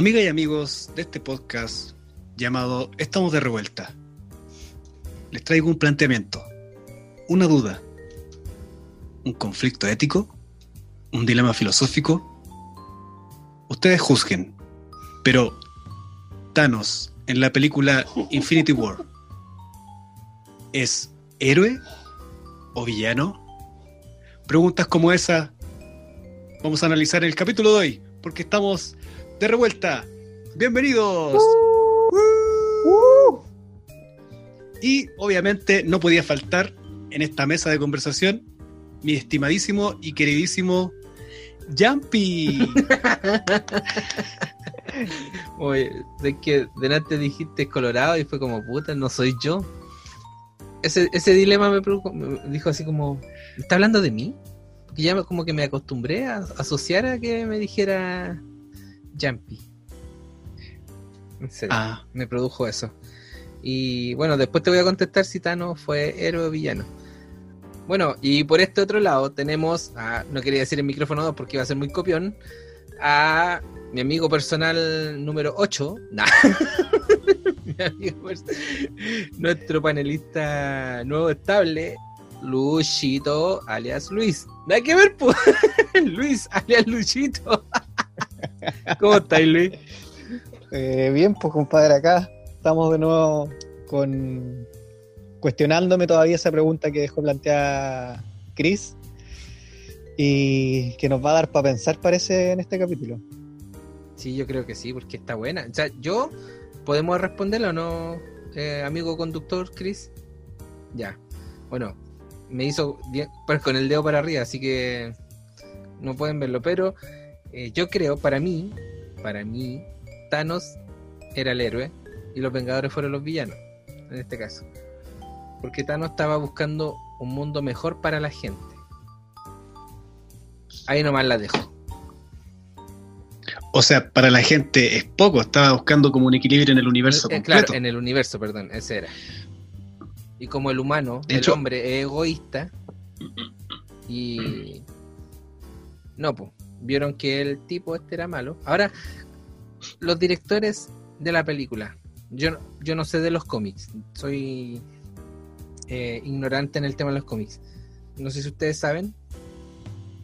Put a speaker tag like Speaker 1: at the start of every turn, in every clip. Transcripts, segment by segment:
Speaker 1: Amigas y amigos de este podcast llamado Estamos de revuelta, les traigo un planteamiento, una duda, un conflicto ético, un dilema filosófico. Ustedes juzguen, pero Thanos en la película Infinity War es héroe o villano? Preguntas como esa vamos a analizar en el capítulo de hoy, porque estamos de revuelta. Bienvenidos. Y obviamente no podía faltar en esta mesa de conversación mi estimadísimo y queridísimo Jumpy.
Speaker 2: Oye, de que delante dijiste Colorado y fue como puta, no soy yo. Ese, ese dilema me, produjo- me dijo así como, ¿está hablando de mí? Porque ya como que me acostumbré a asociar a que me dijera Jumpy. En serio,
Speaker 1: Ah,
Speaker 2: me produjo eso. Y bueno, después te voy a contestar si Thanos fue héroe o villano. Bueno, y por este otro lado tenemos, a, no quería decir el micrófono 2 porque iba a ser muy copión, a mi amigo personal número 8, nah. Mi amigo pers- nuestro panelista nuevo estable, Luchito, alias Luis. Nada que ver, pues. Luis, alias Luchito. ¿Cómo estáis, Luis?
Speaker 3: Eh, bien, pues compadre, acá estamos de nuevo con cuestionándome todavía esa pregunta que dejó planteada Chris y que nos va a dar para pensar, parece, en este capítulo.
Speaker 2: Sí, yo creo que sí, porque está buena. O sea, yo, ¿podemos responderla o no, eh, amigo conductor, Chris? Ya. Bueno, me hizo bien, pues con el dedo para arriba, así que no pueden verlo, pero eh, yo creo, para mí, para mí, Thanos era el héroe y los Vengadores fueron los villanos, en este caso. Porque Thanos estaba buscando un mundo mejor para la gente. Ahí nomás la dejo.
Speaker 1: o sea, para la gente es poco, estaba buscando como un equilibrio en el universo
Speaker 2: Eh,
Speaker 1: completo.
Speaker 2: claro, en el universo, perdón, ese era. Y como el humano,
Speaker 1: De
Speaker 2: el
Speaker 1: hecho-
Speaker 2: hombre es egoísta y no, pues, vieron que el tipo este era malo. Ahora, los directores de la película, yo, yo no sé de los cómics, soy eh, ignorante en el tema de los cómics. No sé si ustedes saben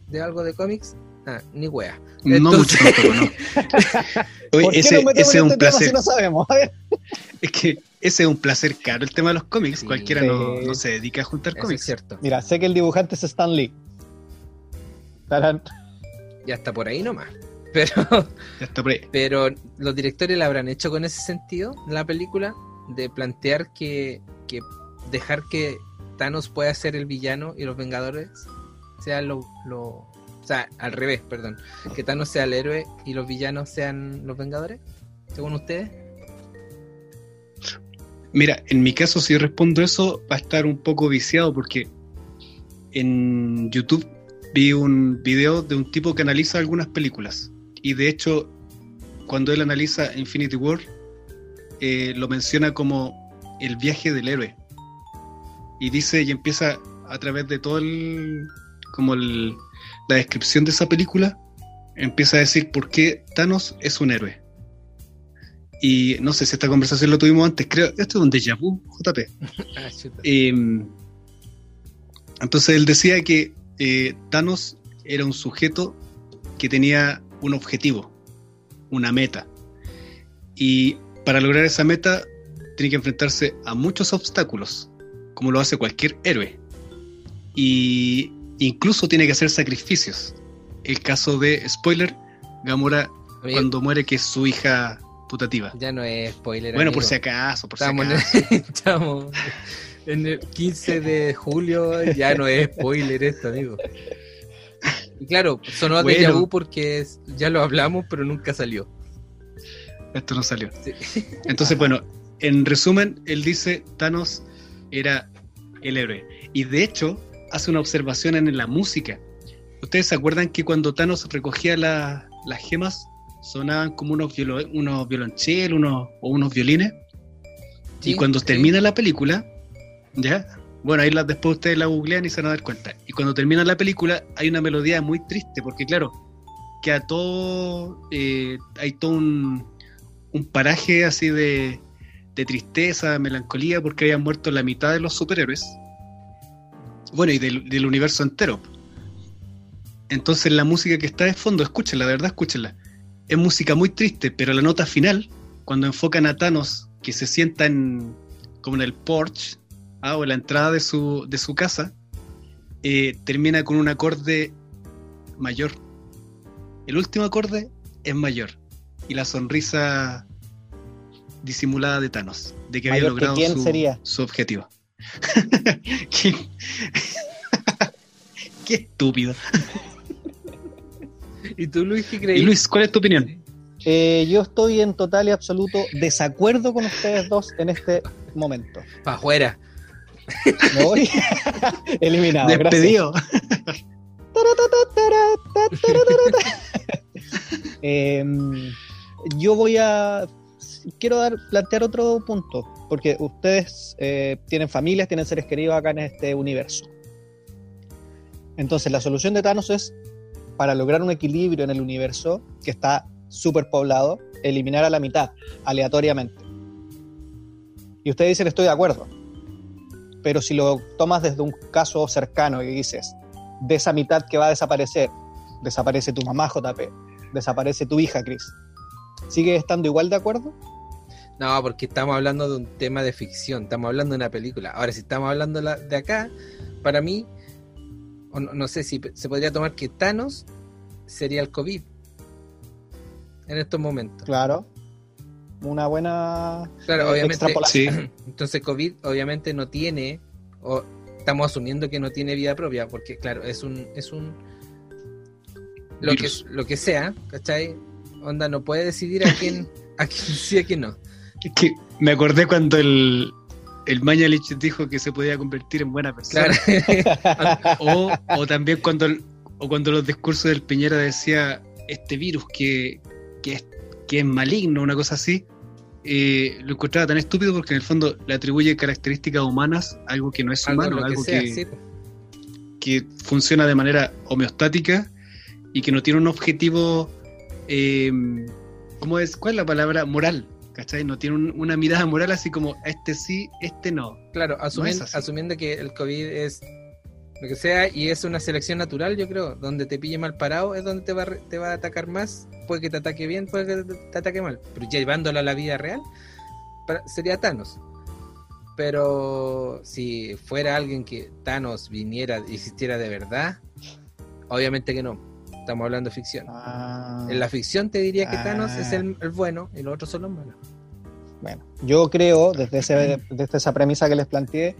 Speaker 2: de algo de cómics. Ah, ni wea.
Speaker 1: No mucho tampoco, no. Oye,
Speaker 3: ¿Por qué
Speaker 1: ese, ese es un
Speaker 3: este
Speaker 1: placer.
Speaker 3: si no sabemos?
Speaker 1: Es que ese es un placer caro el tema de los cómics.
Speaker 2: Sí.
Speaker 1: Cualquiera no,
Speaker 3: Sí.
Speaker 1: no se dedica a juntar
Speaker 2: Eso es
Speaker 1: cómics.
Speaker 2: cierto.
Speaker 3: Mira, sé que el dibujante es Stan Lee. Tarán.
Speaker 2: Ya está por ahí nomás. Pero
Speaker 1: Ya está por ahí.
Speaker 2: Pero los directores la habrán hecho con ese sentido en la película, de plantear que, que dejar que Thanos pueda ser el villano y los Vengadores sean lo, lo- O sea, al revés, perdón. Que Thanos sea el héroe y los villanos sean los Vengadores, según ustedes.
Speaker 1: Mira, en mi caso, si respondo eso, va a estar un poco viciado porque en YouTube vi un video de un tipo que analiza algunas películas. Y de hecho, cuando él analiza Infinity War, eh, lo menciona como el viaje del héroe. Y dice, y empieza a través de todo el. como el- la descripción de esa película, empieza a decir por qué Thanos es un héroe. Y no sé si esta conversación lo tuvimos antes, creo, esto es un déjà vu, JP.
Speaker 2: Ah.
Speaker 1: Eh, entonces él decía que eh, Thanos era un sujeto que tenía un objetivo, una meta. Y para lograr esa meta tiene que enfrentarse a muchos obstáculos, como lo hace cualquier héroe. Y incluso tiene que hacer sacrificios. El caso de, spoiler, Gamora
Speaker 2: Oye,
Speaker 1: cuando muere que es su hija putativa.
Speaker 2: Ya no es spoiler.
Speaker 1: Bueno, por si acaso, por si
Speaker 2: Estamos
Speaker 1: acaso.
Speaker 2: estamos en el 15 de julio, ya no es spoiler esto, amigo. Y claro, sonó a
Speaker 1: Bueno.
Speaker 2: vu porque es- ya lo hablamos, pero nunca salió.
Speaker 1: Esto no salió.
Speaker 2: Sí.
Speaker 1: Entonces, bueno, en resumen, él dice Thanos era el héroe. Y de hecho, hace una observación en la música. ¿Ustedes se acuerdan que cuando Thanos recogía la- las gemas, sonaban como unos, violo- unos violonchelos unos, o unos violines?
Speaker 2: Sí,
Speaker 1: y cuando
Speaker 2: sí.
Speaker 1: termina la película, ¿ya? Bueno, ahí la- después ustedes la googlean y se van a dar cuenta. Y cuando termina la película, hay una melodía muy triste, porque claro, queda todo, eh, hay todo un, un paraje así de, de tristeza, melancolía, porque habían muerto la mitad de los superhéroes. Bueno, y del, del universo entero. Entonces la música que está de fondo, escúchenla, de verdad escúchenla. Es música muy triste, pero la nota final, cuando enfocan a Thanos, que se sienta en, como en el porch, ah, o la entrada de su, de su casa, eh, termina con un acorde mayor. El último acorde es mayor. Y la sonrisa disimulada de Thanos, de que había
Speaker 3: ¿Mayor que
Speaker 1: logrado
Speaker 3: quién
Speaker 1: su,
Speaker 3: sería?
Speaker 1: su objetivo. ¿Quién? Qué estúpido.
Speaker 2: ¿Y tú, Luis, qué crees?
Speaker 1: Y Luis, ¿cuál es tu opinión?
Speaker 3: Eh, yo estoy en total y absoluto desacuerdo con ustedes dos en este momento.
Speaker 2: Para afuera.
Speaker 3: Me voy eliminado.
Speaker 1: Despedido.
Speaker 3: Em, yo voy a. Quiero dar, plantear otro punto, porque ustedes eh, tienen familias, tienen seres queridos acá en este universo. Entonces, la solución de Thanos es, para lograr un equilibrio en el universo que está súper poblado, eliminar a la mitad, aleatoriamente. Y ustedes dicen, estoy de acuerdo. Pero si lo tomas desde un caso cercano y dices, de esa mitad que va a desaparecer, desaparece tu mamá, JP, desaparece tu hija, Chris. ¿Sigue estando igual de acuerdo?
Speaker 2: No, porque estamos hablando de un tema de ficción, estamos hablando de una película. Ahora, si estamos hablando la- de acá, para mí, no, no sé si se podría tomar que Thanos sería el COVID en estos momentos.
Speaker 3: Claro. Una buena
Speaker 2: Claro,
Speaker 3: eh,
Speaker 2: obviamente.
Speaker 3: extrapolación.
Speaker 1: Sí,
Speaker 2: Entonces, COVID obviamente no tiene, o estamos asumiendo que no tiene vida propia, porque claro, es un, es un lo que, lo que sea, ¿cachai? Onda no puede decidir a quién, a quién sí, a quién no.
Speaker 1: es que me acordé cuando el, el Mañalich dijo que se podía convertir en buena persona.
Speaker 2: Claro.
Speaker 1: O, o también cuando, el- o cuando los discursos del Piñera decía este virus que, que, es, que es maligno, una cosa así, eh, lo encontraba tan estúpido porque en el fondo le atribuye características humanas a algo que no es
Speaker 2: algo,
Speaker 1: humano,
Speaker 2: que
Speaker 1: algo
Speaker 2: sea,
Speaker 1: que,
Speaker 2: sí, po.
Speaker 1: que funciona de manera homeostática y que no tiene un objetivo, eh, ¿cómo es? ¿Cuál es la palabra? Moral, ¿cachai? No tiene un- una mirada moral así como este sí, este no.
Speaker 2: Claro, asumiendo, asumiendo que el COVID es lo que sea y es una selección natural, yo creo, donde te pille mal parado es donde te va, te va a atacar más, puede que te ataque bien, puede que te, ataque mal, pero llevándolo a la vida real, para- sería Thanos. Pero si fuera alguien que Thanos viniera y existiera de verdad, obviamente que no. Estamos hablando de ficción.
Speaker 3: Ah,
Speaker 2: En la ficción te diría que Thanos
Speaker 3: Ah.
Speaker 2: es el, el bueno y los otros son los malos.
Speaker 3: Bueno, yo creo, desde, ese- desde esa premisa que les planteé,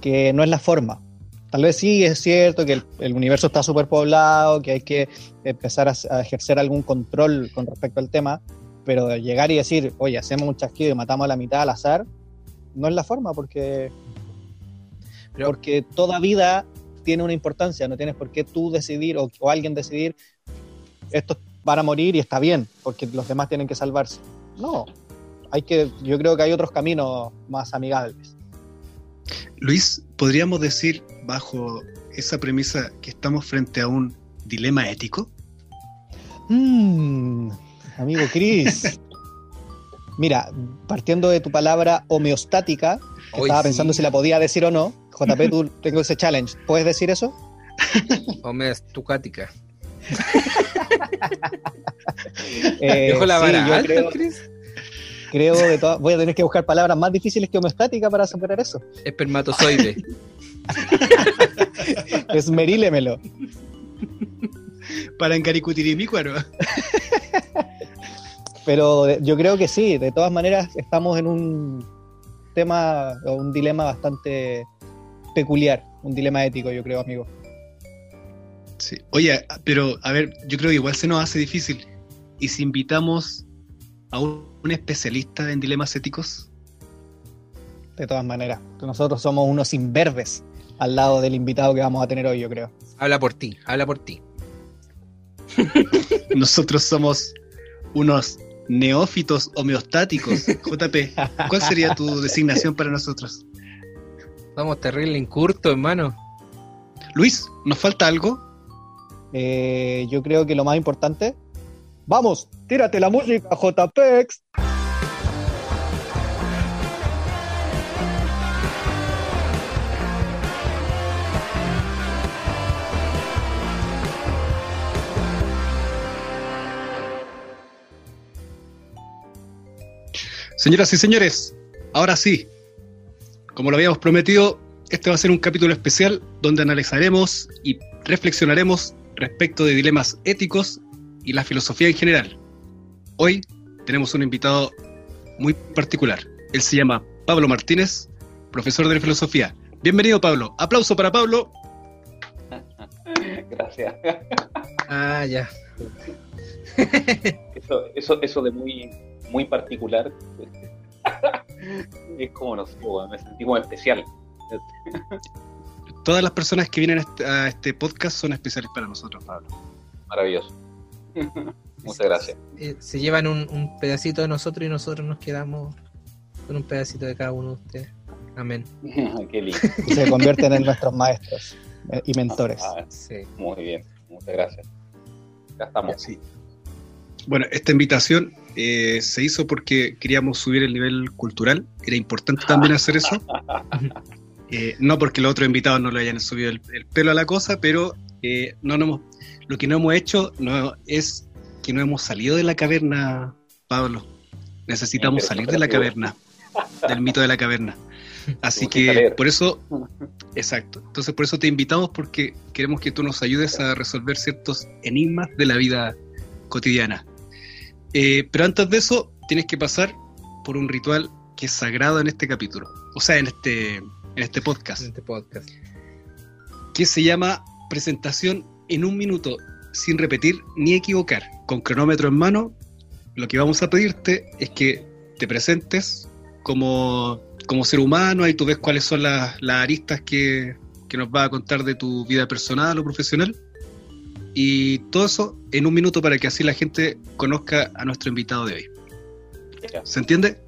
Speaker 3: que no es la forma. Tal vez sí es cierto que el, el universo está superpoblado, que hay que empezar a, a ejercer algún control con respecto al tema, pero llegar y decir, oye, hacemos un chasquido y matamos a la mitad al azar, no es la forma, porque,
Speaker 2: Pero-
Speaker 3: porque toda vida tiene una importancia, no tienes por qué tú decidir o, o alguien decidir, estos van a morir y está bien, porque los demás tienen que salvarse. No, hay que, yo creo que hay otros caminos más amigables.
Speaker 1: Luis, ¿podríamos decir bajo esa premisa que estamos frente a un dilema ético?
Speaker 3: Mm, amigo Chris. Mira, partiendo de tu palabra homeostática, que
Speaker 2: Hoy
Speaker 3: estaba
Speaker 2: sí.
Speaker 3: pensando si la podía decir o no. JP, tú tengo ese challenge. ¿Puedes decir eso?
Speaker 2: Homeostucática.
Speaker 3: Eh,
Speaker 2: ¿Dejó la
Speaker 3: sí,
Speaker 2: vara
Speaker 3: yo
Speaker 2: alta,
Speaker 3: creo,
Speaker 2: Chris?
Speaker 3: Creo de todas- voy a tener que buscar palabras más difíciles que homeostática para superar eso.
Speaker 2: Espermatozoide.
Speaker 3: Esmerílemelo.
Speaker 1: Para encaricutirimícuaro.
Speaker 3: Pero yo creo que sí, de todas maneras estamos en un tema o un dilema bastante peculiar, un dilema ético, yo creo, amigo.
Speaker 1: Sí. Oye, pero a ver, yo creo que igual se nos hace difícil. ¿Y si invitamos a un, especialista en dilemas éticos?
Speaker 3: De todas maneras, nosotros somos unos imberbes al lado del invitado que vamos a tener hoy, yo creo.
Speaker 2: habla por ti, habla por ti.
Speaker 1: Nosotros somos unos neófitos homeostáticos. JP, ¿cuál sería tu designación para nosotros?
Speaker 2: Somos terrible incurto, hermano.
Speaker 1: Luis, ¿nos falta algo?
Speaker 3: Eh, yo creo que lo más importante. Vamos, tírate la música, JPEX.
Speaker 1: Señoras y señores, ahora sí, como lo habíamos prometido, este va a ser un capítulo especial donde analizaremos y reflexionaremos respecto de dilemas éticos y la filosofía en general. Hoy tenemos un invitado muy particular. Él se llama Pablo Martínez, profesor de filosofía. Bienvenido Pablo. Aplauso para Pablo.
Speaker 4: Gracias.
Speaker 2: Ah, ya.
Speaker 4: Eso, eso, eso de muy, muy particular es como, no sé, me sentí como especial.
Speaker 1: Todas las personas que vienen a este, a este podcast son especiales para nosotros, Pablo.
Speaker 4: Maravilloso. Muchas gracias.
Speaker 2: Eh, Se llevan un, un pedacito de nosotros y nosotros nos quedamos con un pedacito de cada uno de ustedes. Amén.
Speaker 4: Qué lindo.
Speaker 3: Y se convierten en nuestros maestros eh, y mentores.
Speaker 4: Ah,
Speaker 2: Sí.
Speaker 4: muy bien, muchas gracias. Ya estamos.
Speaker 1: Sí. Bueno, esta invitación eh, se hizo porque queríamos subir el nivel cultural. Era importante también hacer eso. Eh, no porque los otros invitados no le hayan subido el, el pelo a la cosa, pero eh, no, no hemos- lo que no hemos hecho no es que no hemos salido de la caverna, Pablo. Necesitamos salir de la caverna, del mito de la caverna. Así que por eso, exacto. Entonces por eso te invitamos porque queremos que tú nos ayudes a resolver ciertos enigmas de la vida cotidiana. Eh, pero antes de eso, tienes que pasar por un ritual que es sagrado en este capítulo, o sea, en este, en este podcast,
Speaker 2: En este podcast.
Speaker 1: que se llama presentación en un minuto, sin repetir ni equivocar, con cronómetro en mano. Lo que vamos a pedirte es que te presentes como, como ser humano, ahí tú ves cuáles son las, las aristas que, que nos va a contar de tu vida personal o profesional. Y todo eso en un minuto para que así la gente conozca a nuestro invitado de hoy. ¿Se entiende?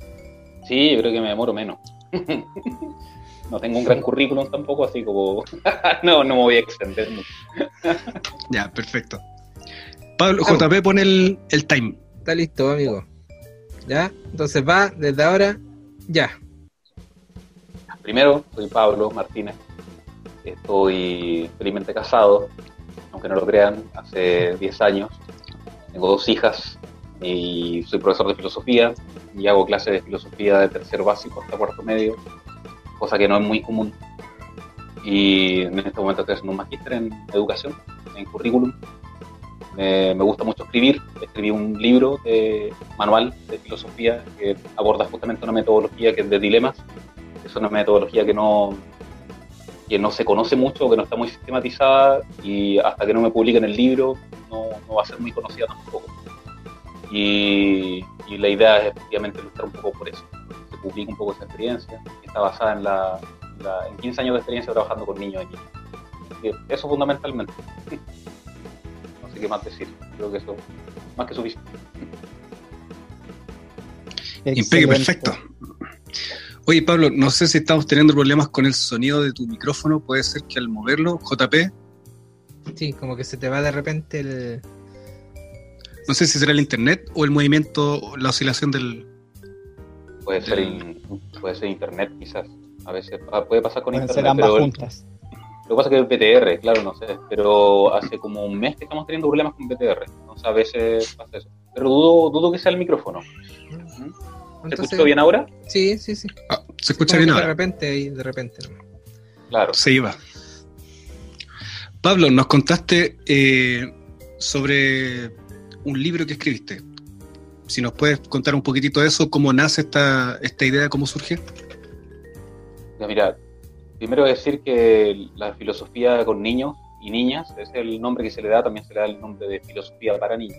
Speaker 4: Sí, yo creo que me demoro menos. No tengo un gran currículum tampoco, así como. no, no me voy a extender mucho.
Speaker 1: Ya, perfecto. Pablo. JP pone el, el time.
Speaker 2: Está listo, amigo. ¿Ya? Entonces va desde ahora, ya.
Speaker 4: Primero, soy Pablo Martínez. Estoy felizmente casado, aunque no lo crean, hace 10 años. Tengo dos hijas y soy profesor de filosofía y hago clases de filosofía de tercero básico hasta cuarto medio, cosa que no es muy común. Y en este momento estoy haciendo un magíster en educación, en currículum. Me, gusta mucho escribir. Escribí un libro de manual de filosofía que aborda justamente una metodología que es de dilemas es una metodología que no, que no se conoce mucho, que no está muy sistematizada y hasta que no me publiquen el libro no, no va a ser muy conocida tampoco. Y, y la idea es efectivamente luchar un poco por eso, publique un poco esa experiencia, que está basada en, la, la- en 15 años de experiencia trabajando con niños que eso fundamentalmente. No sé qué más decir, creo que eso más que suficiente.
Speaker 1: Impegue,
Speaker 3: Excelente.
Speaker 1: perfecto. Oye, Pablo, no sé si estamos teniendo problemas con el sonido de tu micrófono. Puede ser que al moverlo, JP,
Speaker 2: Sí, como que se te va de repente el.
Speaker 1: no sé si será el internet o el movimiento, la oscilación del.
Speaker 4: Puede ser, in- puede ser internet quizás, a veces ah, puede pasar con
Speaker 3: Pueden
Speaker 4: internet.
Speaker 3: ser ambas
Speaker 4: pero
Speaker 3: juntas.
Speaker 4: Lo que pasa es que el BTR, claro, no sé, pero hace como un mes que estamos teniendo problemas con BTR, entonces a veces pasa eso. Pero dudo, dudo que sea el micrófono. ¿Se escuchó bien ahora?
Speaker 2: Sí, sí, sí.
Speaker 1: Ah, ¿Se escucha
Speaker 2: Como
Speaker 1: bien
Speaker 2: que De
Speaker 1: ahora?
Speaker 2: repente, y de repente.
Speaker 4: Claro.
Speaker 1: Se iba. Pablo, nos contaste eh, sobre un libro que escribiste. Si nos puedes contar un poquitito de eso, cómo nace esta, esta idea, cómo surge.
Speaker 4: Mira, primero decir que la filosofía con niños y niñas es el nombre que se le da, también se le da el nombre de filosofía para niños.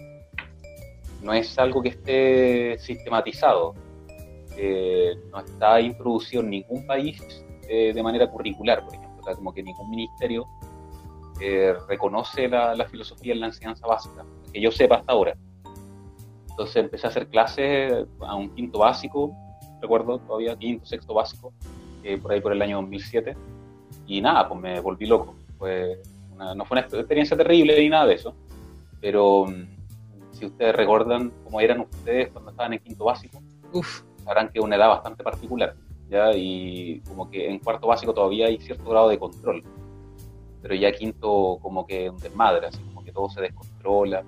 Speaker 4: No es algo que esté sistematizado, eh, no está introducido en ningún país eh, de manera curricular, por ejemplo, o sea, como que ningún ministerio eh, reconoce la, la filosofía en la enseñanza básica, que yo sepa hasta ahora. Entonces empecé a hacer clases a un quinto básico, recuerdo todavía, quinto, sexto básico, eh, por ahí por el año 2007. Y nada, pues me volví loco. Fue Una- no fue una experiencia terrible ni nada de eso, pero mm, si ustedes recuerdan cómo eran ustedes cuando estaban en quinto básico,
Speaker 2: Uf,
Speaker 4: sabrán que es una edad bastante particular, ¿ya? Y como que en cuarto básico todavía hay cierto grado de control, pero ya quinto como que un desmadre, así como que todo se descontrola.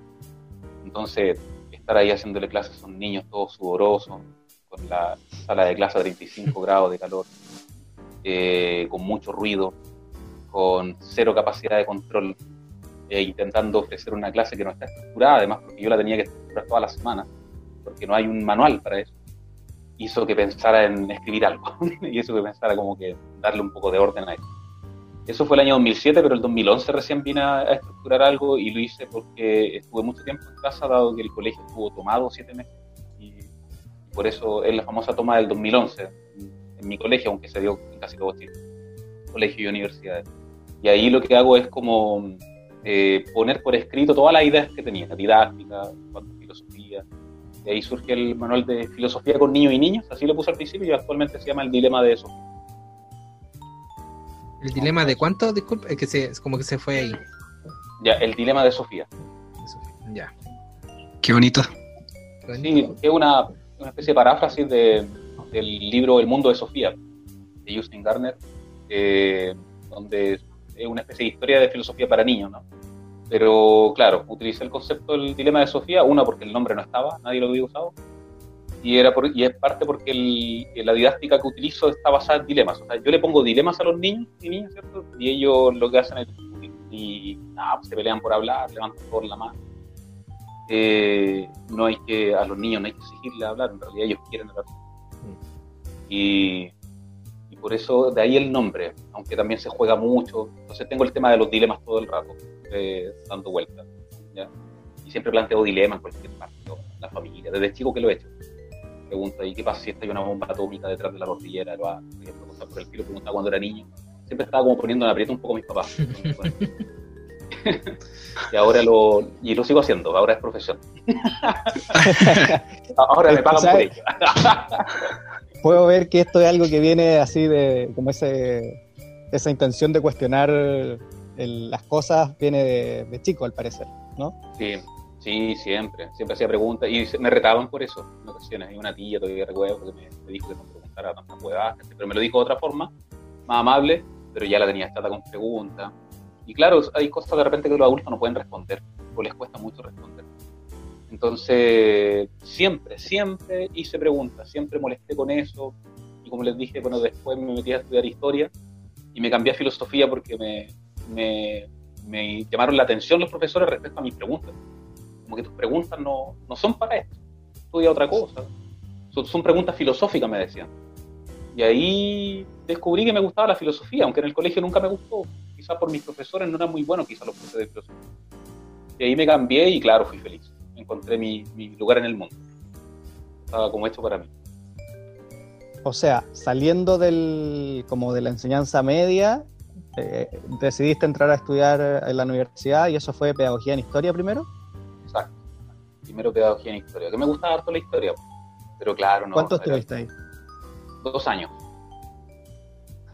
Speaker 4: Entonces, estar ahí haciéndole clases a un niños todos sudorosos, con la sala de clase a 35 grados de calor, eh, con mucho ruido, con cero capacidad de control, e intentando ofrecer una clase que no está estructurada, además porque yo la tenía que estructurar toda la semana, porque no hay un manual para eso, hizo que pensara en escribir algo, y eso que pensara como que darle un poco de orden a eso. Eso fue el año 2007, pero el 2011 recién vine a, a estructurar algo y lo hice porque estuve mucho tiempo en casa, dado que el colegio estuvo tomado siete meses. Y, por eso es la famosa toma del 2011 en, mi colegio, aunque se dio en casi todo Chile, colegio y universidades. Y ahí lo que hago es como eh, poner por escrito todas las ideas que tenía, didáctica, cuanto a filosofía. De ahí surge el manual de filosofía con niños y niñas, así lo puse al principio y actualmente se llama El Dilema de eso.
Speaker 2: El dilema de cuánto, disculpe, es que se, es como que se fue ahí.
Speaker 4: Ya, El Dilema de Sofía.
Speaker 2: Ya.
Speaker 1: Qué bonito.
Speaker 4: Sí, es una, una especie de paráfrasis de, del libro El mundo de Sofía, de Justin Garner, eh, donde es una especie de historia de filosofía para niños, ¿no? Pero claro, utilicé el concepto del dilema de Sofía, una porque el nombre no estaba, nadie lo había usado, y, era por- y es parte porque el- la didáctica que utilizo está basada en dilemas. O sea, yo le pongo dilemas a los niños y niñas, ¿cierto? Y ellos lo que hacen es. Y nada, pues, se pelean por hablar, levantan por la mano. Eh, no hay que, a los niños no hay que exigirle hablar, en realidad ellos quieren hablar. Y, y por eso, de ahí el nombre, aunque también se juega mucho. Entonces tengo el tema de los dilemas todo el rato, eh, dando vueltas. Y siempre planteo dilemas en cualquier parte, ¿no? la familia, desde chico que lo he hecho. Pregunto, ¿y qué pasa si está una bomba atómica detrás de la cordillera? Lo hago, por el estilo, preguntaba cuando era niño. Siempre estaba como poniendo en aprieto un poco a mis papás. y ahora lo, y lo sigo haciendo, ahora es profesión. ahora me pagan por ello.
Speaker 3: Puedo ver que esto es algo que viene así de, como ese, esa intención de cuestionar el- las cosas, viene de, de chico al parecer, ¿no?
Speaker 4: Sí, sí, siempre. Siempre hacía preguntas y me retaban por eso en ocasiones. Hay una tía todavía recuerdo que me, dijo que no preguntara tantas huevadas, pero me lo dijo de otra forma, más amable, pero ya la tenía chata con preguntas. Y claro, hay cosas de repente que los adultos no pueden responder, o les cuesta mucho responder. Entonces, siempre, siempre hice preguntas, siempre molesté con eso. Y como les dije, bueno, después me metí a estudiar historia y me cambié a filosofía porque me, me, me llamaron la atención los profesores respecto a mis preguntas. Como que tus preguntas no, no son para esto, estudia otra cosa. Son, son preguntas filosóficas, me decían. Y ahí descubrí que me gustaba la filosofía, aunque en el colegio nunca me gustó. Quizás por mis profesores no eran muy buenos, quizás los profesores de filosofía. Y ahí me cambié y claro, fui feliz. Encontré mi, mi lugar en el mundo. Estaba como hecho para mí.
Speaker 3: O sea, saliendo del, como de la enseñanza media, eh, decidiste entrar a estudiar en la universidad y eso fue pedagogía en historia primero.
Speaker 4: Primero pedagogía en historia, que me gustaba harto la historia. Pero claro, no.
Speaker 3: ¿Cuánto
Speaker 4: era-
Speaker 3: estuviste ahí?
Speaker 4: Dos años.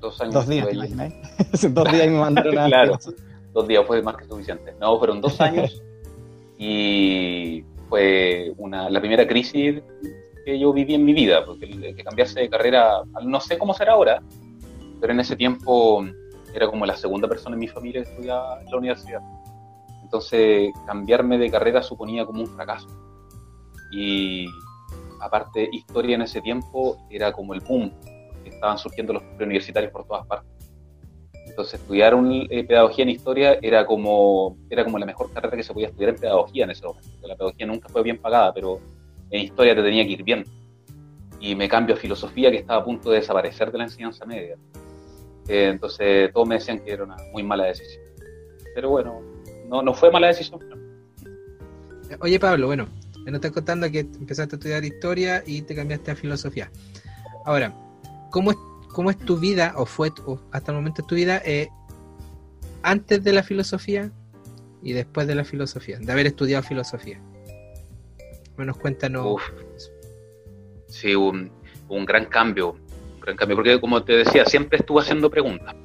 Speaker 4: Dos años.
Speaker 3: Dos días, ¿te imaginas? Dos días y me mandaron a...
Speaker 4: Claro. Dos días fue más que suficiente. No, fueron dos años y fue una, la primera crisis que yo viví en mi vida, porque el que cambiarse de carrera, no sé cómo será ahora, pero en ese tiempo era como la segunda persona en mi familia que estudiaba en la universidad. Entonces, cambiarme de carrera suponía como un fracaso. Y aparte, historia en ese tiempo era como el boom, estaban surgiendo los preuniversitarios por todas partes. Entonces, estudiar un, eh, pedagogía en historia era como, era como la mejor carrera que se podía estudiar en pedagogía en ese momento. La pedagogía nunca fue bien pagada, pero en historia te tenía que ir bien. Y me cambio a filosofía, que estaba a punto de desaparecer de la enseñanza media. Eh, entonces, todos me decían que era una muy mala decisión. Pero bueno, no, no fue mala decisión.
Speaker 2: Oye, Pablo, bueno, me estás contando que empezaste a estudiar historia y te cambiaste a filosofía. Ahora, ¿cómo es, cómo es tu vida, o fue o hasta el momento tu vida, eh, antes de la filosofía y después de la filosofía, de haber estudiado filosofía? Menos cuéntanos.
Speaker 4: Uf. Sí, un, un gran cambio, un gran cambio, porque como te decía, siempre estuve haciendo preguntas,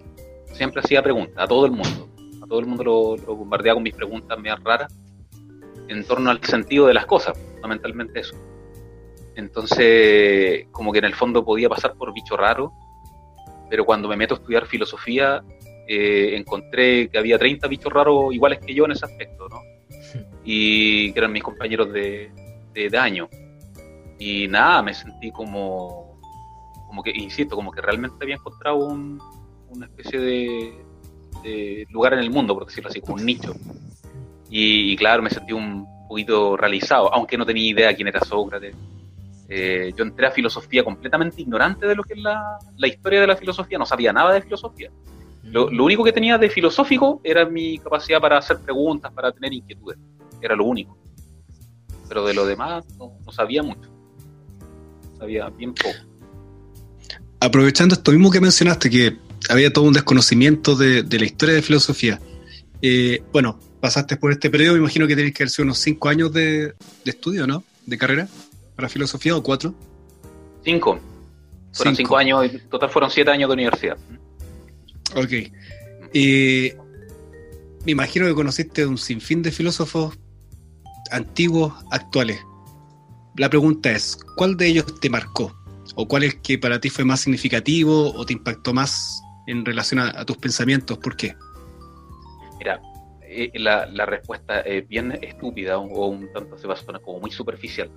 Speaker 4: siempre hacía preguntas a todo el mundo, A todo el mundo lo, lo bombardeaba con mis preguntas medias raras en torno al sentido de las cosas, fundamentalmente eso. Entonces, como que en el fondo podía pasar por bicho raro, pero cuando me meto a estudiar filosofía, eh, encontré que había 30 bichos raros iguales que yo en ese aspecto, ¿no? Y que eran mis compañeros de, de, año. Y nada, me sentí como, como que, insisto, como que realmente había encontrado un, una especie de, de lugar en el mundo, por decirlo así, como un nicho. Y, claro, me sentí un poquito realizado, aunque no tenía idea quién era Sócrates. Eh, yo entré a filosofía completamente ignorante de lo que es la, la historia de la filosofía, no sabía nada de filosofía. Lo, lo, único que tenía de filosófico era mi capacidad para hacer preguntas, para tener inquietudes. Era lo único. Pero de lo demás no, no sabía mucho. Sabía bien poco.
Speaker 1: Aprovechando esto mismo que mencionaste, que había todo un desconocimiento de, de la historia de filosofía. Eh, bueno, pasaste por este periodo, me imagino que tenés que haber sido unos cinco años de, de estudio, ¿no? De carrera para filosofía o cuatro.
Speaker 4: Cinco. Fueron cinco, cinco años, en total fueron siete años de universidad.
Speaker 1: Ok. Eh, me imagino que conociste un sinfín de filósofos antiguos, actuales. La pregunta es, ¿cuál de ellos te marcó? ¿O cuál es que para ti fue más significativo o te impactó más en relación a, a tus pensamientos? ¿Por qué?
Speaker 4: Mira, eh, la, la, respuesta es bien estúpida o, un tanto se va a sonar como muy superficial.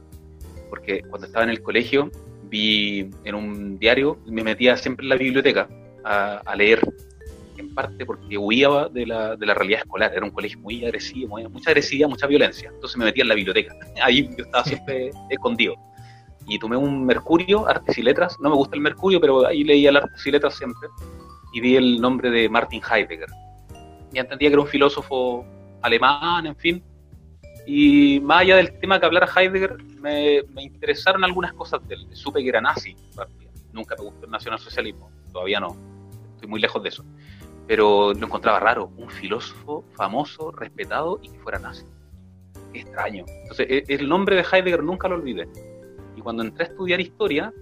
Speaker 4: Porque cuando estaba en el colegio vi en un diario, me metía siempre en la biblioteca a, a leer, en parte porque huía de la, de la, realidad escolar. Era un colegio muy agresivo, muy, mucha agresividad, mucha violencia. Entonces me metía en la biblioteca. Ahí yo estaba siempre escondido. Y tomé un Mercurio, Artes y Letras. No me gusta el Mercurio, pero ahí leía el Artes y Letras siempre. Y vi el nombre de Martin Heidegger. Y entendía que era un filósofo alemán, en fin. Y más allá del tema que hablara Heidegger, me, me interesaron algunas cosas de él. Supe que era nazi. Nunca me gustó el nacionalsocialismo, todavía no estoy muy lejos de eso. Pero lo encontraba raro, un filósofo famoso, respetado y que fuera nazi. Qué extraño. Entonces, el nombre de Heidegger nunca lo olvidé. Y cuando entré a estudiar historia,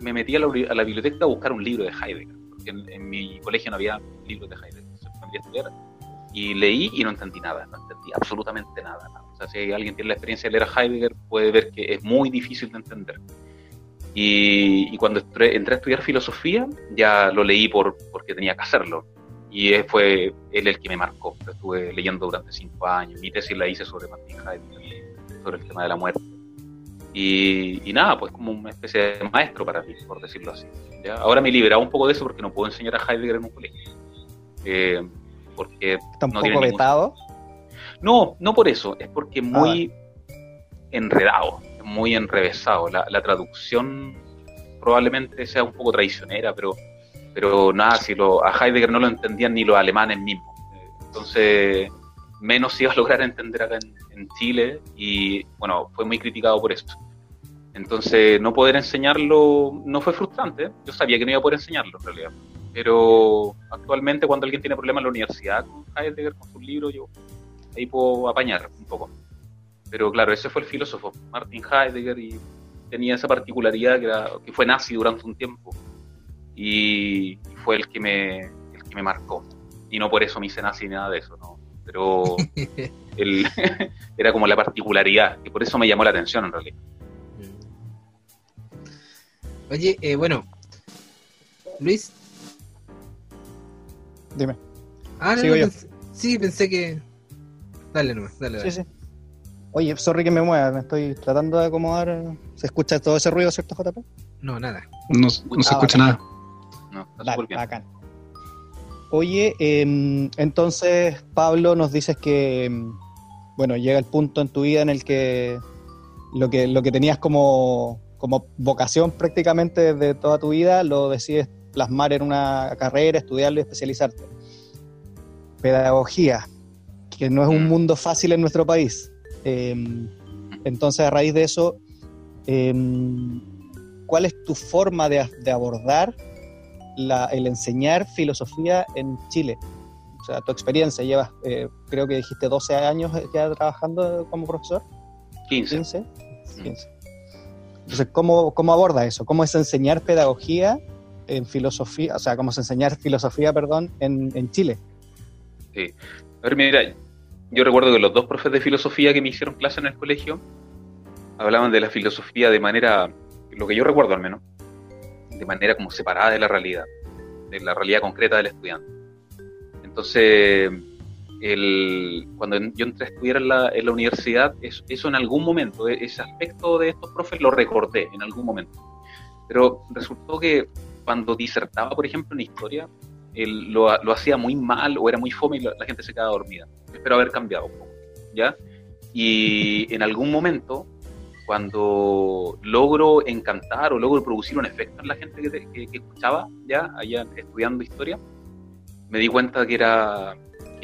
Speaker 4: me metí a la, a la biblioteca a buscar un libro de Heidegger, porque en, en, mi colegio no había libros de Heidegger. Estudiar y leí y no entendí nada, no entendí absolutamente nada, nada. O sea, si alguien tiene la experiencia de leer a Heidegger, puede ver que es muy difícil de entender. Y, y, cuando entré, entré, a estudiar filosofía, ya lo leí por, porque tenía que hacerlo. Y fue él el que me marcó. Lo estuve leyendo durante cinco años. Mi tesis la hice sobre Martin Heidegger, sobre el tema de la muerte. Y, y, nada, pues como una especie de maestro para mí, por decirlo así. ¿ya? Ahora me he liberado un poco de eso porque no puedo enseñar a Heidegger en un colegio. Eh, porque
Speaker 3: ¿Está un no poco vetado?
Speaker 4: Ningún... No, no por eso. Es porque muy ah. enredado muy enrevesado. La, la, traducción probablemente sea un poco traicionera, pero, pero nada, si lo, a Heidegger no lo entendían ni los alemanes mismos. Entonces, menos se iba a lograr entender acá en, en, Chile y, bueno, fue muy criticado por eso. Entonces, no poder enseñarlo no fue frustrante. Yo sabía que no iba a poder enseñarlo en realidad. Pero actualmente, cuando alguien tiene problemas en la universidad con Heidegger, con sus libros, yo ahí puedo apañar un poco. Pero claro, ese fue el filósofo, Martin Heidegger, y tenía esa particularidad que, era, que fue nazi durante un tiempo. Y, fue el que, me, el que me marcó. Y no por eso me hice nazi ni nada de eso, ¿no? Pero el, era como la particularidad, que por eso me llamó la atención en realidad.
Speaker 2: Oye, eh, bueno, Luis.
Speaker 3: Dime.
Speaker 2: Ah, no, no, pensé, sí, pensé que. Dale nomás, dale, dale.
Speaker 3: Sí, sí. Oye, sorry que me mueva, me estoy tratando de acomodar. ¿Se escucha todo ese ruido, cierto, JP?
Speaker 2: No, nada.
Speaker 1: No, no se ah, escucha bacán. nada.
Speaker 4: No,
Speaker 3: Dale, bacán. Oye, eh, entonces, Pablo, nos dices que, bueno, llega el punto en tu vida en el que lo que, lo que tenías como, como vocación prácticamente de toda tu vida, lo decides plasmar en una carrera, estudiarlo y especializarte. Pedagogía, que no es un mundo fácil en nuestro país. Eh, entonces, a raíz de eso, eh, ¿cuál es tu forma de, de abordar la, el enseñar filosofía en Chile? O sea, tu experiencia, llevas, eh, creo que dijiste 12 años ya trabajando como profesor.
Speaker 4: 15.
Speaker 3: 15. 15. Entonces, ¿cómo, ¿cómo aborda eso? ¿Cómo es enseñar pedagogía en filosofía, o sea, cómo es enseñar filosofía, perdón, en, en Chile?
Speaker 4: Sí. A ver, mira, yo recuerdo que los dos profes de filosofía que me hicieron clase en el colegio hablaban de la filosofía de manera, lo que yo recuerdo al menos, de manera como separada de la realidad, de la realidad concreta del estudiante. Entonces, el, cuando yo entré a estudiar en la, en la universidad, eso, eso, en algún momento, e, ese aspecto de estos profes lo recordé en algún momento. Pero resultó que cuando disertaba, por ejemplo, en historia, lo, lo, hacía muy mal o era muy fome y la, la, gente se quedaba dormida. Espero haber cambiado un poco, ¿ya? Y en algún momento, cuando logro encantar o logro producir un efecto en la gente que, que, que escuchaba, ya, allá estudiando historia, me di cuenta que era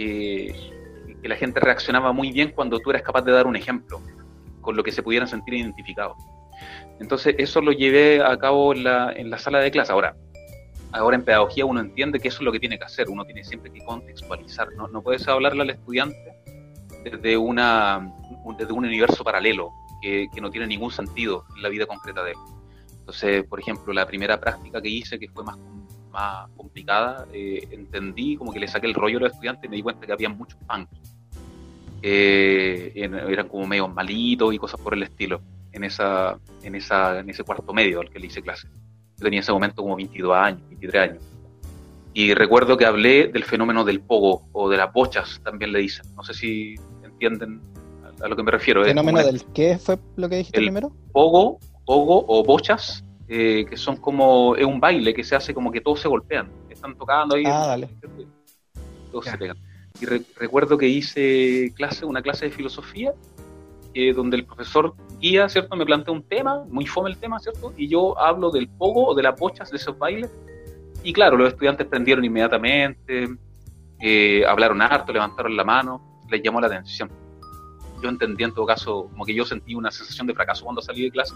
Speaker 4: que, la gente reaccionaba muy bien cuando tú eras capaz de dar un ejemplo con lo que se pudieran sentir identificados. Entonces, eso lo llevé a cabo en la, en la sala de clase. Ahora, ahora en pedagogía uno entiende que eso es lo que tiene que hacer, uno tiene siempre que contextualizar, no, no puedes hablarle al estudiante desde, una, desde un universo paralelo que, que, no tiene ningún sentido en la vida concreta de él. Entonces, por ejemplo, la primera práctica que hice, que fue más, más complicada, eh, entendí como que le saqué el rollo a los estudiantes y me di cuenta que había muchos punks. Eh, eran como medio malitos y cosas por el estilo en, esa, en, esa, en ese cuarto medio al que le hice clase. Yo tenía en ese momento como 22 años, 23 años. Y recuerdo que hablé del fenómeno del pogo o de las bochas, también le dicen. No sé si entienden a, lo que me refiero.
Speaker 3: ¿El fenómeno del qué fue lo que dijiste
Speaker 4: el
Speaker 3: primero?
Speaker 4: Pogo, pogo o bochas, eh, que son como, es un baile que se hace como que todos se golpean. Están tocando ahí.
Speaker 3: Ah, dale.
Speaker 4: Todos ya. se pegan. Y re recuerdo que hice clase, una clase de filosofía, eh, donde el profesor guía, ¿cierto? Me plantea un tema, muy fome el tema, ¿cierto? Y yo hablo del pogo o de las bochas, de esos bailes. Y claro, los estudiantes prendieron inmediatamente, eh, hablaron harto, levantaron la mano, les llamó la atención. Yo entendí en todo caso, como que yo sentí una sensación de fracaso cuando salí de clase,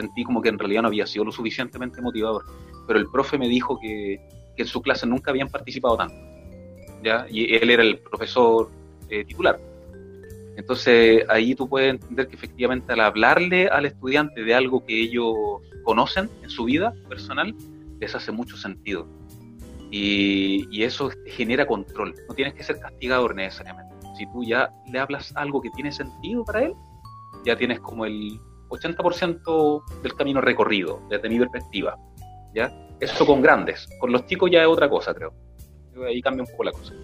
Speaker 4: sentí como que en realidad no había sido lo suficientemente motivador. Pero el profe me dijo que, que en su clase nunca habían participado tanto. ¿ya? Y él era el profesor eh, titular. Entonces ahí tú puedes entender que efectivamente al hablarle al estudiante de algo que ellos conocen en su vida personal, les hace mucho sentido. Y, y eso genera control. No tienes que ser castigador necesariamente. Si tú ya le hablas algo que tiene sentido para él, ya tienes como el 80% del camino recorrido desde mi perspectiva. ¿ya? Eso con grandes. Con los chicos ya es otra cosa, creo. Ahí cambia un poco la cosa.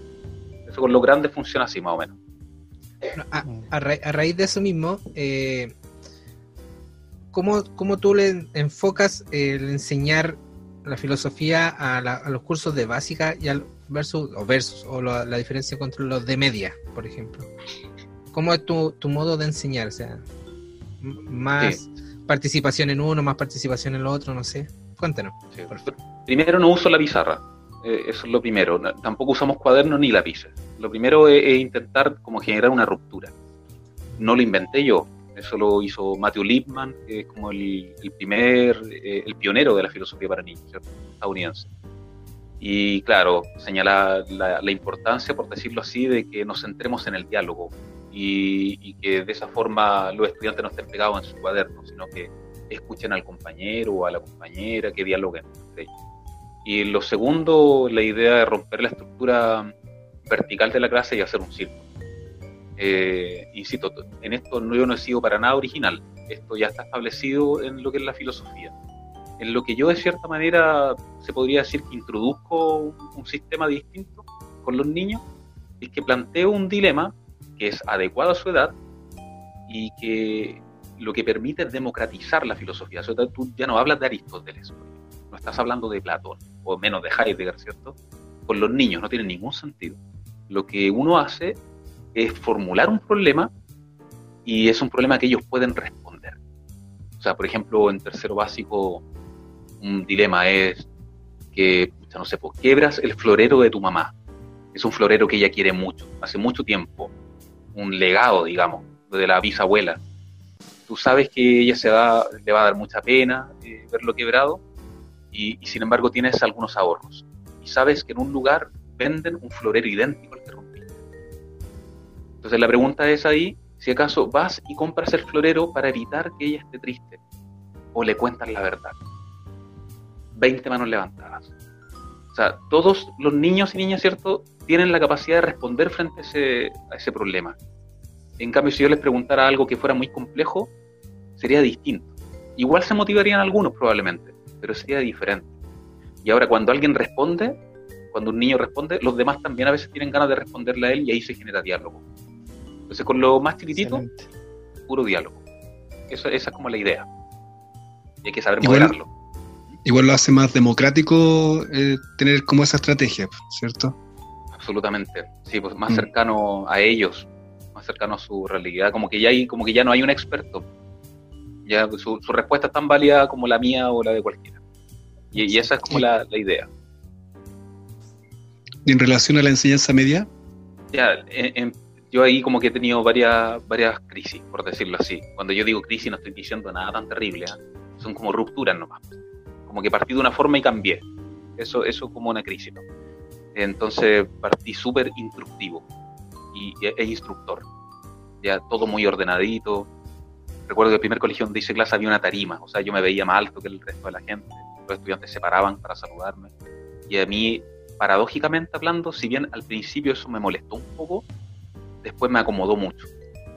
Speaker 4: Eso con los grandes funciona así, más o menos.
Speaker 2: A, a, ra a raíz de eso mismo, eh, ¿cómo, ¿cómo, tú le enfocas el enseñar la filosofía a, los cursos de básica y al versus o versus o la, la, diferencia contra los de media, por ejemplo? ¿Cómo es tu, tu modo de enseñar? O sea, más sí. participación en uno, más participación en el otro, no sé. Cuéntanos.
Speaker 4: Sí. Primero no uso la pizarra, eh, eso es lo primero. No, tampoco usamos cuadernos ni lápices. Lo primero es, es, intentar como generar una ruptura. No lo inventé yo, eso lo hizo Matthew Lipman, que es como el, el primer, eh, el pionero de la filosofía para niños, ¿cierto? estadounidense. Y claro, señala la, la, importancia, por decirlo así, de que nos centremos en el diálogo y, y, que de esa forma los estudiantes no estén pegados en su cuaderno, sino que escuchen al compañero o a la compañera, que dialoguen entre ellos. Y lo segundo, la idea de romper la estructura vertical de la clase y hacer un círculo. Eh, insisto, en esto no, yo no he sido para nada original, esto ya está establecido en lo que es la filosofía. En lo que yo de cierta manera se podría decir que introduzco un, un sistema distinto con los niños, es que planteo un dilema que es adecuado a su edad y que lo que permite es democratizar la filosofía. O sea, tú ya no hablas de Aristóteles, no estás hablando de Platón, o menos de Heidegger, ¿cierto? Con los niños no tiene ningún sentido. Lo que uno hace es formular un problema y es un problema que ellos pueden responder. O sea, por ejemplo, en tercero básico, un dilema es que, no sé, pues, quebras el florero de tu mamá. Es un florero que ella quiere mucho, hace mucho tiempo, un legado, digamos, de la bisabuela. Tú sabes que ella se va, le va a dar mucha pena eh, verlo quebrado y, y sin embargo tienes algunos ahorros. Y sabes que en un lugar venden un florero idéntico al que rompiste. Entonces la pregunta es ahí, si acaso vas y compras el florero para evitar que ella esté triste o le cuentas la verdad. 20 manos levantadas. O sea, todos los niños y niñas, ¿cierto? Tienen la capacidad de responder frente a ese, a ese problema. En cambio, si yo les preguntara algo que fuera muy complejo, sería distinto. Igual se motivarían algunos probablemente, pero sería diferente. Y ahora cuando alguien responde, cuando un niño responde, los demás también a veces tienen ganas de responderle a él y ahí se genera diálogo. Entonces con lo más chiquitito, puro diálogo. Eso, esa es como la idea. Y hay que saber moderarlo.
Speaker 1: Igual lo hace más democrático eh, tener como esa estrategia, ¿cierto?
Speaker 4: Absolutamente. Sí, pues más mm. cercano a ellos, más cercano a su realidad, como que ya hay, como que ya no hay un experto. Ya su, respuesta es tan válida como la mía o la de cualquiera. Y, esa es como la, idea.
Speaker 1: ¿Y en relación a la enseñanza media?
Speaker 4: Ya, yo ahí como que he tenido varias, varias crisis, por decirlo así. Cuando yo digo crisis no estoy diciendo nada tan terrible, ¿eh? son como rupturas nomás. Como que partí de una forma y cambié. Eso, eso como una crisis, ¿no? Entonces partí súper instructivo y, e instructor. Ya todo muy ordenadito. Recuerdo que el primer colegio donde hice clase había una tarima, o sea, yo me veía más alto que el resto de la gente. Los estudiantes se paraban para saludarme. Y a mí, paradójicamente hablando, si bien al principio eso me molestó un poco, después me acomodó mucho.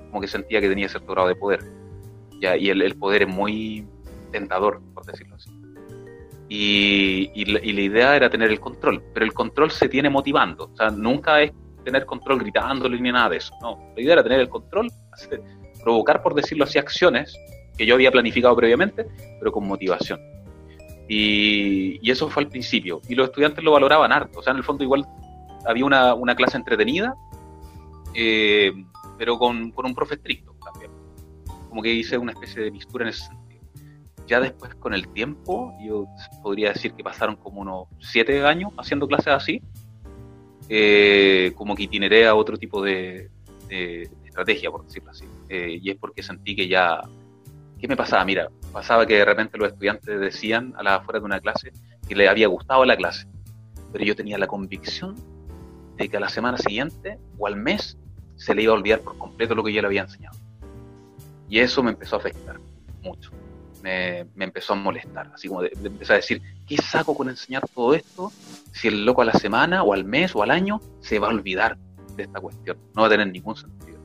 Speaker 4: Como que sentía que tenía cierto grado de poder. Ya, y el, el poder es muy tentador, por decirlo Y, la, idea era tener el control, pero el control se tiene motivando, o sea, nunca es tener control gritándole ni nada de eso, no, la idea era tener el control, provocar, por decirlo así, acciones que yo había planificado previamente, pero con motivación. Y, eso fue al principio, y los estudiantes lo valoraban harto, o sea, en el fondo igual había una, una clase entretenida, eh, pero con, con un profe estricto también, como que hice una especie de mistura en ese sentido ya después con el tiempo, yo podría decir que pasaron como unos siete años haciendo clases así, eh, como que itineré a otro tipo de, estrategia, por decirlo así. Eh, y es porque sentí que ya... ¿Qué me pasaba? Mira, pasaba que de repente los estudiantes decían a la afuera de una clase que les había gustado la clase, pero yo tenía la convicción de que a la semana siguiente o al mes se le iba a olvidar por completo lo que yo le había enseñado. Y eso me empezó a afectar mucho me, empezó a molestar, así como de, decir, ¿qué saco con enseñar todo esto si el loco a la semana o al mes o al año se va a olvidar de esta cuestión? No va a tener ningún sentido.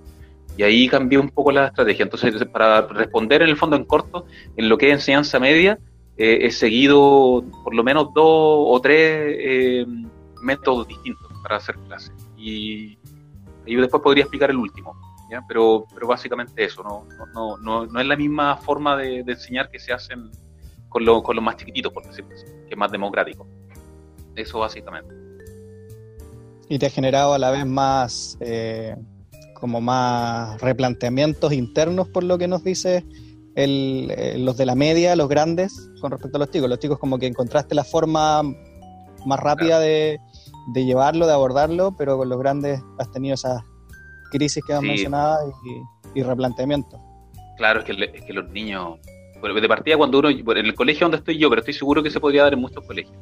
Speaker 4: Y ahí cambié un poco la estrategia. Entonces, para responder en el fondo en corto, en lo que es enseñanza media, eh, he seguido por lo menos dos o tres eh, métodos distintos para hacer clases. Y, y después podría explicar el último. Pero, pero básicamente eso, no, no, no, no es la misma forma de, enseñar que se hacen con, lo, con los más chiquititos, por decirlo así, que es más democrático. Eso básicamente.
Speaker 3: Y te ha generado a la vez más, eh, como más replanteamientos internos por lo que nos dice el, eh, los de la media, los grandes, con respecto a los chicos. Los chicos como que encontraste la forma más rápida de, de llevarlo, de abordarlo, pero con los grandes has tenido esas crisis que hemos mencionado y, replanteamiento.
Speaker 4: Claro, es que, es que los niños, bueno, de partida cuando uno, en el colegio donde estoy yo, pero estoy seguro que se podría dar en muchos colegios,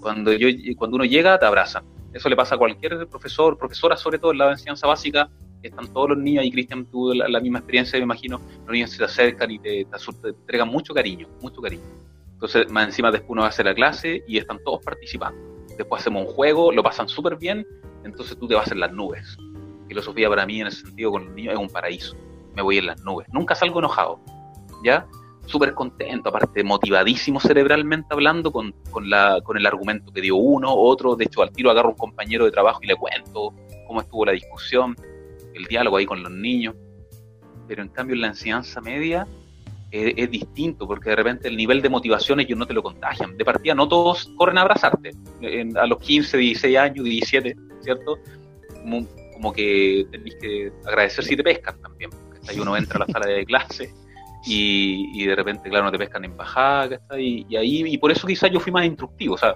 Speaker 4: cuando, yo, cuando uno llega te abrazan. Eso le pasa a cualquier profesor, profesora sobre todo en la enseñanza básica, están todos los niños, y Cristian tuvo la, misma experiencia, me imagino, los niños se te acercan y te, te, entregan mucho cariño, mucho cariño. Entonces, más encima después uno va a hacer la clase y están todos participando. Después hacemos un juego, lo pasan súper bien, entonces tú te vas en las nubes filosofía para mí en ese sentido con los niños es un paraíso. Me voy en las nubes. Nunca salgo enojado. ¿Ya? Súper contento, aparte motivadísimo cerebralmente hablando con, con, la, con el argumento que dio uno, otro. De hecho, al tiro agarro un compañero de trabajo y le cuento cómo estuvo la discusión, el diálogo ahí con los niños. Pero en cambio, en la enseñanza media es, distinto, porque de repente el nivel de motivación ellos no te lo contagian. De partida, no todos corren a abrazarte. a los 15, 16 años, 17, ¿cierto? Como que tenéis que agradecer si te pescan también. Ahí uno entra a la sala de clase y, de repente, claro, no te pescan en bajada, y, y, ahí, y por eso quizás yo fui más instructivo, o sea,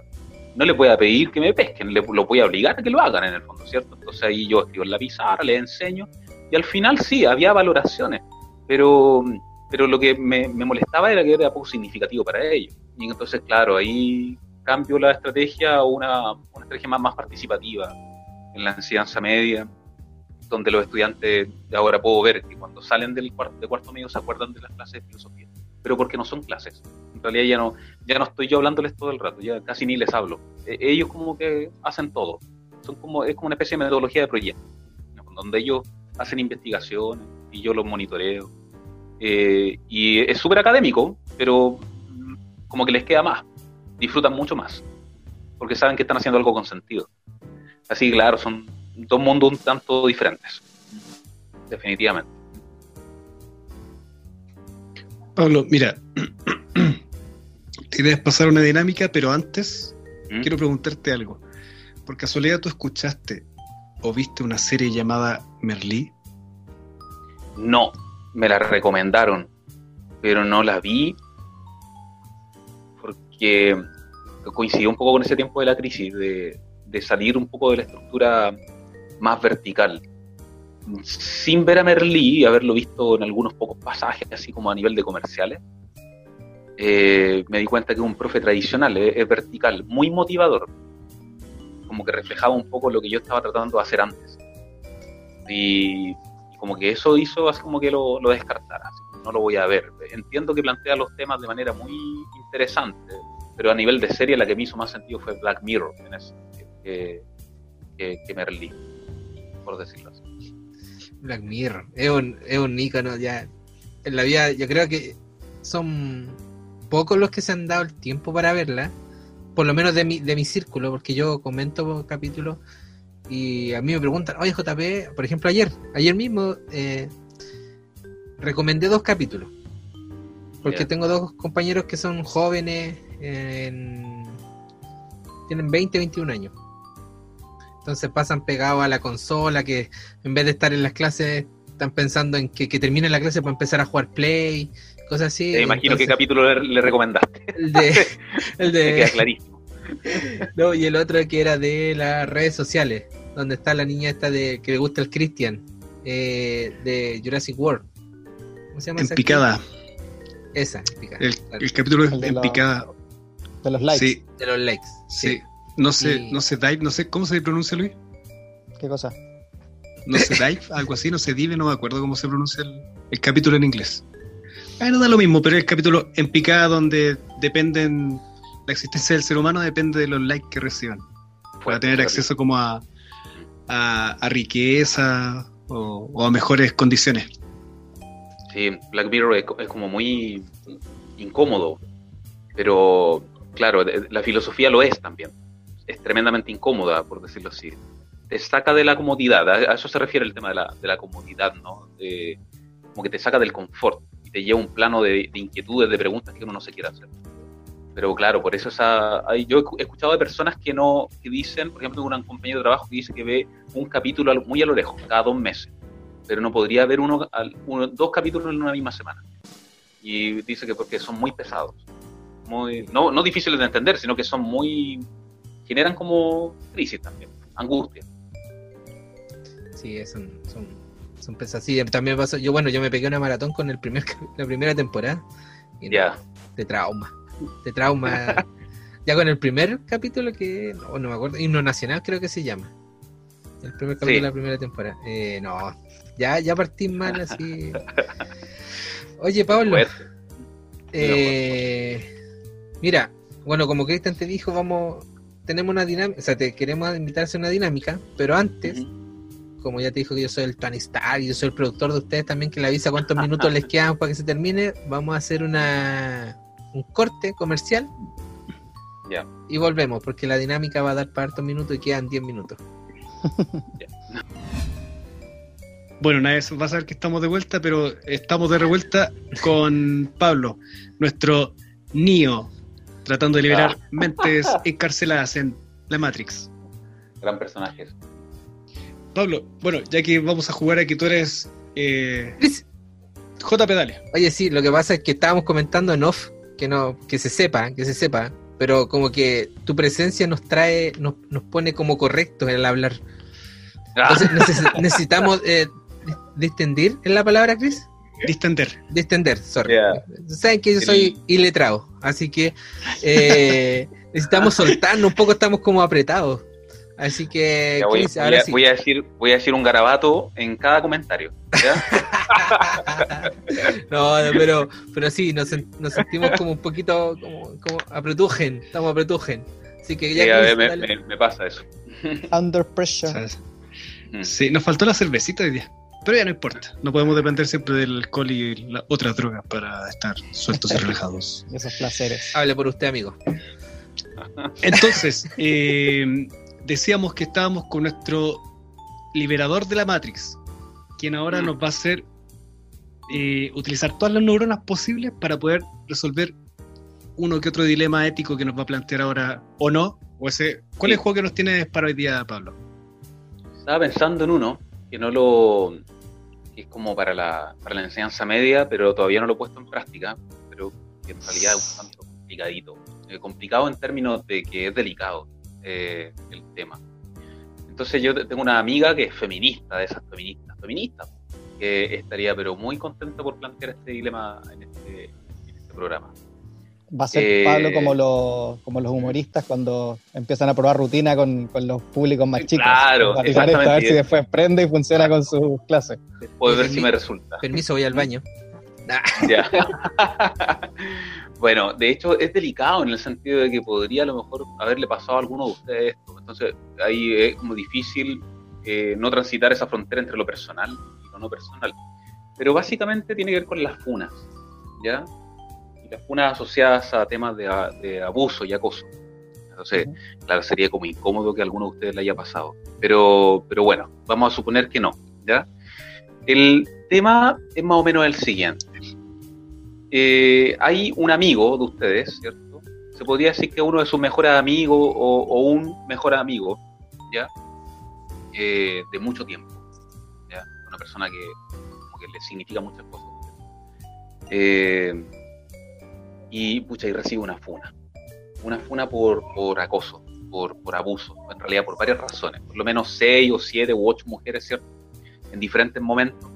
Speaker 4: no le voy a pedir que me pesquen, le, lo voy a obligar a que lo hagan en el fondo, ¿cierto? Entonces ahí yo escribo en la pizarra, les enseño, y al final sí, había valoraciones, pero, pero lo que me, me molestaba era que era poco significativo para ellos. Y entonces, claro, ahí cambio la estrategia a una, una estrategia más, más participativa, en la enseñanza media, donde los estudiantes de ahora puedo ver que cuando salen del cuarto, de cuarto medio se acuerdan de las clases de filosofía, pero porque no son clases. En realidad ya no, ya no estoy yo hablándoles todo el rato, ya casi ni les hablo. E, ellos como que hacen todo, son como, es como una especie de metodología de proyecto, donde ellos hacen investigaciones y yo los monitoreo. Eh, y es súper académico, pero mm, como que les queda más, disfrutan mucho más, porque saben que están haciendo algo con sentido. Así, claro, son dos mundos un tanto diferentes, definitivamente.
Speaker 1: Pablo, mira, la pasar una dinámica, pero antes ¿Mm? quiero preguntarte algo. ¿Por casualidad tú escuchaste o viste una serie llamada Merlí?
Speaker 4: No, me la recomendaron, pero no la vi porque coincidió un poco con ese tiempo de la crisis, de, de salir un poco de la estructura más vertical. Sin ver a Merlí y haberlo visto en algunos pocos pasajes, así como a nivel de comerciales, eh, me di cuenta que es un profe tradicional, es, vertical, muy motivador, como que reflejaba un poco lo que yo estaba tratando de hacer antes. Y, como que eso hizo así como que lo, descartara, no lo voy a ver. Entiendo que plantea los temas de manera muy interesante, pero a nivel de serie la que me hizo más sentido fue Black Mirror, en ese, que, que, que Merlí, por decirlo así.
Speaker 2: Black Mirror, es un, es un ícono ya. En la vida, yo creo que son pocos los que se han dado el tiempo para verla, por lo menos de mi, de mi círculo, porque yo comento capítulos y a mí me preguntan, oye JP, por ejemplo ayer, ayer mismo eh, recomendé dos capítulos, porque tengo dos compañeros que son jóvenes, tienen 20, 21 años. Entonces pasan pegados a la consola, que en vez de estar en las clases están pensando en que, que termine la clase para empezar a jugar Play cosas así.
Speaker 4: Te imagino qué capítulo le, recomendaste.
Speaker 2: El de. El de
Speaker 4: queda clarísimo.
Speaker 2: No, y el otro que era de las redes sociales, donde está la niña esta de que le gusta el Christian, eh, de Jurassic World.
Speaker 1: ¿Cómo se llama en picada.
Speaker 2: Esa, en picada.
Speaker 1: El, capítulo es en picada.
Speaker 3: De los likes.
Speaker 1: Sí.
Speaker 2: De los likes.
Speaker 1: Sí. No sé, no sé, dive, no sé, ¿cómo se pronuncia Luis?
Speaker 3: ¿Qué cosa?
Speaker 1: No sé, dive, algo así, no sé, dive, no me acuerdo cómo se pronuncia el capítulo en inglés. Ah, no da lo mismo, pero el capítulo en picada donde dependen, la existencia del ser humano depende de los likes que reciban. Para tener acceso como a, a, riqueza o, a mejores condiciones.
Speaker 4: Sí, Black Mirror es, como muy incómodo, pero claro, la filosofía lo es también. Es tremendamente incómoda, por decirlo así. Te saca de la comodidad, a, eso se refiere el tema de la, de la comodidad, ¿no? como que te saca del confort te lleva un plano de, inquietudes, de preguntas que uno no se quiere hacer. Pero claro, por eso esa, yo he escuchado de personas que no, que dicen, por ejemplo, un compañero de trabajo que dice que ve un capítulo muy a lo lejos, cada dos meses, pero no podría ver uno, dos capítulos en una misma semana. Y dice que porque son muy pesados, muy, no, no difíciles de entender, sino que son muy, generan como crisis también, angustia.
Speaker 2: Sí, son, son son así. También pasó, yo bueno, yo me pegué una maratón con el primer la primera temporada.
Speaker 4: ya.
Speaker 2: de trauma. De trauma. ya con el primer capítulo que no, no me acuerdo, himno nacional creo que se llama. El primer capítulo de la primera temporada. Eh, no, ya, ya partí mal así. Oye, Pablo. Eh, mira, bueno, como Cristian te dijo, vamos, tenemos una dinámica, o sea, te queremos invitarse a una dinámica, pero antes, como ya te dijo que yo soy el Tony Stark y yo soy el productor de ustedes también que le avisa cuántos minutos les quedan para que se termine, vamos a hacer una un corte comercial.
Speaker 4: Ya.
Speaker 2: Y volvemos, porque la dinámica va a dar para hartos minutos y quedan 10 minutos.
Speaker 1: Bueno, nadie va a saber que estamos de vuelta, pero estamos de revuelta con Pablo, nuestro Neo, tratando de liberar ah. mentes encarceladas en la Matrix.
Speaker 4: Gran personaje.
Speaker 1: Pablo, bueno, ya que vamos a jugar a que tú eres eh, J Pedales.
Speaker 2: Oye, sí, lo que pasa es que estábamos comentando en off, que no, que se sepa, que se sepa, pero como que tu presencia nos trae, nos, nos pone como correctos en el hablar. Ah. Entonces necesitamos eh, distender en la palabra, Chris.
Speaker 1: Distender.
Speaker 2: Distender, sorry. Saben que yo soy iletrado, así que eh, necesitamos soltarnos un poco, estamos como apretados. Así que,
Speaker 4: voy, a, decir, voy a decir un garabato en cada comentario.
Speaker 2: no, pero, pero sí, nos, sentimos como un poquito como, como apretujen, estamos apretujen. Así que
Speaker 4: ya me, pasa eso.
Speaker 3: Under pressure.
Speaker 1: ¿sabes?
Speaker 4: Mm.
Speaker 1: Sí, nos faltó la cervecita hoy día. Pero ya no importa. No podemos depender siempre del alcohol y las otras drogas para estar sueltos y relajados.
Speaker 3: Esos placeres.
Speaker 2: Hable por usted, amigo.
Speaker 1: Entonces, eh, decíamos que estábamos con nuestro liberador de la Matrix, quien ahora
Speaker 4: Mm.
Speaker 1: nos va a hacer eh, utilizar todas las neuronas posibles para poder resolver uno que otro dilema ético que nos va a plantear ahora o no. O ese, ¿Cuál
Speaker 4: Sí.
Speaker 1: es el juego que nos tiene para hoy día, Pablo?
Speaker 4: Estaba pensando en uno que no lo que es como para la, para la enseñanza media, pero todavía no lo he puesto en práctica, pero que en realidad es un tanto complicadito. Eh, complicado en términos de que es delicado eh, el tema. Entonces yo te- tengo una amiga que es feminista, de esas feministas, feministas, que estaría pero muy contenta por plantear este dilema en este, en este programa.
Speaker 3: Va a ser
Speaker 4: Eh,
Speaker 3: Pablo como los, como los humoristas cuando empiezan a probar rutina con, con los públicos más chicos.
Speaker 4: Claro,
Speaker 3: Va a tirar esto a ver
Speaker 4: exactamente.
Speaker 3: si después prende y funciona con sus clases.
Speaker 4: Puedo ver si me resulta.
Speaker 2: Permiso, voy al baño.
Speaker 4: Ya. bueno, de hecho es delicado en el sentido de que podría a lo mejor haberle pasado a alguno de ustedes esto. Entonces ahí es como difícil eh, no transitar esa frontera entre lo personal y lo no personal. Pero básicamente tiene que ver con las funas, ¿ya? Y las funas asociadas a temas de, abuso y acoso. Entonces, claro, sería como incómodo que a alguno de ustedes le haya pasado. Pero, pero bueno, vamos a suponer que no, ¿ya? El tema es más o menos el siguiente. Eh, hay un amigo de ustedes, ¿cierto? Se podría decir que uno de sus mejores amigos o, o un mejor amigo, ¿ya? Eh, de mucho tiempo, ¿ya? Una persona que, como que le significa muchas cosas. Eh, y, pucha, y recibe una funa. Una funa por, por acoso, por, por abuso, en realidad por varias razones. Por lo menos seis o siete u ocho mujeres, ¿cierto? En diferentes momentos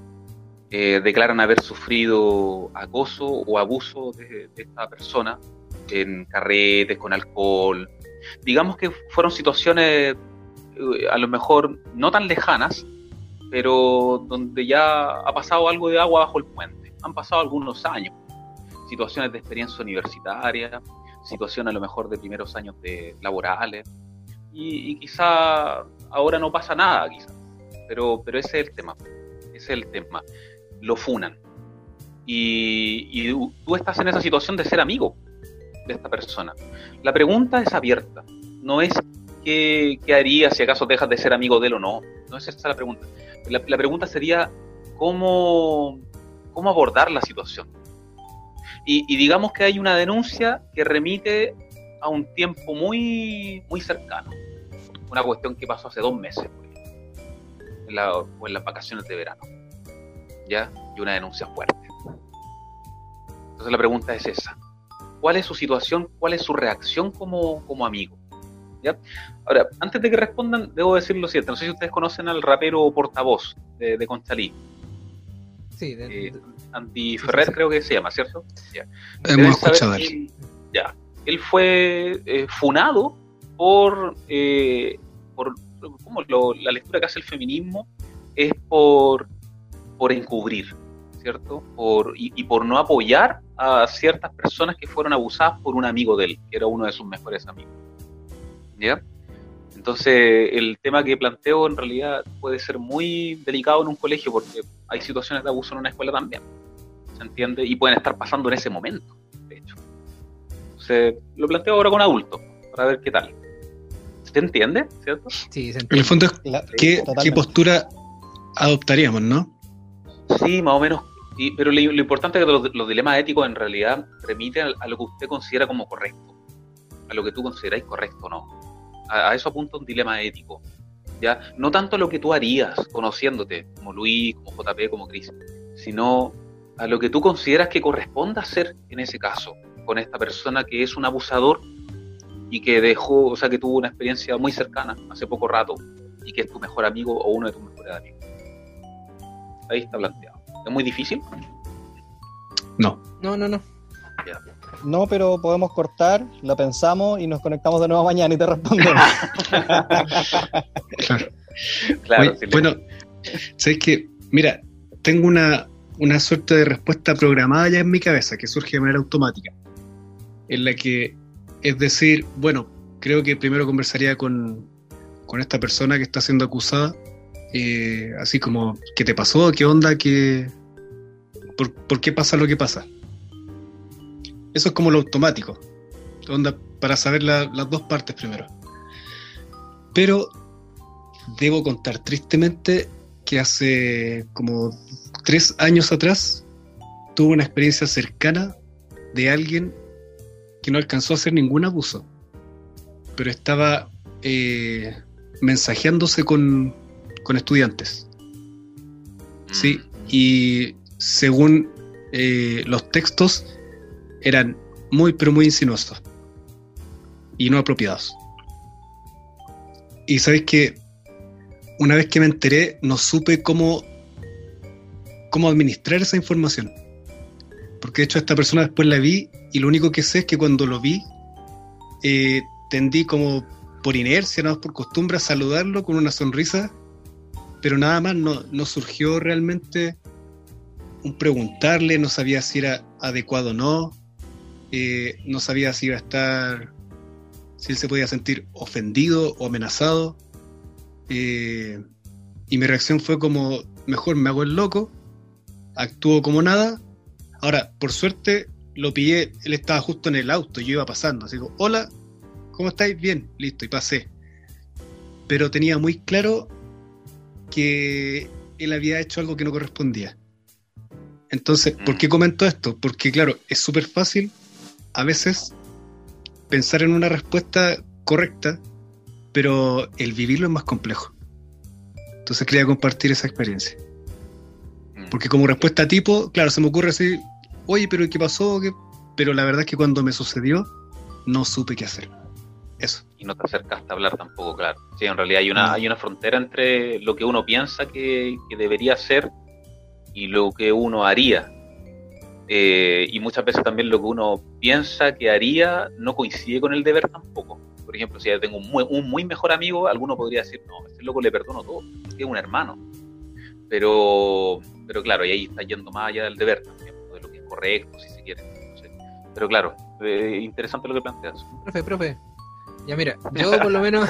Speaker 4: eh, declaran haber sufrido acoso o abuso de, de esta persona en carretes, con alcohol. Digamos que fueron situaciones eh, a lo mejor no tan lejanas, pero donde ya ha pasado algo de agua bajo el puente. Han pasado algunos años. Situaciones de experiencia universitaria, situaciones a lo mejor de primeros años de laborales. Y, y quizá ahora no pasa nada, quizá. Pero, pero ese es el tema. Ese es el tema lo funan. Y, y tú estás en esa situación de ser amigo de esta persona. La pregunta es abierta. No es qué, qué harías si acaso dejas de ser amigo de él o no. No es esa la pregunta. La, la pregunta sería cómo, cómo abordar la situación. Y, digamos que hay una denuncia que remite a un tiempo muy, muy cercano. Una cuestión que pasó hace dos meses, en la, o en las vacaciones de verano. ¿ya? Y una denuncia fuerte. Entonces la pregunta es esa. ¿Cuál es su situación? ¿Cuál es su reacción como, como amigo? ¿Ya? Ahora, antes de que respondan, debo decir lo siguiente. No sé si ustedes conocen al rapero portavoz de, de Conchalí.
Speaker 2: Sí, de,
Speaker 4: Eh, Andy Ferrer
Speaker 2: sí, sí.
Speaker 4: creo que se llama, ¿cierto? Ya.
Speaker 1: Hemos escuchado
Speaker 4: saber
Speaker 1: él.
Speaker 4: él- ya. Él fue eh, funado por, eh, por ¿cómo lo- la lectura que hace el feminismo es por, por encubrir, ¿cierto? Por, y, y por no apoyar a ciertas personas que fueron abusadas por un amigo de él, que era uno de sus mejores amigos. ¿Ya? Entonces, el tema que planteo en realidad puede ser muy delicado en un colegio porque hay situaciones de abuso en una escuela también. ¿Se entiende? Y pueden estar pasando en ese momento, de hecho. Entonces, lo planteo ahora con adultos, para ver qué tal. ¿Se entiende? ¿Cierto?
Speaker 2: sí, se
Speaker 1: En el
Speaker 2: entiende.
Speaker 1: fondo, es
Speaker 3: La-
Speaker 1: ¿qué, qué postura adoptaríamos, no?
Speaker 4: Sí, más o menos. Y- pero lo, lo importante es que los, los dilemas éticos en realidad remiten a, a lo que usted considera como correcto, a lo que tú consideráis correcto o no. A, a eso apunta un dilema ético. ¿ya? No tanto a lo que tú harías conociéndote, como Luis, como JP, como Chris, sino a lo que tú consideras que corresponde hacer en ese caso, con esta persona que es un abusador y que dejó, o sea, que tuvo una experiencia muy cercana hace poco rato y que es tu mejor amigo o uno de tus mejores amigos. Ahí está planteado. ¿Es muy difícil?
Speaker 1: No.
Speaker 2: No, no, no.
Speaker 3: No, pero podemos cortar, lo pensamos y nos conectamos de nuevo mañana y te respondemos.
Speaker 1: Claro.
Speaker 4: Claro,
Speaker 1: Oye,
Speaker 4: sí, le-
Speaker 1: bueno, ¿sabes qué? Mira, tengo una, una suerte de respuesta programada ya en mi cabeza que surge de manera automática. En la que, es decir, bueno, creo que primero conversaría con, con esta persona que está siendo acusada, eh, así como, ¿qué te pasó? ¿Qué onda? ¿Qué, por, por, qué pasa lo que pasa? Eso es como lo automático, onda, para saber la, las dos partes primero. Pero debo contar tristemente que hace como tres años atrás tuve una experiencia cercana de alguien que no alcanzó a hacer ningún abuso, pero estaba eh, mensajeándose con, con, estudiantes. Sí,
Speaker 4: Mm.
Speaker 1: y según eh, los textos eran muy, pero muy insinuosos y no apropiados. Y sabéis que una vez que me enteré, no supe cómo, cómo administrar esa información. Porque de hecho esta persona después la vi y lo único que sé es que cuando lo vi, eh, tendí como por inercia, nada por costumbre, a saludarlo con una sonrisa, pero nada más no, no surgió realmente un preguntarle, no sabía si era adecuado o no, eh, no sabía si iba a estar, si él se podía sentir ofendido o amenazado. Eh, y mi reacción fue como, mejor me hago el loco, actúo como nada. Ahora, por suerte, lo pillé, él estaba justo en el auto, yo iba pasando, así como, hola, ¿cómo estáis? Bien, listo, y pasé. Pero tenía muy claro que él había hecho algo que no correspondía. Entonces, ¿por qué comento esto? Porque, claro, es súper fácil a veces pensar en una respuesta correcta, pero el vivirlo es más complejo. Entonces quería compartir esa experiencia.
Speaker 4: Mm.
Speaker 1: Porque como respuesta tipo, claro, se me ocurre así, oye, pero ¿qué pasó? ¿Qué? Pero la verdad es que cuando me sucedió, no supe qué hacer. Eso.
Speaker 4: Y no te acercaste a hablar tampoco, claro. Sí, en realidad hay una, hay una frontera entre lo que uno piensa que, que debería ser y lo que uno haría. Eh, y muchas veces también lo que uno piensa que haría no coincide con el deber tampoco. Por ejemplo, si yo tengo un muy, un muy mejor amigo, alguno podría decir, no, a ese loco le perdono todo, porque es un hermano. Pero, pero claro, y ahí está yendo más allá del deber también, de lo que es correcto, si se quiere. no sé. Pero claro, eh, interesante lo que planteas.
Speaker 2: Profe, profe. Ya mira, yo por lo menos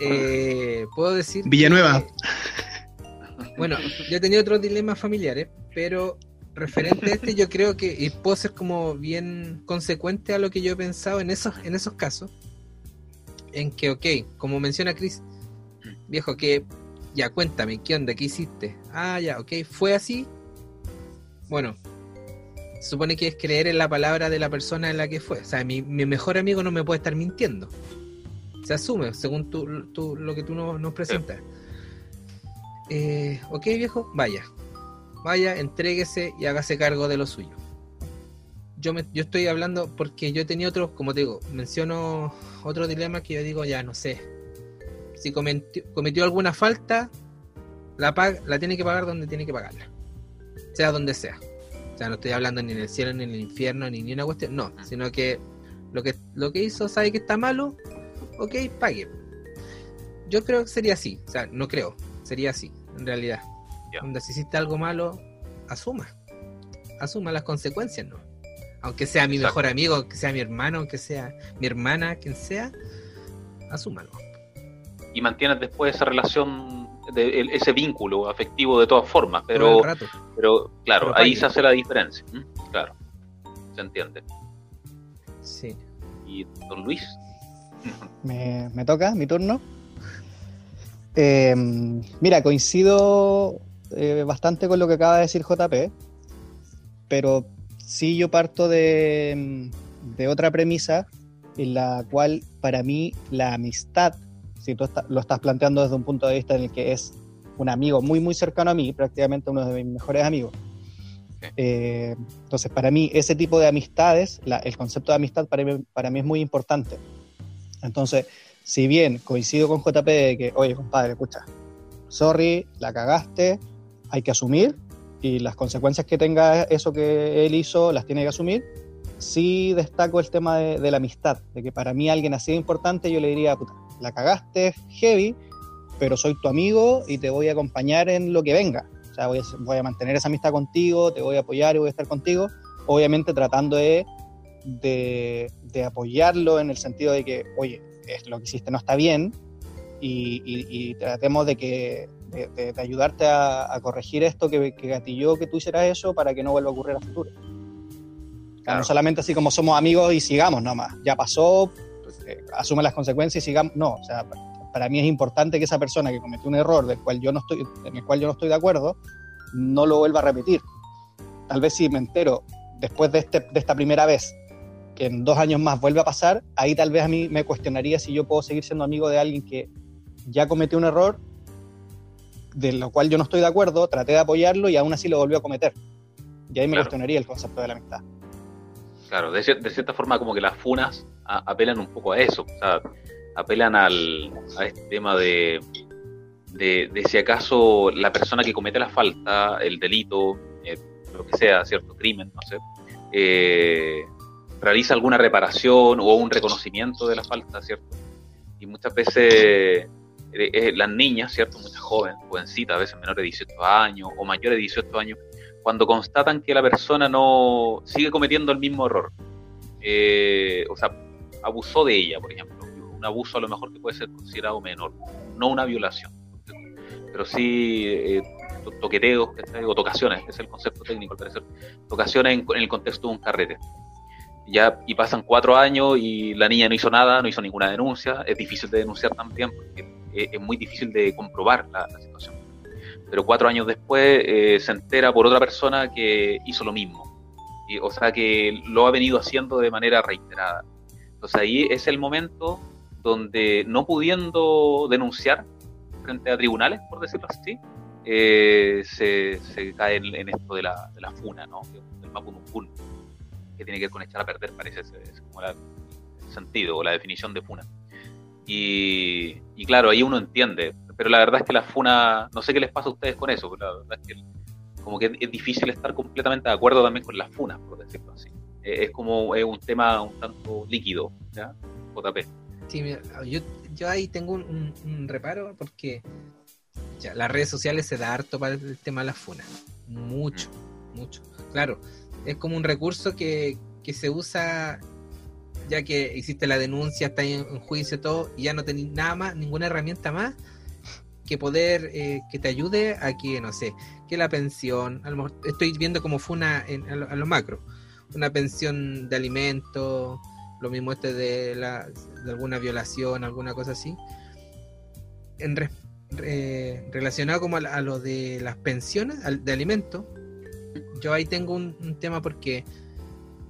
Speaker 2: eh, puedo decir.
Speaker 1: Villanueva.
Speaker 2: que- bueno, yo he tenido otros dilemas familiares, pero referente a este, yo creo que, y puedo ser como bien consecuente a lo que yo he pensado en esos, en esos casos, en que, ok, como menciona Chris, viejo, que ya cuéntame, ¿qué onda? ¿Qué hiciste? Ah, ya, ok, fue así. Bueno, se supone que es creer en la palabra de la persona en la que fue. O sea, mi, mi mejor amigo no me puede estar mintiendo. Se asume, según tú, tú- lo que tú nos, nos presentas. Eh, ok, viejo, vaya. Vaya, entréguese y hágase cargo de lo suyo. Yo, me, yo estoy hablando porque yo he tenido otros, como te digo, menciono otro dilema que yo digo, ya no sé. Si cometió, cometió alguna falta, la, pag- la tiene que pagar donde tiene que pagarla. Sea donde sea. O sea, no estoy hablando ni en el cielo, ni en el infierno, ni ni una cuestión. No, sino que lo que, lo que hizo sabe que está malo, ok, pague. Yo creo que sería así. O sea, no creo, sería así, en realidad.
Speaker 4: Ya.
Speaker 2: Donde si hiciste algo malo, asuma. Asuma las consecuencias, ¿no? Aunque sea mi
Speaker 4: Exacto.
Speaker 2: mejor amigo, aunque sea mi hermano, aunque sea mi hermana, quien sea, asúmalo.
Speaker 4: y mantienes después esa relación, de, el- ese vínculo afectivo de todas formas, pero, pero claro,
Speaker 2: Pero
Speaker 4: ahí se hace la diferencia. Claro, se entiende.
Speaker 2: Sí.
Speaker 4: Y don Luis,
Speaker 3: Me, me toca, mi turno. Eh, mira, coincido eh, bastante con lo que acaba de decir JP, pero sí yo parto de, de otra premisa en la cual para mí la amistad, si tú está- lo estás planteando desde un punto de vista en el que es un amigo muy muy cercano a mí, prácticamente uno de mis mejores amigos. Eh, entonces para mí ese tipo de amistades, la- el concepto de amistad para mí, para mí es muy importante. Entonces, si bien coincido con JP de que, oye, compadre, escucha, sorry, la cagaste, hay que asumir y las consecuencias que tenga eso que él hizo las tiene que asumir, sí destaco el tema de, la amistad, de que para mí alguien así de importante yo le diría, puta, la cagaste heavy, pero soy tu amigo y te voy a acompañar en lo que venga. O sea, voy a, mantener esa amistad contigo, te voy a apoyar y voy a estar contigo, obviamente tratando de, apoyarlo en el sentido de que, oye, es- lo que hiciste no está bien, y tratemos de que de, de- de ayudarte a, a corregir esto que, que gatilló que tú hicieras eso para que no vuelva a ocurrir a futuro.
Speaker 4: Claro.
Speaker 3: No solamente así como somos amigos y sigamos nomás. Ya pasó, pues, eh, asume las consecuencias y sigamos. No, o sea, pa- para mí es importante que esa persona que cometió un error del cual yo no estoy, en el cual yo no estoy de acuerdo, no lo vuelva a repetir. Tal vez si me entero después de, este, de esta primera vez que en dos años más vuelve a pasar, ahí tal vez a mí me cuestionaría si yo puedo seguir siendo amigo de alguien que ya cometió un error de lo cual yo no estoy de acuerdo, traté de apoyarlo y aún así lo volvió a cometer. Y ahí me
Speaker 4: Claro.
Speaker 3: cuestionaría el concepto de la amistad.
Speaker 4: Claro, de, cier- de cierta forma como que las funas apelan un poco a eso, o sea, apelan al, a este tema de, de, de si acaso la persona que comete la falta, el delito, eh, lo que sea, cierto crimen, no sé, eh, realiza alguna reparación o un reconocimiento de la falta, ¿cierto? Y muchas veces eh, eh, las niñas, ¿cierto? Muchas jóvenes, jovencitas, a veces menores de 18 años o mayores de 18 años, cuando constatan que la persona no sigue cometiendo el mismo error, eh, o sea, abusó de ella, por ejemplo, un abuso a lo mejor que puede ser considerado menor, no una violación, pero sí eh, to- toqueteos, o tocaciones, es el concepto técnico al parecer, tocaciones en, en el contexto de un carrete. Ya, y pasan cuatro años y la niña no hizo nada, no hizo ninguna denuncia, es difícil de denunciar también porque es, es muy difícil de comprobar la, la situación pero cuatro años después eh, se entera por otra persona que hizo lo mismo. Y, o sea que lo ha venido haciendo de manera reiterada. Entonces ahí es el momento donde no pudiendo denunciar frente a tribunales, por decirlo así, eh, se, se cae en, en esto de la, de la funa, ¿no? El mapunupun, que tiene que ver con echar a perder, parece, es como la- el sentido o la definición de funa. Y, y claro, ahí uno entiende, pero la verdad es que la funa, no sé qué les pasa a ustedes con eso, pero la verdad es que como que es difícil estar completamente de acuerdo también con las funas, por decirlo así. Eh, Es como es un tema un tanto líquido, ¿ya? JP.
Speaker 2: Sí, mira, yo, yo ahí tengo un, un- un reparo porque ya, las redes sociales se da harto para el tema de las funas. Mucho, mucho. Claro, es como un recurso que, que se usa ya que existe la denuncia, está en, en juicio todo, y ya no tenéis nada más, ninguna herramienta más que poder eh, que te ayude a que, no sé, que la pensión, a lo mejor estoy viendo como funa en, a, lo, macro, una pensión de alimentos, lo mismo este de, la, de alguna violación, alguna cosa así. En relacionado como a, lo de las pensiones al- de alimentos, yo ahí tengo un tema porque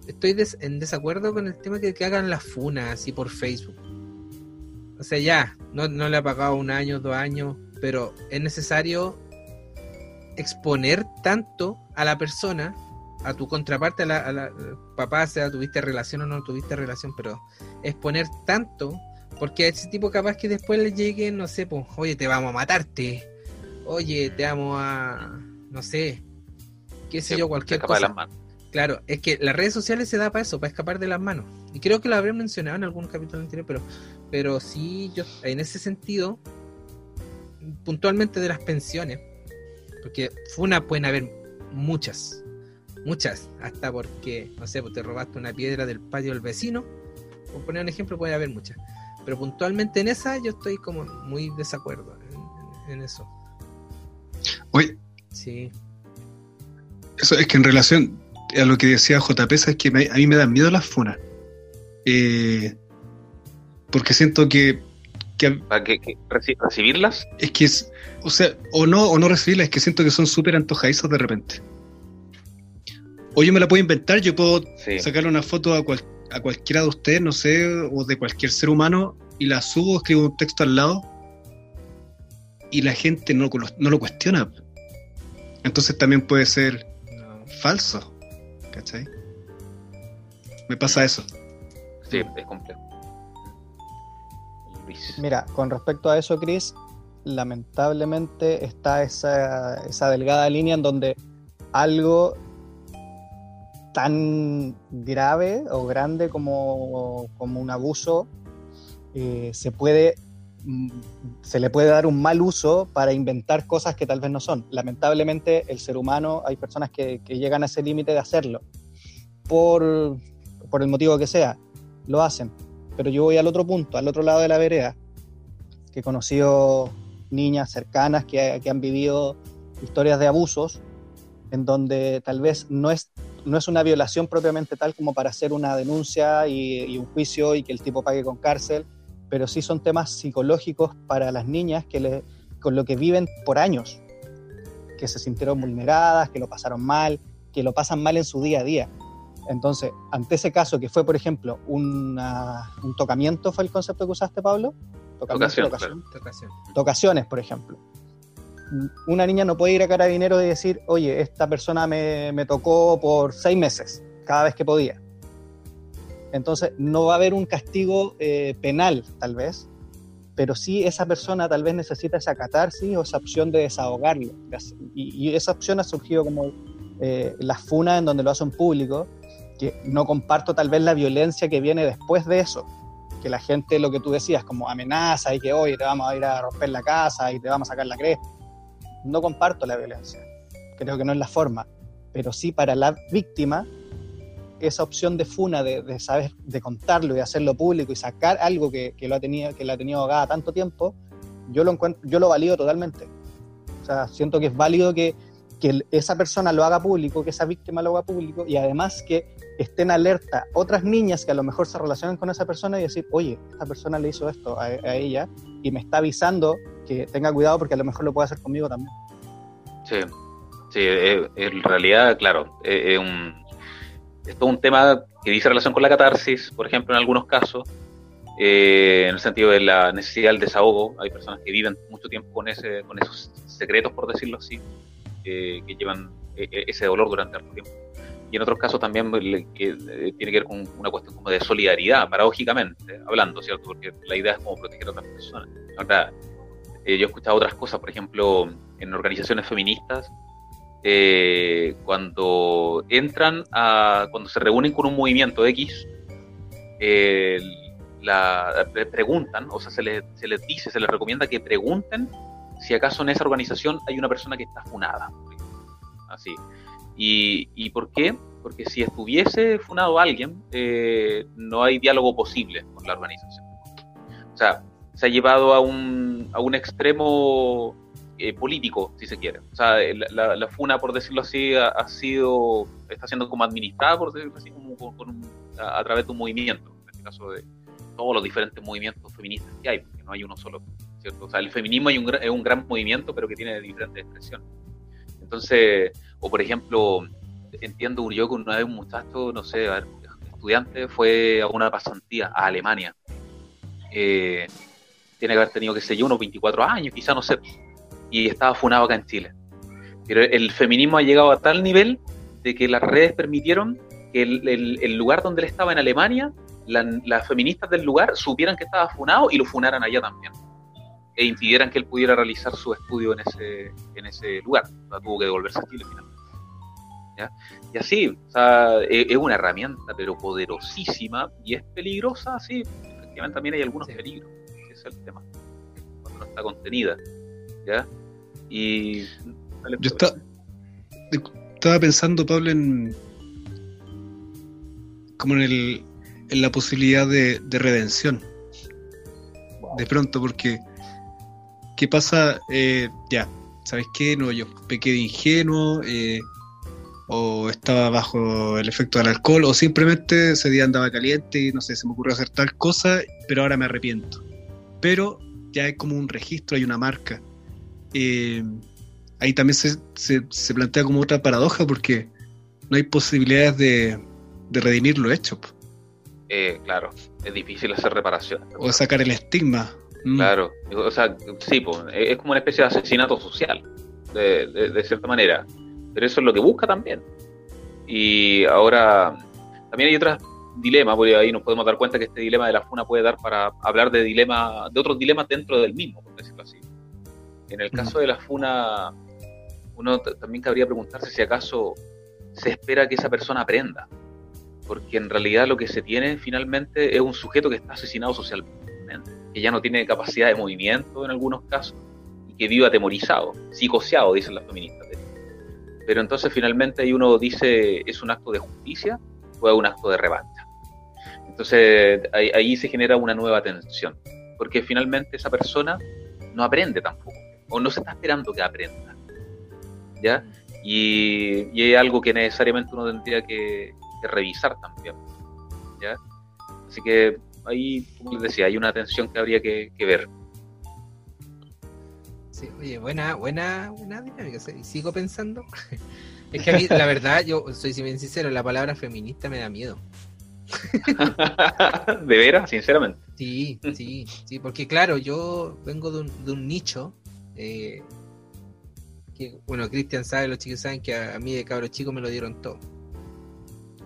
Speaker 2: estoy des- en desacuerdo con el tema que, que hagan las funas así por Facebook. O sea, ya, no, no le ha pagado un año, dos años, pero es necesario exponer tanto a la persona, a tu contraparte, a la, a la- papá, sea tuviste relación o no tuviste relación, pero exponer tanto, porque a ese tipo capaz que después le lleguen, no sé, pues, oye, te vamos a matarte, oye, te vamos a, no sé, qué sé
Speaker 4: Sí,
Speaker 2: yo, cualquier cosa. Claro, es que las redes sociales se da para eso, para escapar de las manos. Y creo que lo habré mencionado en algún capítulo anterior, pero, pero sí, yo en ese sentido, puntualmente de las pensiones, porque funas pueden haber muchas, muchas, hasta porque, no sé, pues te robaste una piedra del patio del vecino, por poner un ejemplo, puede haber muchas. Pero puntualmente en esa yo estoy como muy desacuerdo en, en- en eso.
Speaker 1: Oye,
Speaker 2: Sí,
Speaker 1: eso es que en relación a lo que decía JP, es que me- a mí me dan miedo las funas. Eh, porque siento que, que
Speaker 4: ¿Para que, que reci- recibirlas?
Speaker 1: es que es, o sea, o no, o no recibirlas, es que siento que son súper antojadizos de repente. O yo me la puedo inventar, yo puedo
Speaker 4: Sí.
Speaker 1: sacarle una foto a, cual- a cualquiera de ustedes, no sé, o de cualquier ser humano, y la subo, escribo un texto al lado, y la gente no, lo- no lo cuestiona. Entonces también puede ser
Speaker 2: no.
Speaker 1: falso, ¿cachai? Me pasa eso.
Speaker 4: Sí, es complejo. Luis.
Speaker 3: Mira, con respecto a eso, Chris, lamentablemente está esa, esa delgada línea en donde algo tan grave o grande como, como un abuso eh, se puede se le puede dar un mal uso para inventar cosas que tal vez no son. Lamentablemente el ser humano, hay personas que, que llegan a ese límite de hacerlo por, por el motivo que sea, lo hacen. Pero yo voy al otro punto, al otro lado de la vereda. que he conocido niñas cercanas que, que han vivido historias de abusos en donde tal vez no es, no es una violación propiamente tal como para hacer una denuncia y, un juicio y que el tipo pague con cárcel, pero sí son temas psicológicos para las niñas que le, con lo que viven por años, que se sintieron vulneradas, que lo pasaron mal, que lo pasan mal en su día a día. Entonces, ante ese caso que fue, por ejemplo, un tocamiento, ¿fue el concepto que usaste, Pablo?
Speaker 4: Tocación,
Speaker 3: Tocaciones, por ejemplo una niña no puede ir a carabinero y decir, oye, esta persona me, tocó por seis meses, cada vez que podía. Entonces, no va a haber un castigo eh, penal, tal vez, pero sí esa persona tal vez necesita esa catarsis o esa opción de desahogarlo. Y, esa opción ha surgido como eh, la funa en donde lo hacen público, que no comparto tal vez la violencia que viene después de eso. Que la gente, lo que tú decías, como amenaza y que hoy te vamos a ir a romper la casa y te vamos a sacar la cresta no comparto la violencia, creo que no es la forma, pero sí para la víctima esa opción de funa, de, saber, de contarlo y hacerlo público y sacar algo que, lo ha tenido, que la ha tenido ahogada tanto tiempo, yo lo encuentro, yo lo valido totalmente. O sea, siento que es válido que, que esa persona lo haga público, que esa víctima lo haga público y además que estén alerta otras niñas que a lo mejor se relacionan con esa persona y decir, oye, esta persona le hizo esto a ella y me está avisando que tenga cuidado porque a lo mejor lo puede hacer conmigo también.
Speaker 4: Sí, sí, eh, en realidad, claro, eh, es, un, es todo un tema que dice relación con la catarsis, por ejemplo, en algunos casos, eh, en el sentido de la necesidad del desahogo. Hay personas que viven mucho tiempo con, ese, con esos secretos, por decirlo así, que llevan ese dolor durante algún tiempo. Y en otros casos también que, tiene que ver con una cuestión como de solidaridad, paradójicamente, hablando, ¿cierto? Porque la idea es como proteger a otras personas. Ahora, eh, yo he escuchado otras cosas, por ejemplo, en organizaciones feministas, eh, cuando entran a, cuando se reúnen con un movimiento X, eh, preguntan, o sea, se les, dice, se les recomienda que pregunten si acaso en esa organización hay una persona que está funada. Así. ¿Y, ¿Y por qué? Porque si estuviese funado alguien, no hay diálogo posible con la organización. O sea, se ha llevado a un, a un extremo eh, político, si se quiere. O sea, la, FUNA, por decirlo así, ha, sido, está siendo como administrada, por decirlo así, como a, través de un movimiento, en este caso de todos los diferentes movimientos feministas que hay, porque no hay uno solo, ¿cierto? O sea, el feminismo hay un, es un gran movimiento, pero que tiene diferentes expresiones. Entonces, o por ejemplo, entiendo yo que una vez un muchacho, no sé, estudiante, fue a una pasantía a Alemania. Eh, tiene que haber tenido, que sé yo, unos 24 años, quizá, no sé, y estaba funado acá en Chile. Pero el feminismo ha llegado a tal nivel de que las redes permitieron que el, lugar donde él estaba en Alemania, las feministas del lugar supieran que estaba funado y lo funaran allá también. E impidieran que él pudiera realizar su estudio en ese, en ese lugar. O tuvo que devolverse a Chile finalmente. Y así, o sea, es, es, una herramienta, pero poderosísima y es peligrosa, sí, efectivamente también hay algunos peligros el tema, cuando no está contenida. ¿Ya? Y.
Speaker 1: Yo estaba pensando, Pablo, en. como en, el, en la posibilidad de, redención. De pronto, porque. ¿Qué pasa? Eh, ya, ¿sabes qué? No, yo pequé de ingenuo. Eh, o estaba bajo el efecto del alcohol, o simplemente ese día andaba caliente y no sé, se me ocurrió hacer tal cosa, pero ahora me arrepiento pero ya hay como un registro, hay una marca. Eh, ahí también se, se, plantea como otra paradoja porque no hay posibilidades de, redimir lo hecho.
Speaker 4: Eh, claro, es difícil hacer reparación.
Speaker 1: O sacar el estigma.
Speaker 4: Mm. Claro, o sea, sí, es como una especie de asesinato social, de, de, cierta manera. Pero eso es lo que busca también. Y ahora, también hay otras dilema, porque ahí nos podemos dar cuenta que este dilema de la funa puede dar para hablar de dilema, de otros dilemas dentro del mismo. En el caso de la funa, uno también cabría preguntarse si acaso se espera que esa persona aprenda, porque en realidad lo que se tiene finalmente es un sujeto que está asesinado socialmente, que ya no tiene capacidad de movimiento en algunos casos y que vive atemorizado, psicoseado, dicen las feministas. Pero entonces finalmente ahí uno dice, ¿es un acto de justicia o es un acto de revancha? Entonces ahí, se genera una nueva tensión. porque finalmente esa persona no aprende tampoco, o no se está esperando que aprenda. ¿Ya? Y, y es algo que necesariamente uno tendría que, que revisar también. ¿Ya? Así que ahí, como les decía, hay una tensión que habría que, que ver.
Speaker 2: Sí, oye, buena, buena, buena dinámica. Sigo pensando. Es que a mí, la verdad, yo soy bien sincero, la palabra feminista me da miedo.
Speaker 4: ¿De veras? Sinceramente.
Speaker 2: Sí, sí, sí, porque claro, yo vengo de un, de un nicho eh, bueno, Cristian sabe, los chicos saben que a, mí de cabro chico me lo dieron todo.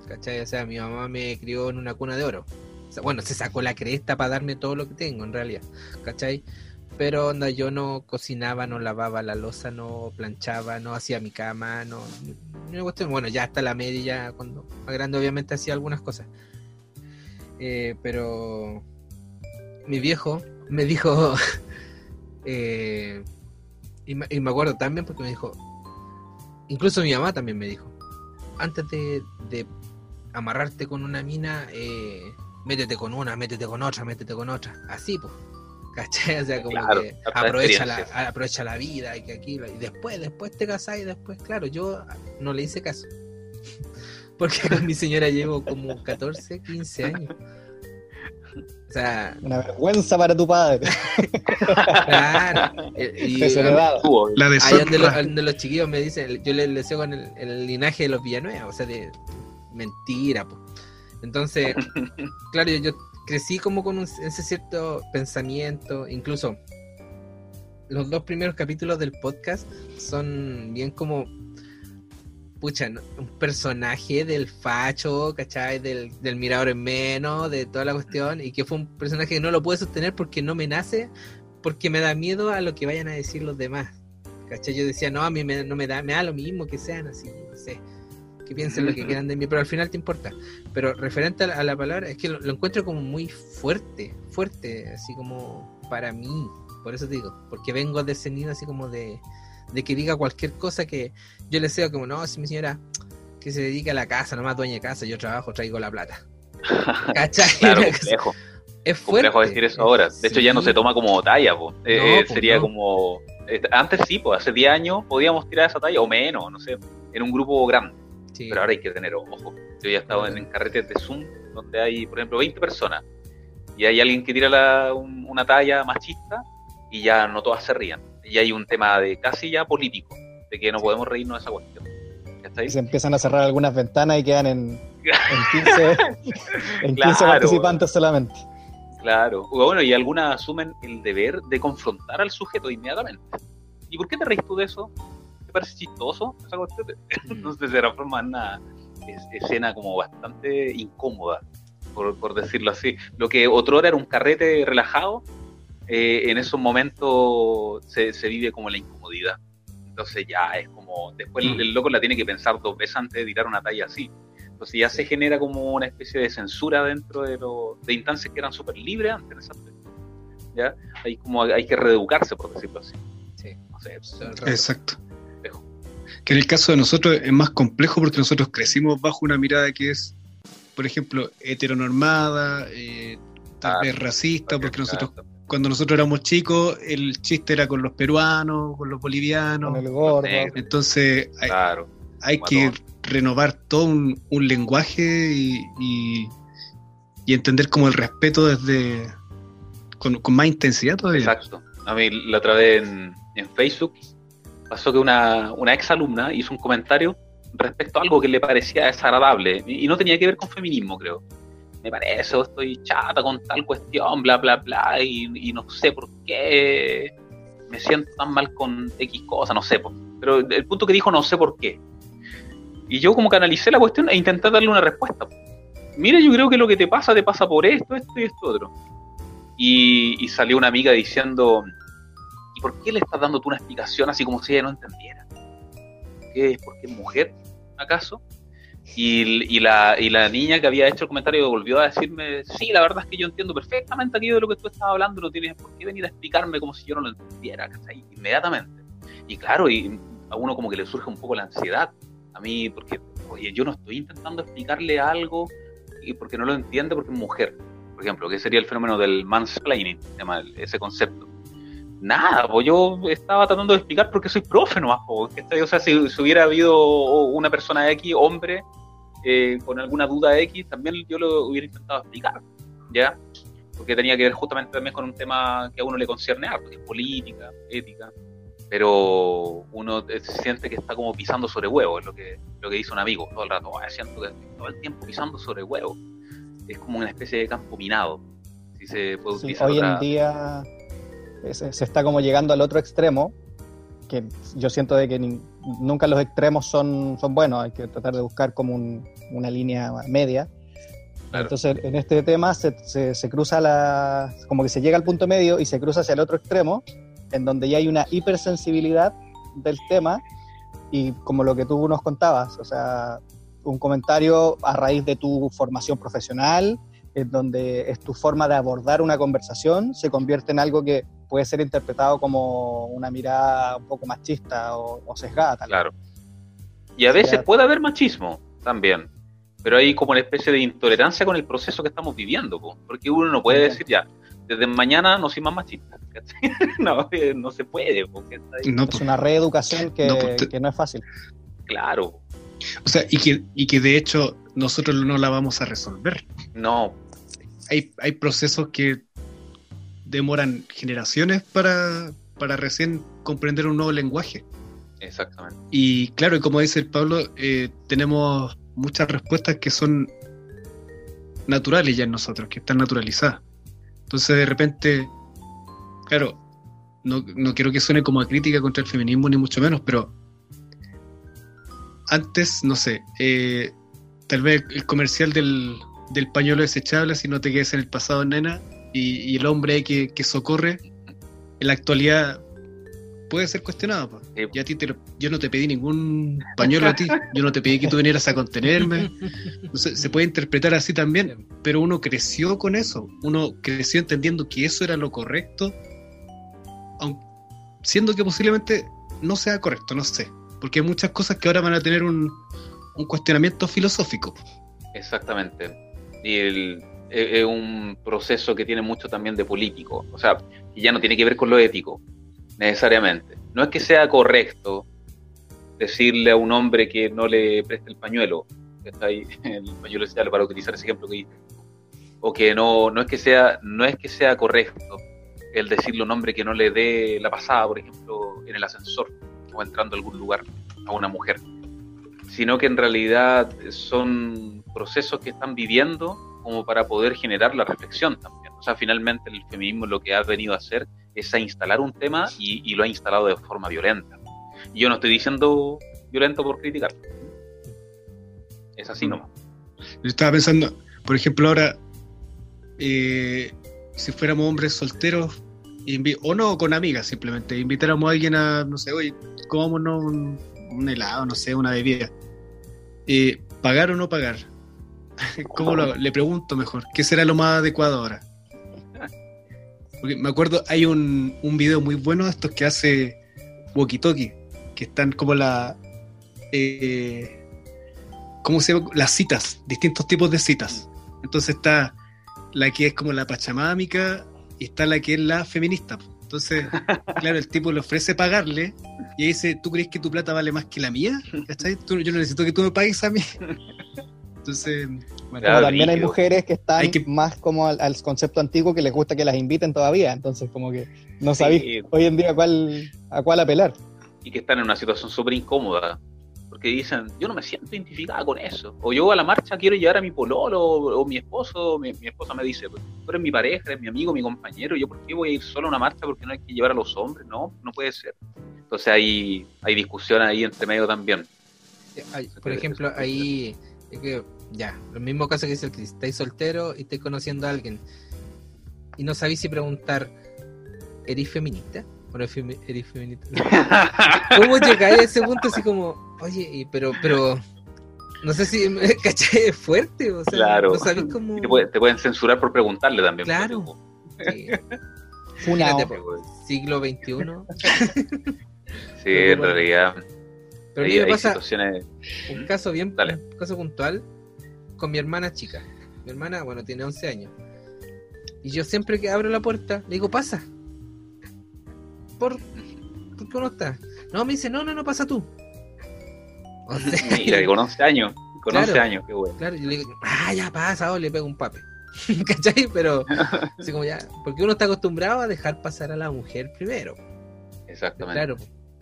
Speaker 2: ¿Cachai? O sea, mi mamá me crió en una cuna de oro. Bueno, se sacó la cresta para darme todo lo que tengo, en realidad. ¿Cachai? Pero onda, yo no cocinaba, no lavaba la losa, no planchaba, no hacía mi cama, no. cuestión. Bueno, ya hasta la media, cuando más grande, obviamente hacía algunas cosas. Eh, pero mi viejo me dijo, eh, y, me, y me acuerdo también porque me dijo, incluso mi mamá también me dijo, antes de, de amarrarte con una mina, eh, métete con una, métete con otra, métete con otra, así pues. ¿Cachai? O sea, como
Speaker 4: Claro,
Speaker 2: que aprovecha la, aprovecha la vida y que aquí, y después, después te casás y después, claro, yo no le hice caso. Porque con mi señora llevo como 14, 15 años. O sea,
Speaker 3: Una vergüenza para tu padre.
Speaker 2: claro. eh, y-
Speaker 3: Desheredado.
Speaker 4: Tuvo-
Speaker 1: La de
Speaker 2: Ahí donde, donde los chiquillos me dicen, yo les deseo con el, el linaje de los Villanueva, o sea, de mentira, po. Entonces, claro, yo, yo crecí como con un, ese cierto pensamiento, incluso los dos primeros capítulos del podcast son bien como, pucha, ¿no? un personaje del facho, ¿cachai? Del, del mirador en menos, de toda la cuestión, y que fue un personaje que no lo pude sostener porque no me nace, porque me da miedo a lo que vayan a decir los demás. ¿Cachai? Yo decía, no, a mí me, no me da, me da lo mismo que sean así, no sé, que piensen lo que quieran de mí, pero al final te importa. Pero referente a la, a la palabra, es que lo, lo encuentro como muy fuerte, fuerte, así como para mí, por eso te digo, porque vengo de ese nido así como de, de que diga cualquier cosa que yo le sea como, no, si mi señora que se dedica a la casa, nomás dueña de casa, yo trabajo, traigo la plata. ¿Cachai?
Speaker 4: Claro, complejo.
Speaker 2: es fuerte.
Speaker 4: complejo decir eso ahora. De hecho, ya no se toma como talla, po. Eh,
Speaker 2: No,
Speaker 4: eh,
Speaker 2: pues,
Speaker 4: sería
Speaker 2: no.
Speaker 4: como. eh, antes sí, pues hace 10 años podíamos tirar esa talla, o menos, no sé, en un grupo grande.
Speaker 2: Sí.
Speaker 4: Pero ahora hay que tener ojo. Yo ya he estado en, en carretes de Zoom donde hay, por ejemplo, 20 personas y hay alguien que tira la- un- una talla machista y ya no todas se rían. Y hay un tema de casi ya político, de que no podemos reírnos de esa cuestión. ¿Cachai?
Speaker 3: Y se empiezan a cerrar algunas ventanas y quedan en, en 15, en 15
Speaker 4: Claro.
Speaker 3: participantes solamente.
Speaker 4: Claro. Bueno, y algunas asumen el deber de confrontar al sujeto inmediatamente. ¿Y por qué te reís tú de eso? ¿Te parece chistoso esa cuestión? Entonces se transforma en una es- escena como bastante incómoda, por, por decirlo así. Lo que otro era un carrete relajado, eh, en esos momentos se, se vive como la incomodidad. Entonces ya es como, después el, el loco la tiene que pensar dos veces antes de tirar una talla así. Entonces ya se genera como una especie de censura dentro de, lo, de instancias que eran súper libres antes en ese aspecto. ¿Ya? Hay, como, hay que reeducarse, por decirlo así.
Speaker 2: Sí.
Speaker 1: Exacto.
Speaker 4: complejo.
Speaker 1: Que en el caso de nosotros es más complejo porque nosotros crecimos bajo una mirada que es, por ejemplo, heteronormada, eh, tal
Speaker 4: Ah,
Speaker 1: vez racista, porque nosotros. Cuando nosotros éramos chicos, el chiste era con los peruanos, con los bolivianos.
Speaker 3: Con el gordo.
Speaker 1: Entonces hay,
Speaker 4: Claro.
Speaker 1: que renovar todo un, un lenguaje y, y- y entender como el respeto desde con, con más intensidad todavía.
Speaker 4: Exacto. A mí la otra vez en, en Facebook pasó que una, una ex alumna hizo un comentario respecto a algo que le parecía desagradable y, y no tenía que ver con feminismo, creo. Me parece, o estoy chata con tal cuestión, bla, bla, bla, y, no sé por qué me siento tan mal con X cosa, no sé. po. Pero el punto que dijo, no sé por qué. Y yo como que analicé la cuestión e intenté darle una respuesta. Mira, yo creo que lo que te pasa, te pasa por esto, esto y esto otro. Y, y salió una amiga diciendo, ¿y por qué le estás dando tú una explicación así como si ella no entendiera? ¿Qué es? ¿Porque es mujer, acaso? Y, la, niña que había hecho el comentario volvió a decirme, sí, la verdad es que yo entiendo perfectamente aquello de lo que tú estabas hablando, no tienes por qué venir a explicarme como si yo no lo entendiera, ¿cachai? Inmediatamente. Y claro, y a uno como que le surge un poco la ansiedad, a mí, porque, yo no estoy intentando explicarle algo y porque no lo entiende porque es mujer. por ejemplo, que sería el fenómeno del mansplaining, ese concepto. Nada, pues yo estaba tratando de explicar por qué soy profe nomás, po, o sea, si, si hubiera habido una persona X, hombre, eh, con alguna duda X, también yo lo hubiera intentado explicar, ¿ya? Porque tenía que ver justamente también con un tema que a uno le concierne harto, que es política, ética, pero uno eh, se siente que está como pisando sobre huevo, es lo que, lo que dice un amigo todo el rato, "Ah, siento que estoy todo el tiempo pisando sobre huevo. Es como una especie de campo minado, si se puede
Speaker 3: Sí,
Speaker 4: utilizar
Speaker 3: hoy
Speaker 4: otra-
Speaker 3: en día eh, se, se está como llegando al otro extremo, que yo siento de que nin- nunca los extremos son, son buenos, hay que tratar de buscar como un- una línea media.
Speaker 4: Claro.
Speaker 3: Entonces, en este tema se, se- se cruza la. como que se llega al punto medio y se cruza hacia el otro extremo, en donde ya hay una hipersensibilidad del tema, y como lo que tú nos contabas, o sea, un comentario a raíz de tu formación profesional, en donde es tu forma de abordar una conversación, se convierte en algo que puede ser interpretado como una mirada un poco machista o, o sesgada, tal.
Speaker 4: Claro. Y a veces puede haber machismo también, pero hay como una especie de intolerancia con el proceso que estamos viviendo, po, porque uno no puede decir ya, desde mañana no soy más machista. no, eh, no se puede, porque
Speaker 1: No,
Speaker 3: Es una reeducación que
Speaker 1: No, pues
Speaker 3: que no es fácil.
Speaker 4: claro,
Speaker 1: o sea, y que, y que de hecho nosotros no la vamos a resolver.
Speaker 4: no,
Speaker 1: Hay, hay procesos que demoran generaciones para, para recién comprender un nuevo lenguaje.
Speaker 4: exactamente.
Speaker 1: Y claro, y como dice el Pablo, eh, tenemos muchas respuestas que son naturales ya en nosotros, que están naturalizadas. Entonces de repente, claro, no, no quiero que suene como a crítica contra el feminismo ni mucho menos, pero antes, no sé, eh, tal vez el comercial del, del pañuelo desechable, si no te quedes en el pasado, nena, y, y el hombre que, que socorre, en la actualidad puede ser cuestionado.
Speaker 4: Sí.
Speaker 1: Y a ti te lo- yo no te pedí ningún pañuelo a ti, yo no te pedí que tú vinieras a contenerme. Entonces, se puede interpretar así también, pero uno creció con eso, uno creció entendiendo que eso era lo correcto, aun- siendo que posiblemente no sea correcto, no sé, porque hay muchas cosas que ahora van a tener un, un cuestionamiento filosófico.
Speaker 4: Exactamente. Y el- es un proceso que tiene mucho también de político. O sea, ya no tiene que ver con lo ético, necesariamente. No es que sea correcto decirle a un hombre que no le preste el pañuelo, que está ahí, el pañuelo especial para utilizar ese ejemplo que diste. O que no, no es que sea, no es que sea correcto el decirle a un hombre que no le dé la pasada, por ejemplo, en el ascensor o entrando a algún lugar a una mujer sino que en realidad son procesos que están viviendo como para poder generar la reflexión también. O sea, finalmente el feminismo lo que ha venido a hacer es a instalar un tema y, y lo ha instalado de forma violenta. Y yo no estoy diciendo violento por criticar. Es así
Speaker 1: Mm.
Speaker 4: nomás.
Speaker 1: Yo estaba pensando, por ejemplo, ahora, eh, si fuéramos hombres solteros, o no, con amigas simplemente, invitáramos a alguien a, no sé, oye, comámonos un, un helado, no sé, una bebida. Eh, ¿Pagar o no pagar? ¿Cómo lo? Le pregunto mejor, ¿qué será lo más adecuado ahora? Porque me acuerdo, hay un, un video muy bueno de estos que hace Walkie Talkie, que están como la... eh, ¿cómo se llama? Las citas, distintos tipos de citas. Entonces está la que es como la pachamámica y está la que es la feminista. Entonces, claro, el tipo le ofrece pagarle y dice, ¿tú crees que tu plata vale más que la mía? ¿Cachai? Tú- yo no necesito que tú me pagues a mí. Entonces, bueno,
Speaker 3: Como también hay mujeres que están
Speaker 1: Hay que-
Speaker 3: más como al, al concepto antiguo que les gusta que las inviten todavía, entonces como que no
Speaker 4: Sí.
Speaker 3: sabéis hoy en día a cuál, a cuál apelar.
Speaker 4: Y que están en una situación súper incómoda. Porque dicen, yo no me siento identificada con eso. O yo a la marcha quiero llevar a mi pololo o, o mi esposo. Mi, mi esposa me dice, "Pues, tú eres mi pareja, eres mi amigo, mi compañero. ¿Yo por qué voy a ir solo a una marcha porque no hay que llevar a los hombres? No, no puede ser. Entonces hay, hay discusión ahí entre medio también.
Speaker 2: Ay, por ejemplo, ahí es que ya, lo mismo caso que dice el Chris, estáis soltero y estáis conociendo a alguien y no sabéis si preguntar, ¿eres feminista? ¿O no femi- eres feminista? ¿Cómo llegáis a ese punto así como, oye, y- pero, pero, no sé si, ¿cachai? Es fuerte, o sea,
Speaker 4: Claro.
Speaker 2: no sabéis cómo...
Speaker 4: Y te, puede- te pueden censurar por preguntarle también.
Speaker 2: Claro.
Speaker 4: pues,
Speaker 2: Sí. Fíjate, po, siglo XXI.
Speaker 4: Sí, en realidad.
Speaker 2: Pero a
Speaker 4: hay,
Speaker 2: mí me
Speaker 4: hay
Speaker 2: pasa
Speaker 4: situaciones.
Speaker 2: un caso bien,
Speaker 4: Dale.
Speaker 2: un caso puntual con mi hermana chica. Mi hermana, bueno, tiene 11 años. Y yo siempre que abro la puerta, le digo, pasa. ¿Por, ¿por qué uno está? No, me dice, no, no, no, pasa tú.
Speaker 4: O sea, Mira, con 11 años, con claro, 11 años, qué bueno.
Speaker 2: Claro, yo le digo, ah, ya pasa, o le pego un pape. ¿Cachai? Pero, así como ya, porque uno está acostumbrado a dejar pasar a la mujer primero.
Speaker 4: Exactamente.
Speaker 2: Claro,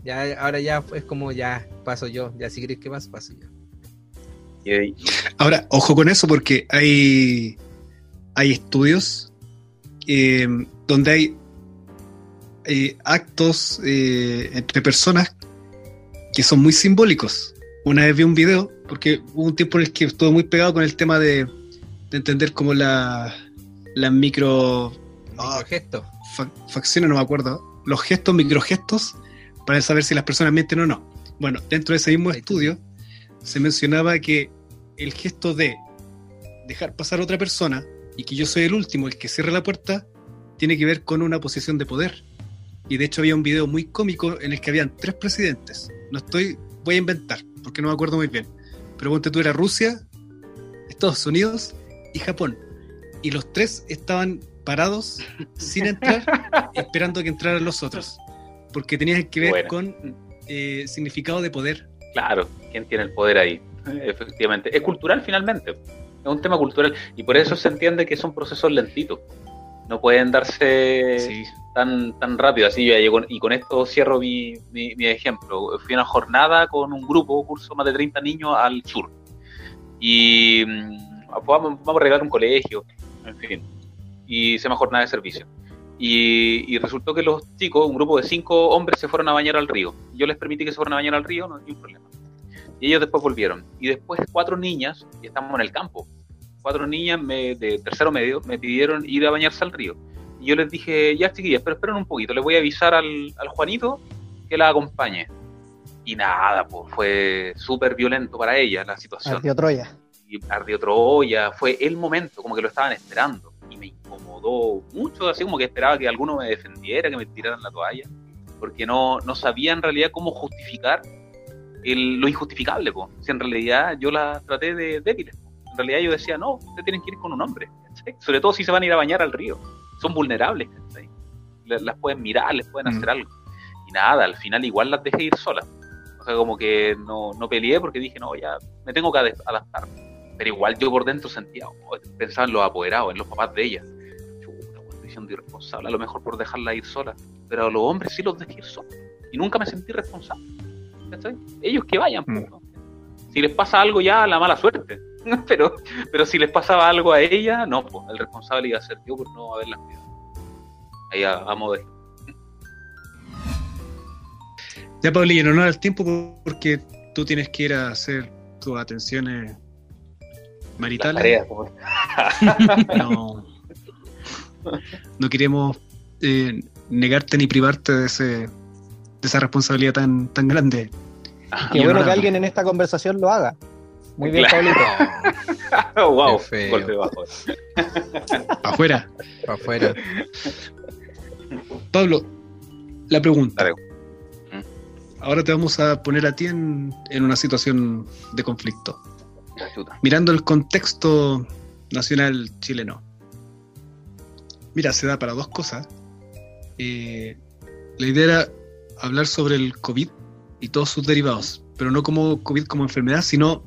Speaker 2: ya, ahora ya es como ya paso yo, ya si querés que paso, paso yo.
Speaker 1: Ahora, ojo con eso porque hay, hay estudios eh, donde hay eh, actos eh, entre personas que son muy simbólicos. Una vez vi un video, porque hubo un tiempo en el que estuve muy pegado con el tema de, de entender cómo la, las micro...
Speaker 2: Oh, gestos.
Speaker 1: facciones, no me acuerdo. Los gestos, microgestos, para saber si las personas mienten o no. Bueno, dentro de ese mismo estudio se mencionaba que el gesto de dejar pasar a otra persona y que yo soy el último, el que cierra la puerta, tiene que ver con una posición de poder. Y de hecho había un video muy cómico en el que habían tres presidentes. No estoy, voy a inventar, porque no me acuerdo muy bien. Pero ponte tú era Rusia, Estados Unidos y Japón. Y los tres estaban parados sin entrar, esperando que entraran los otros. Porque tenían que ver con eh, significado de poder.
Speaker 4: Claro, ¿quién tiene el poder ahí? Efectivamente. Es cultural finalmente. Es un tema cultural. Y por eso se entiende que son procesos lentitos. No pueden darse tan, tan rápido. Así yo y con esto cierro mi, mi, ejemplo. Fui a una jornada con un grupo, curso más de 30 niños al sur. Y mm, vamos, vamos a regalar un colegio, en fin. Y se llama jornada de servicio. Y, y, resultó que los chicos, un grupo de cinco hombres, se fueron a bañar al río. Yo les permití que se fueran a bañar al río, no hay ningún problema. Y ellos después volvieron. Y después cuatro niñas, y estamos en el campo, cuatro niñas de tercero medio me pidieron ir a bañarse al río. Y yo les dije, ya chiquillas, pero esperen un poquito, les voy a avisar al, al Juanito que la acompañe. Y nada, pues fue súper violento para ella la situación.
Speaker 3: Ardió Troya.
Speaker 4: Y ardió Troya, fue el momento, como que lo estaban esperando. Y me incomodó mucho, así como que esperaba que alguno me defendiera, que me tiraran la toalla. Porque no, no sabía en realidad cómo justificar lo injustificable, pues. Si en realidad yo la traté de débiles. En realidad yo decía, no, ustedes tienen que ir con un hombre. Sobre todo si se van a ir a bañar al río. Son vulnerables. Las pueden mirar, les pueden hacer mm. algo. Y nada, al final igual las dejé ir solas. O sea, como que no, no peleé porque dije, no, ya me tengo que adaptar. Pero igual yo por dentro sentía, oh, pensaba en los apoderados, en los papás de ella. Chuta, estoy siendo irresponsable, a lo mejor por dejarla ir sola. Pero a los hombres sí los dejé ir solos. Y nunca me sentí responsable. Ellos que vayan. Mm. Si les pasa algo ya, la mala suerte. pero, pero si les pasaba algo a ella, no, pues el responsable iba a ser yo por no haberla cuidado. Ahí a, a modo
Speaker 1: Ya, Paulillo, no da el tiempo porque tú tienes que ir a hacer tus atenciones maritales. no, no queremos eh, negarte ni privarte de ese de esa responsabilidad tan, tan grande.
Speaker 3: Ah, Qué bueno que alguien en esta conversación lo haga. Muy bien, Paulito.
Speaker 4: wow, golpe bajo.
Speaker 1: Afuera.
Speaker 2: Afuera.
Speaker 1: Pablo, la pregunta. Ahora te vamos a poner a ti en, en una situación de conflicto. Mirando el contexto nacional chileno. Mira, se da para dos cosas. Eh, la idea era hablar sobre el COVID y todos sus derivados, pero no como COVID como enfermedad, sino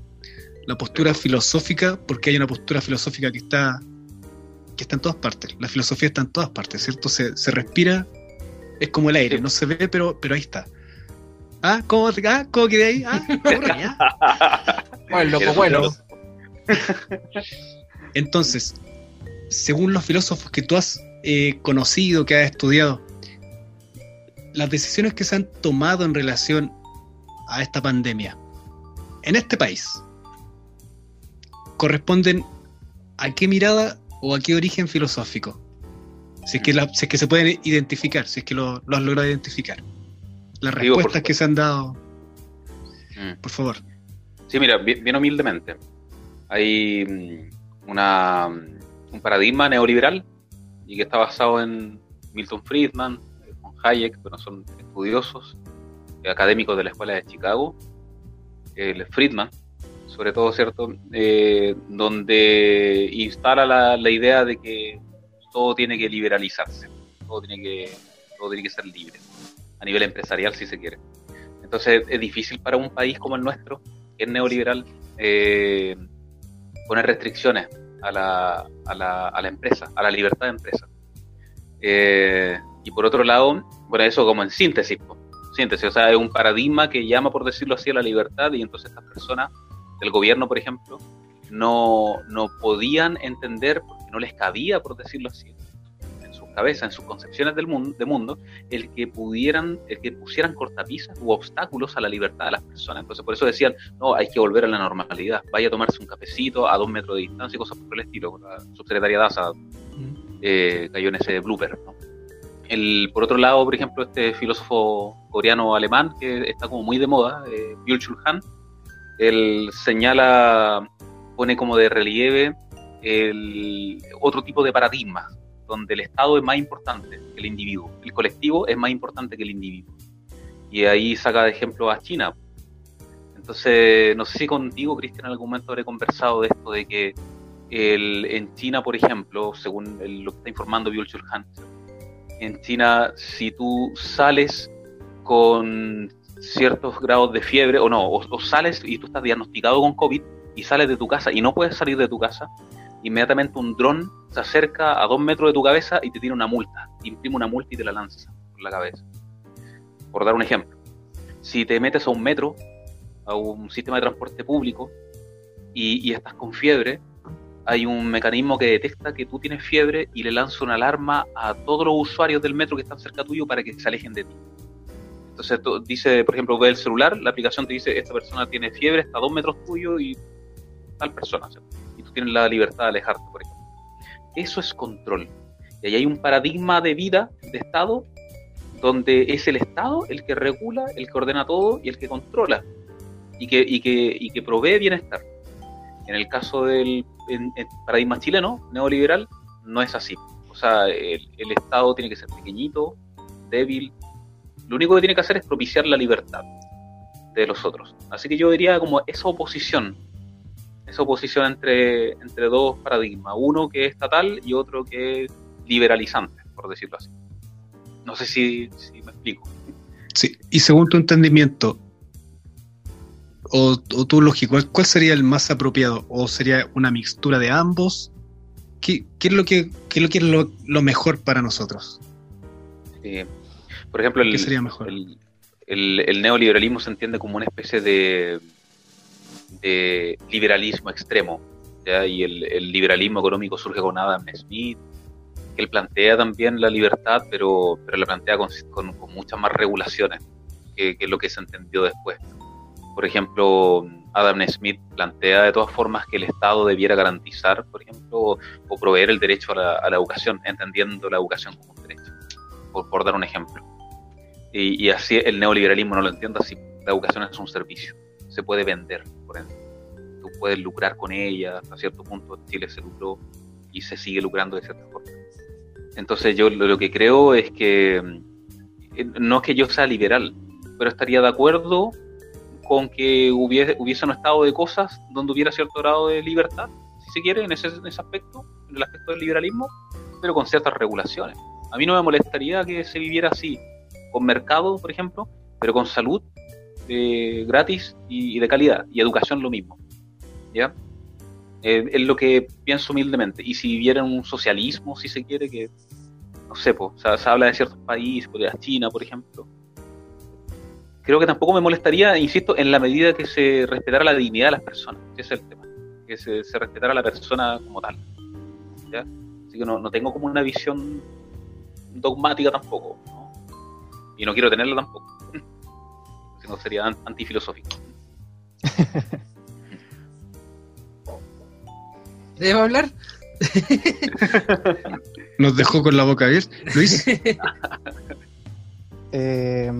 Speaker 1: la postura filosófica, porque hay una postura filosófica que está que está en todas partes. La filosofía está en todas partes, ¿cierto? Se, se respira, es como el aire, no se ve, pero, pero ahí está. ¿Ah? ¿Cómo, ah, ¿cómo quedé ahí? ¿Ah?
Speaker 2: bueno, loco, bueno.
Speaker 1: Entonces, según los filósofos que tú has eh, conocido, que has estudiado, las decisiones que se han tomado en relación a esta pandemia en este país corresponden a qué mirada o a qué origen filosófico. Si es que, si es que se pueden identificar, si es que lo, lo has logrado identificar. Las respuestas que se han dado. Mm. Por favor.
Speaker 4: Sí, mira, bien, humildemente. Hay mm, una, mm, un paradigma neoliberal y que está basado en Milton Friedman, Hayek, bueno, son estudiosos, académicos de la Escuela de Chicago, el Friedman, sobre todo, ¿cierto? Eh, donde instala la, idea de que todo tiene que liberalizarse, todo tiene que, todo tiene que ser libre, a nivel empresarial si se quiere. Entonces es difícil para un país como el nuestro, que es neoliberal, eh, poner restricciones a la, a, la, a la, empresa, a la libertad de empresa. Eh, y por otro lado, bueno, eso como en síntesis, síntesis, o sea, es un paradigma que llama, por decirlo así, a la libertad y entonces estas personas del gobierno, por ejemplo, no, no podían entender, porque no les cabía, por decirlo así, cabezas, en sus concepciones del mundo, de mundo, el que pudieran, el que pusieran cortapisas u obstáculos a la libertad de las personas. Entonces, por eso decían, no, hay que volver a la normalidad, vaya a tomarse un cafecito a dos metros de distancia y cosas por el estilo. La subsecretaria Daza eh, cayó en ese blooper, ¿no? El, por otro lado, por ejemplo, este filósofo coreano-alemán que está como muy de moda, eh, Byul-Chul Han, él señala, pone como de relieve el otro tipo de paradigma, donde el Estado es más importante que el individuo, el colectivo es más importante que el individuo. Y ahí saca de ejemplo a China. Entonces, no sé si contigo, Cristian, en algún momento habré conversado de esto, de que en China, por ejemplo, según lo que está informando Byul-Chul Han, en China, si tú sales con ciertos grados de fiebre, o no, o, sales y tú estás diagnosticado con COVID y sales de tu casa y no puedes salir de tu casa, inmediatamente un dron se acerca a dos metros de tu cabeza y te tiene una multa, imprime una multa y te la lanza por la cabeza. Por dar un ejemplo, si te metes a un metro, a un sistema de transporte público y, y estás con fiebre, hay un mecanismo que detecta que tú tienes fiebre y le lanza una alarma a todos los usuarios del metro que están cerca tuyo para que se alejen de ti. Entonces dice, por ejemplo, ve el celular, la aplicación te dice, esta persona tiene fiebre, está a dos metros tuyo y tal persona. Y tú tienes la libertad de alejarte, por ejemplo. Eso es control. Y ahí hay un paradigma de vida, de Estado, donde es el Estado el que regula, el que ordena todo y el que controla y que, y que, y que provee bienestar. En el caso del paradigma chileno, neoliberal, no es así. O sea, el, el, Estado tiene que ser pequeñito, débil. Lo único que tiene que hacer es propiciar la libertad de los otros. Así que yo diría como esa oposición, esa oposición entre, entre dos paradigmas, uno que es estatal y otro que es liberalizante, por decirlo así. No sé si, si me explico.
Speaker 1: Sí, y según tu entendimiento, o, o tu lógico, ¿cuál sería el más apropiado? ¿O sería una mixtura de ambos? ¿Qué, qué es lo que, qué es lo, que es lo, lo mejor para nosotros?
Speaker 4: Eh, por ejemplo, el,
Speaker 1: ¿Qué sería mejor?
Speaker 4: El, el, el, neoliberalismo se entiende como una especie de, de liberalismo extremo. ¿ya? Y el, liberalismo económico surge con Adam Smith, que él plantea también la libertad, pero, pero la plantea con, con, con muchas más regulaciones que, que lo que se entendió después. Por ejemplo, Adam Smith plantea de todas formas que el Estado debiera garantizar, por ejemplo, o, proveer el derecho a la, a la, educación, entendiendo la educación como un derecho, por, por dar un ejemplo. Y, y, así el neoliberalismo no lo entiende así. La educación es un servicio, se puede vender, Tú puedes lucrar con ella, hasta cierto punto Chile se lucró y se sigue lucrando de cierta forma. Entonces yo lo, lo que creo es que no es que yo sea liberal, pero estaría de acuerdo con que hubiese, hubiese un estado de cosas donde hubiera cierto grado de libertad, si se quiere, en ese, en ese aspecto, en el aspecto del liberalismo, pero con ciertas regulaciones. A mí no me molestaría que se viviera así, con mercado, por ejemplo, pero con salud gratis y, de calidad, y educación lo mismo. ¿Ya? Eh, es lo que pienso humildemente. Y si viviera un socialismo, si se quiere, que, no sé, se habla de ciertos países, China, por ejemplo, creo que tampoco me molestaría, insisto, en la medida que se respetara la dignidad de las personas, ese es el tema, que se, respetara la persona como tal. ¿ya? Así que no, no, tengo como una visión dogmática tampoco, y no quiero tenerla tampoco, sino sería antifilosófico.
Speaker 2: ¿Debo hablar?
Speaker 1: Nos dejó con la boca abierta. Luis.
Speaker 3: eh,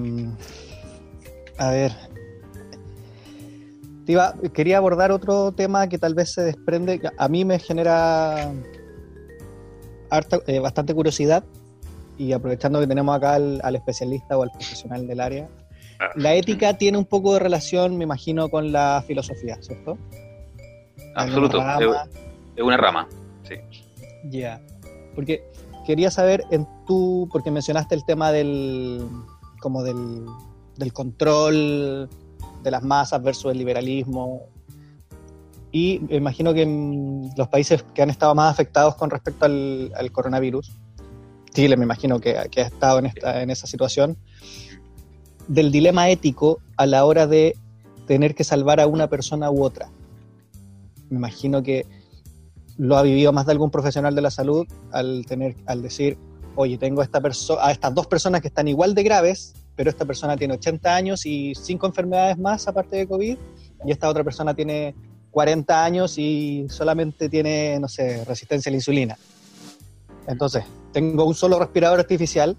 Speaker 3: a ver. Iba, quería abordar otro tema que tal vez se desprende. A mí me genera harta, eh, bastante curiosidad y aprovechando que tenemos acá al, al, especialista o al profesional del área, la ética tiene un poco de relación, me imagino, con la filosofía, ¿cierto?
Speaker 4: Absoluto, es una rama, sí.
Speaker 3: Ya. Yeah. porque quería saber en tú, porque mencionaste el tema del, como del, del control de las masas versus el liberalismo. Y me imagino que en los países que han estado más afectados con respecto al, al coronavirus, Chile me imagino que, que ha estado en, esta, en esa situación, del dilema ético a la hora de tener que salvar a una persona u otra. Me imagino que lo ha vivido más de algún profesional de la salud al tener, al decir, oye, tengo a, esta a estas dos personas que están igual de graves, pero esta persona tiene 80 años y cinco enfermedades más aparte de COVID, y esta otra persona tiene 40 años y solamente tiene, no sé, resistencia a la insulina. Entonces, tengo un solo respirador artificial,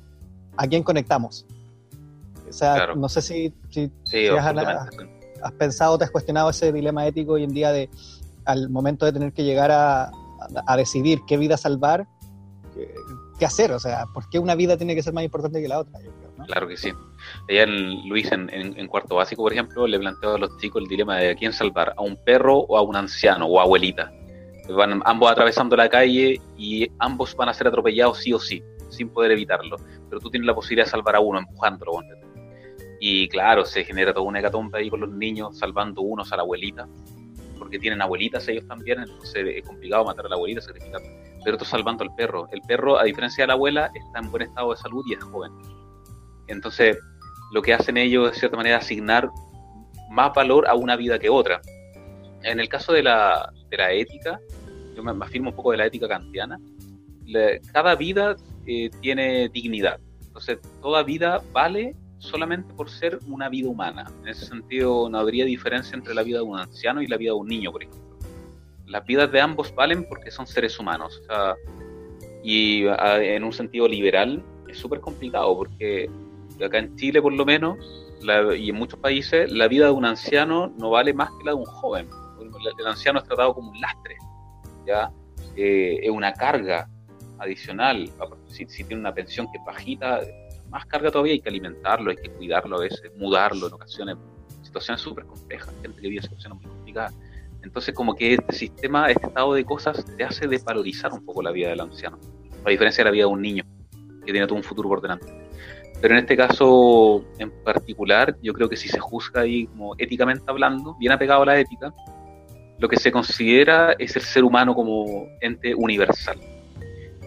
Speaker 3: ¿a quién conectamos? O sea,
Speaker 4: Claro.
Speaker 3: no sé si, si,
Speaker 4: Sí,
Speaker 3: si has, has pensado, te has cuestionado ese dilema ético hoy en día de, al momento de tener que llegar a, a- decidir qué vida salvar, qué, qué hacer, o sea, ¿por qué una vida tiene que ser más importante que la otra? Yo creo, ¿no?
Speaker 4: Claro que sí. Allá en Luis, en, en- en cuarto básico, por ejemplo, le planteó a los chicos el dilema de a quién salvar, a un perro o a un anciano o abuelita. Van ambos atravesando la calle y ambos van a ser atropellados sí o sí, sin poder evitarlo. Pero tú tienes la posibilidad de salvar a uno empujándolo. ponte. Y claro, se genera toda una hecatombe ahí con los niños, salvando unos a la abuelita, porque tienen abuelitas ellos también, entonces es complicado matar a la abuelita, sacrificarla. Pero tú salvando al perro. El perro, a diferencia de la abuela, está en buen estado de salud y es joven. Entonces, lo que hacen ellos de cierta manera, asignar más valor a una vida que otra. En el caso de la, de la ética, yo me, me afirmo un poco de la ética kantiana, cada vida eh, tiene dignidad. Entonces, toda vida vale solamente por ser una vida humana. En ese sentido, no habría diferencia entre la vida de un anciano y la vida de un niño, por ejemplo. Las vidas de ambos valen porque son seres humanos. O sea, y a- en un sentido liberal es súper complicado porque acá en Chile por lo menos la- y en muchos países la vida de un anciano no vale más que la de un joven. El, el anciano es tratado como un lastre, ya Eh, es una carga adicional. Si, si tiene una pensión que es bajita, más carga todavía hay que alimentarlo, hay que cuidarlo a veces, mudarlo en ocasiones, situaciones súper complejas, gente que vive situaciones muy complicadas. Entonces como que este sistema, este estado de cosas te hace desvalorizar un poco la vida del anciano, a diferencia de la vida de un niño que tiene todo un futuro por delante. Pero en este caso en particular, yo creo que si se juzga ahí como éticamente hablando, bien apegado a la ética, lo que se considera es el ser humano como ente universal.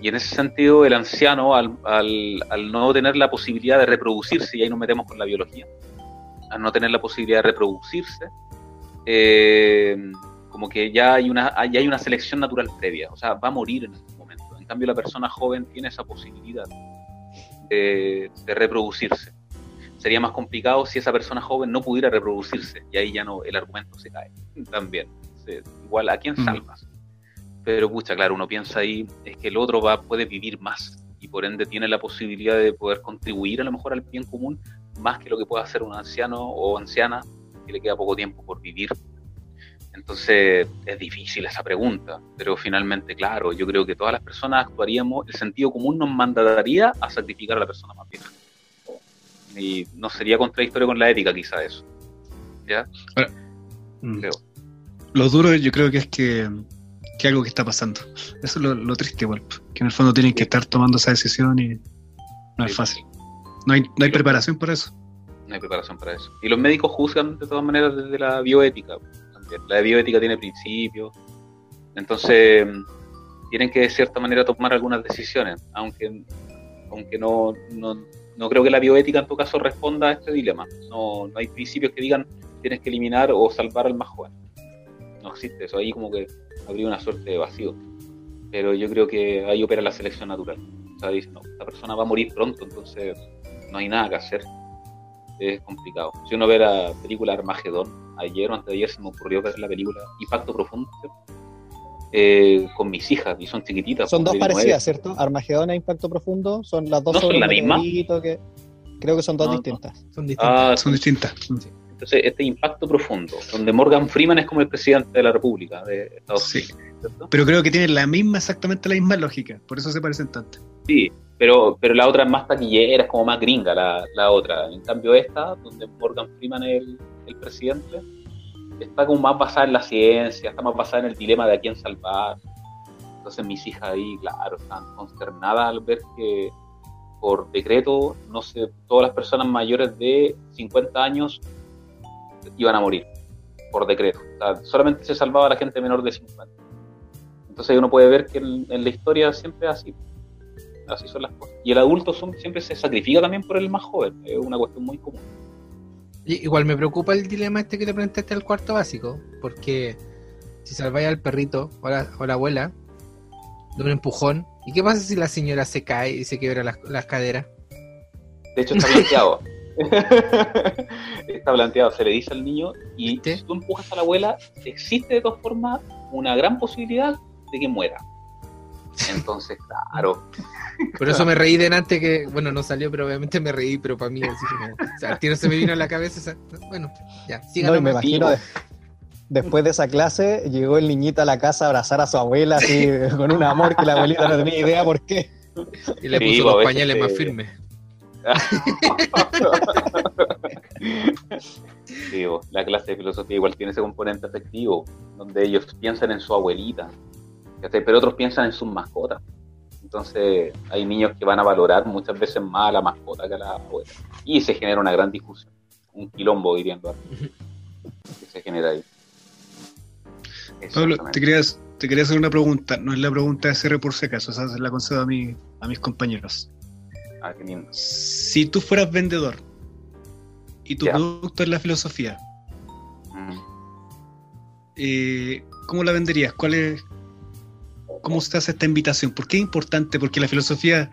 Speaker 4: Y en ese sentido, el anciano, al, al, al no tener la posibilidad de reproducirse, y ahí nos metemos con la biología, al no tener la posibilidad de reproducirse, eh, como que ya hay, una, ya hay una selección natural previa, o sea, va a morir en algún momento. En cambio, la persona joven tiene esa posibilidad de, de reproducirse. Sería más complicado si esa persona joven no pudiera reproducirse, y ahí ya no el argumento se cae también. Igual, ¿a quién
Speaker 1: Mm.
Speaker 4: salvas? Pero, pucha, claro, uno piensa ahí, es que el otro va, puede vivir más, y por ende tiene la posibilidad de poder contribuir a lo mejor al bien común, más que lo que pueda hacer un anciano o anciana que le queda poco tiempo por vivir. Entonces es difícil esa pregunta, pero finalmente, claro, yo creo que todas las personas actuaríamos, el sentido común nos mandaría a sacrificar a la persona más vieja. Y no sería contradictorio con la ética quizá eso. ¿Ya?
Speaker 1: Mm.
Speaker 4: Creo.
Speaker 1: Lo duro yo creo que es que, que algo que está pasando. Eso es lo, lo triste igual, que en el fondo tienen que estar tomando esa decisión y no es fácil. No hay, no hay preparación para eso.
Speaker 4: No hay preparación para eso. Y los médicos juzgan de todas maneras desde la bioética. También. La bioética tiene principios. Entonces, tienen que de cierta manera tomar algunas decisiones. Aunque, aunque no, no, no creo que la bioética en tu caso responda a este dilema. No, no hay principios que digan tienes que eliminar o salvar al más joven. No existe eso. Ahí como que habría una suerte de vacío. Pero yo creo que ahí opera la selección natural. O sea, dicen, no, esta persona va a morir pronto, entonces no hay nada que hacer es complicado. Si uno ve la película Armagedón, ayer o antes de ayer se me ocurrió ver la película Impacto Profundo. Eh, con mis hijas, y son chiquititas.
Speaker 3: Son dos parecidas, ¿cierto? Armagedón e Impacto Profundo son las dos
Speaker 4: ¿No son la misma?
Speaker 3: que creo que son dos
Speaker 4: No, no.
Speaker 3: distintas.
Speaker 2: Son distintas.
Speaker 4: Ah,
Speaker 1: Son distintas.
Speaker 4: Entonces este Impacto Profundo, donde Morgan Freeman es como el presidente de la República de Estados
Speaker 1: Sí.
Speaker 4: Unidos, ¿cierto?
Speaker 1: Pero creo que tienen la misma, exactamente la misma lógica. Por eso se parecen tanto.
Speaker 4: Sí, pero, pero la otra es más taquillera, es como más gringa la, la otra. En cambio esta, donde Morgan Freeman es el, el presidente, está como más basada en la ciencia, está más basada en el dilema de a quién salvar. Entonces mis hijas ahí, claro, están consternadas al ver que por decreto, no sé, todas las personas mayores de 50 años iban a morir, por decreto. solamente se salvaba a la gente menor de 50. Entonces uno puede ver que en, la historia siempre es así. Así son las cosas. Y el adulto siempre se sacrifica también por el más joven. Es una cuestión muy común.
Speaker 2: Igual me preocupa el dilema este que te planteaste al cuarto básico, porque si salváis al perrito o la, o la abuela de un empujón, ¿y qué pasa si la señora se cae y se quiebra las, las caderas?
Speaker 4: De hecho está planteado. está planteado, se le dice al niño y si tú empujas a la abuela, existe de todas formas una gran posibilidad de que muera. Entonces, claro.
Speaker 2: Por eso me reí de antes que, bueno, no salió, pero obviamente me reí, pero para mí, así como, o sea, el tiro se me vino a la cabeza. bueno, ya,
Speaker 3: No, me imagino, después de esa clase, llegó el niñito a la casa a abrazar a su abuela, así, con un amor que la abuelita no tenía idea por qué.
Speaker 2: Y le puso los pañales más firmes.
Speaker 4: Digo, la clase de filosofía igual tiene ese componente afectivo, donde ellos piensan en su abuelita, pero otros piensan en sus mascotas. Entonces hay niños que van a valorar muchas veces más a la mascota que a la abuela. Y se genera una gran discusión, un quilombo diríando que se genera ahí.
Speaker 1: Pablo, te quería, te quería hacer una pregunta, no es la pregunta de CR por si acaso, esa la concedo a, a mis compañeros. Si tú fueras vendedor y tu producto es la filosofía, mm. eh, ¿cómo la venderías? ¿Cuál es, ¿Cómo se hace esta invitación? ¿Por qué es importante? Porque la filosofía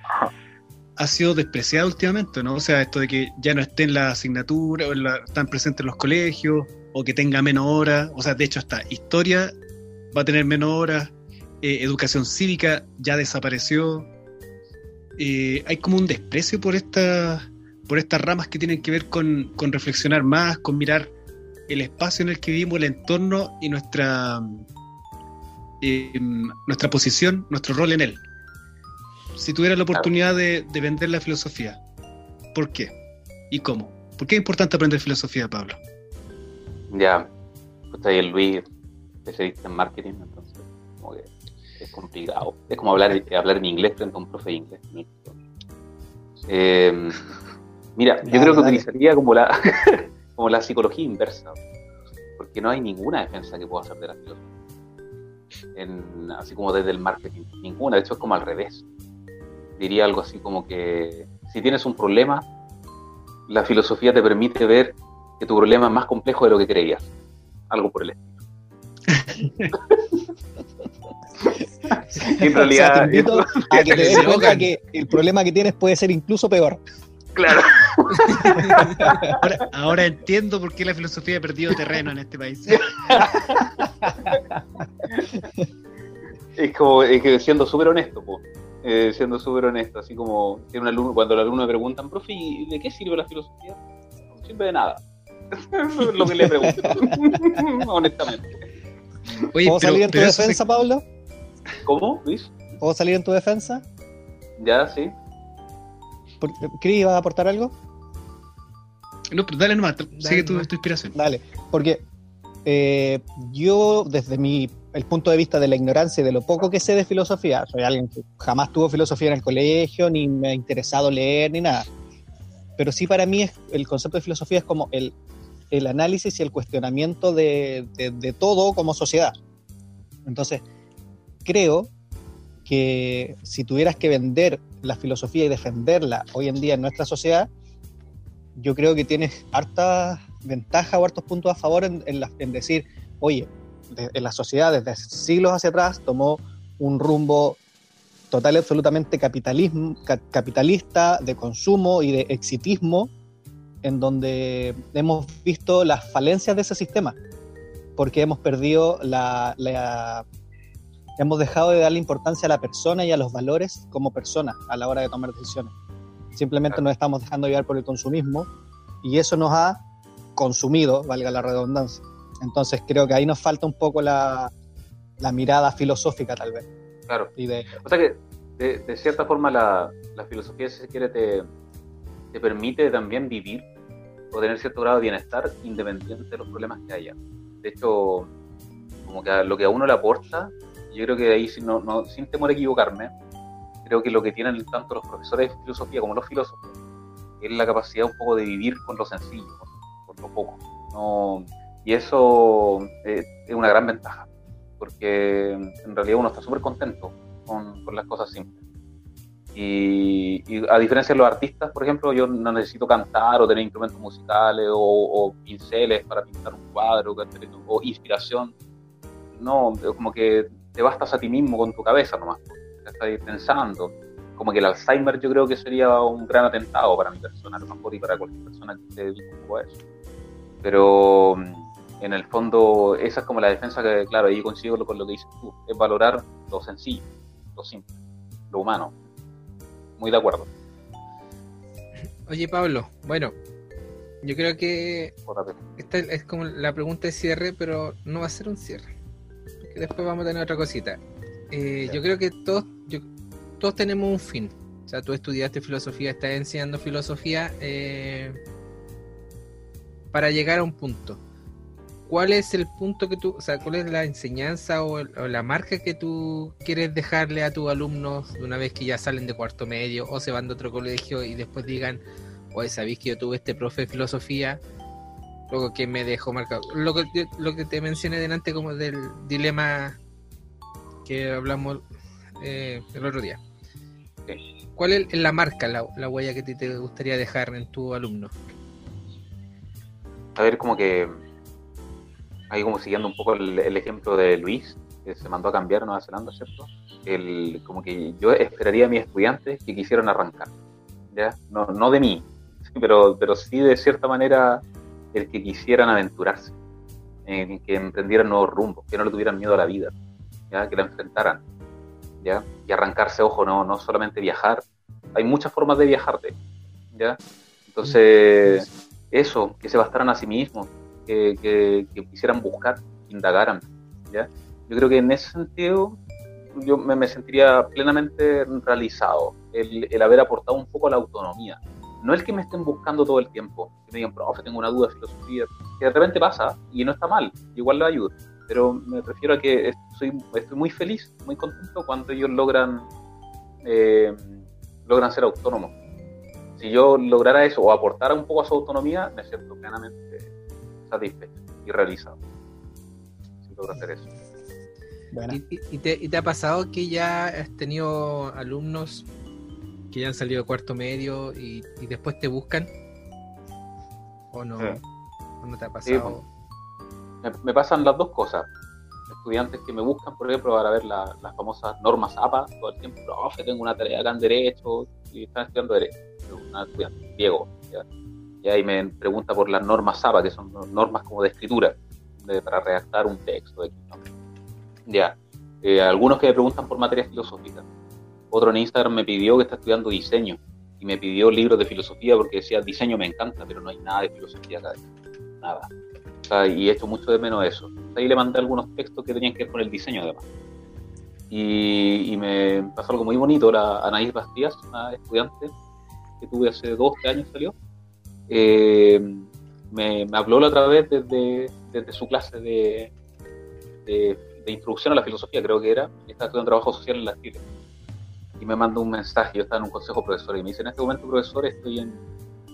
Speaker 1: ha sido despreciada últimamente, ¿no? O sea, esto de que ya no esté en la asignatura, o están presentes en los colegios, o que tenga menos horas. O sea, de hecho, hasta historia va a tener menos horas, eh, educación cívica ya desapareció. Eh, hay como un desprecio por, esta, por estas ramas que tienen que ver con, con reflexionar más, con mirar el espacio en el que vivimos, el entorno y nuestra nuestra posición, nuestro rol en él. Si tuviera la oportunidad de, vender la filosofía, ¿por qué? ¿Y cómo? ¿Por qué es importante aprender filosofía, Pablo?
Speaker 4: Ya, pues ahí el Luis, especialista en marketing, entonces como que complicado. Es como hablar, hablar en inglés frente a un profe de inglés. Em, mira, yo creo que utilizaría como la, como la psicología inversa, porque no hay ninguna defensa que pueda hacer de la filosofía así como desde el marketing. Ninguna, de hecho es como al revés. Diría algo así como que si tienes un problema, la filosofía te permite ver que tu problema es más complejo de lo que creías. Algo por el estilo.
Speaker 3: en realidad, a que te des cuenta que el problema que tienes puede ser incluso peor.
Speaker 4: Claro.
Speaker 1: Ahora, entiendo por qué la filosofía ha perdido terreno en este país.
Speaker 4: es como es que siendo súper honesto, eh, siendo súper honesto, así como tiene un alumno, cuando los alumnos me preguntan, profe, ¿de qué sirve la filosofía? No sirve de nada. Eso es lo que le pregunto, honestamente.
Speaker 3: ¿Puedo salir en tu defensa, Pablo?
Speaker 4: ¿Cómo, Luis?
Speaker 3: ¿Puedo salir en tu defensa?
Speaker 4: Ya, sí.
Speaker 3: ¿Cris va a aportar algo?
Speaker 1: No, pero dale nomás, sigue tu, inspiración.
Speaker 3: Dale, porque eh, yo, desde mi el punto de vista de la ignorancia y de lo poco que sé de filosofía, soy alguien que jamás tuvo filosofía en el colegio, ni me ha interesado leer, ni nada. Pero sí para mí es, el concepto de filosofía es como el, el análisis y el cuestionamiento de, de todo como sociedad. Entonces, creo que si tuvieras que vender la filosofía y defenderla hoy en día en nuestra sociedad, yo creo que tienes hartas ventajas o hartos puntos a favor en, en, decir, oye, en la sociedad desde siglos hacia atrás tomó un rumbo total y absolutamente capitalista, de consumo y de exitismo, en donde hemos visto las falencias de ese sistema, porque hemos perdido la, la hemos dejado de darle importancia a la persona y a los valores como persona a la hora de tomar decisiones. Simplemente nos estamos dejando llevar por el consumismo y eso nos ha consumido, valga la redundancia. Entonces creo que ahí nos falta un poco la, mirada filosófica tal vez.
Speaker 4: Claro. O sea que de, cierta forma la, filosofía, si se quiere, te, te permite también vivir o tener cierto grado de bienestar independiente de los problemas que haya. De hecho, como que lo que a uno le aporta yo creo que ahí, no, no, sin temor a equivocarme, creo que lo que tienen tanto los profesores de filosofía como los filósofos es la capacidad un poco de vivir con lo sencillo, con, lo poco. No, y eso eh, es una gran ventaja, porque en realidad uno está súper contento con, con, las cosas simples. Y, a diferencia de los artistas, por ejemplo, yo no necesito cantar o tener instrumentos musicales o, o pinceles para pintar un cuadro o inspiración. No, como que te bastas a ti mismo con tu cabeza nomás estás pensando. Como que el Alzheimer yo creo que sería un gran atentado para mi persona, a lo mejor, y para cualquier persona que se dedique a eso. Pero mm, en el fondo, esa es como la defensa que, claro, ahí consigo con lo que dices tú, es valorar lo sencillo, lo simple, lo humano. Muy de acuerdo.
Speaker 2: Oye, Pablo, bueno, yo creo que esta es como la pregunta de cierre, pero no va a ser un cierre. Después vamos a tener otra cosita. Eh, yo creo que todos, todos tenemos un fin. O sea, tú estudiaste filosofía, estás enseñando filosofía eh, para llegar a un punto. ¿Cuál es el punto que tú, o sea, cuál es la enseñanza o, la marca que tú quieres dejarle a tus alumnos una vez que ya salen de cuarto medio o se van de otro colegio y después digan, oye, sabéis que yo tuve este profe de filosofía, luego que me dejó marcado. Lo que, lo que te mencioné delante como del dilema que hablamos eh, el otro día. ¿Cuál es la marca, la, huella que te, gustaría dejar en tu alumno?
Speaker 4: A ver, como que ahí como siguiendo un poco el, ejemplo de Luis, que se mandó a cambiar a Nueva Zelanda, ¿cierto? El, como que yo esperaría a mis estudiantes que quisieran arrancar, ¿ya? No, no de mí, pero, pero sí de cierta manera el que quisieran aventurarse, en que emprendieran nuevos rumbos, que no le tuvieran miedo a la vida, que la enfrentaran. ¿ya? Y arrancarse, ojo, no, no solamente viajar. Hay muchas formas de viajarte. ¿ya? Entonces, eso, que se bastaran a sí mismos, que, que, quisieran buscar, indagaran. ¿ya? Yo creo que en ese sentido yo me, sentiría plenamente realizado el, el, haber aportado un poco a la autonomía. No el que me estén buscando todo el tiempo, que me digan, profe, tengo una duda de filosofía, que de repente pasa y no está mal, igual le ayuda pero me refiero a que estoy, estoy muy feliz, muy contento cuando ellos logran, eh, logran ser autónomos. Si yo lograra eso o aportara un poco a su autonomía, me siento plenamente satisfecho y realizado. Si logro hacer eso.
Speaker 2: ¿Y, te, ha pasado que ya has tenido alumnos que ya han salido de cuarto medio y, después te buscan? ¿O no? ¿O no te ha pasado?
Speaker 4: me, pasan las dos cosas. Estudiantes que me buscan, por ejemplo, para ver las famosas normas APA todo el tiempo. Profe, tengo una tarea acá en Derecho y están estudiando Derecho. Una estudiante, Diego. Y ahí me pregunta por las normas APA, que son normas como de escritura, para redactar un texto. Ya. Eh, algunos que me preguntan por materias filosóficas. Otro en Instagram me pidió que está estudiando diseño y me pidió libros de filosofía porque decía diseño me encanta, pero no hay nada de filosofía acá. Nada y he hecho mucho de menos eso. Ahí le mandé algunos textos que tenían que ver con el diseño además. Y, me pasó algo muy bonito, la Anaís Bastías, una estudiante que tuve hace dos, tres años salió, eh, me, habló la otra vez desde, desde su clase de, de, introducción a la filosofía, creo que era, y estaba estudiando trabajo social en la Chile. Y me mandó un mensaje, yo estaba en un consejo profesor, y me dice, en este momento, profesor, estoy en,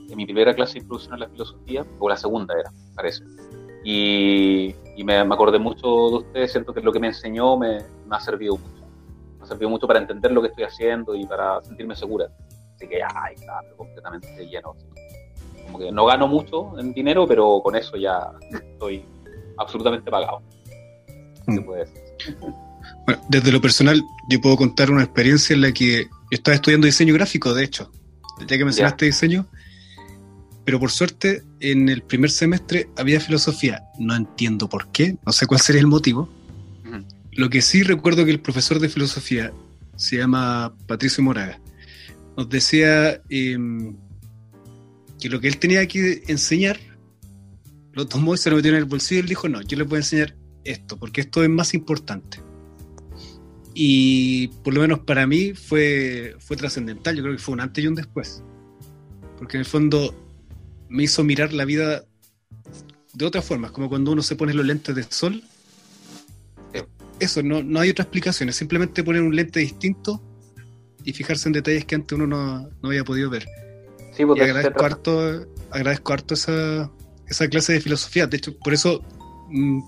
Speaker 4: en mi primera clase de introducción a la filosofía, o la segunda era, parece y, me, acordé mucho de ustedes, siento que lo que me enseñó me, ha servido mucho. Me ha servido mucho para entender lo que estoy haciendo y para sentirme segura. Así que, ay, está completamente lleno. Como que no gano mucho en dinero, pero con eso ya estoy absolutamente pagado.
Speaker 1: Mm. Bueno, desde lo personal, yo puedo contar una experiencia en la que yo estaba estudiando diseño gráfico, de hecho. Ya que mencionaste diseño, pero por suerte en el primer semestre había filosofía. No entiendo por qué, no sé cuál sería el motivo. Lo que sí recuerdo que el profesor de filosofía se llama Patricio Moraga. Nos decía em, que lo que él tenía que enseñar lo tomó y se lo metió en el bolsillo y él dijo, no, yo les voy a enseñar esto, porque esto es más importante. Y por lo menos para mí fue, fue trascendental, yo creo que fue un antes y un después. Porque en el fondo me hizo mirar la vida de otra forma, como cuando uno se pone los lentes de sol eso, no, no hay otra explicación, es simplemente poner un lente distinto y fijarse en detalles que antes uno no, no había podido ver.
Speaker 4: Sí, porque
Speaker 1: Y agradezco harto, agradezco harto esa, esa clase de filosofía. De hecho, por eso mm,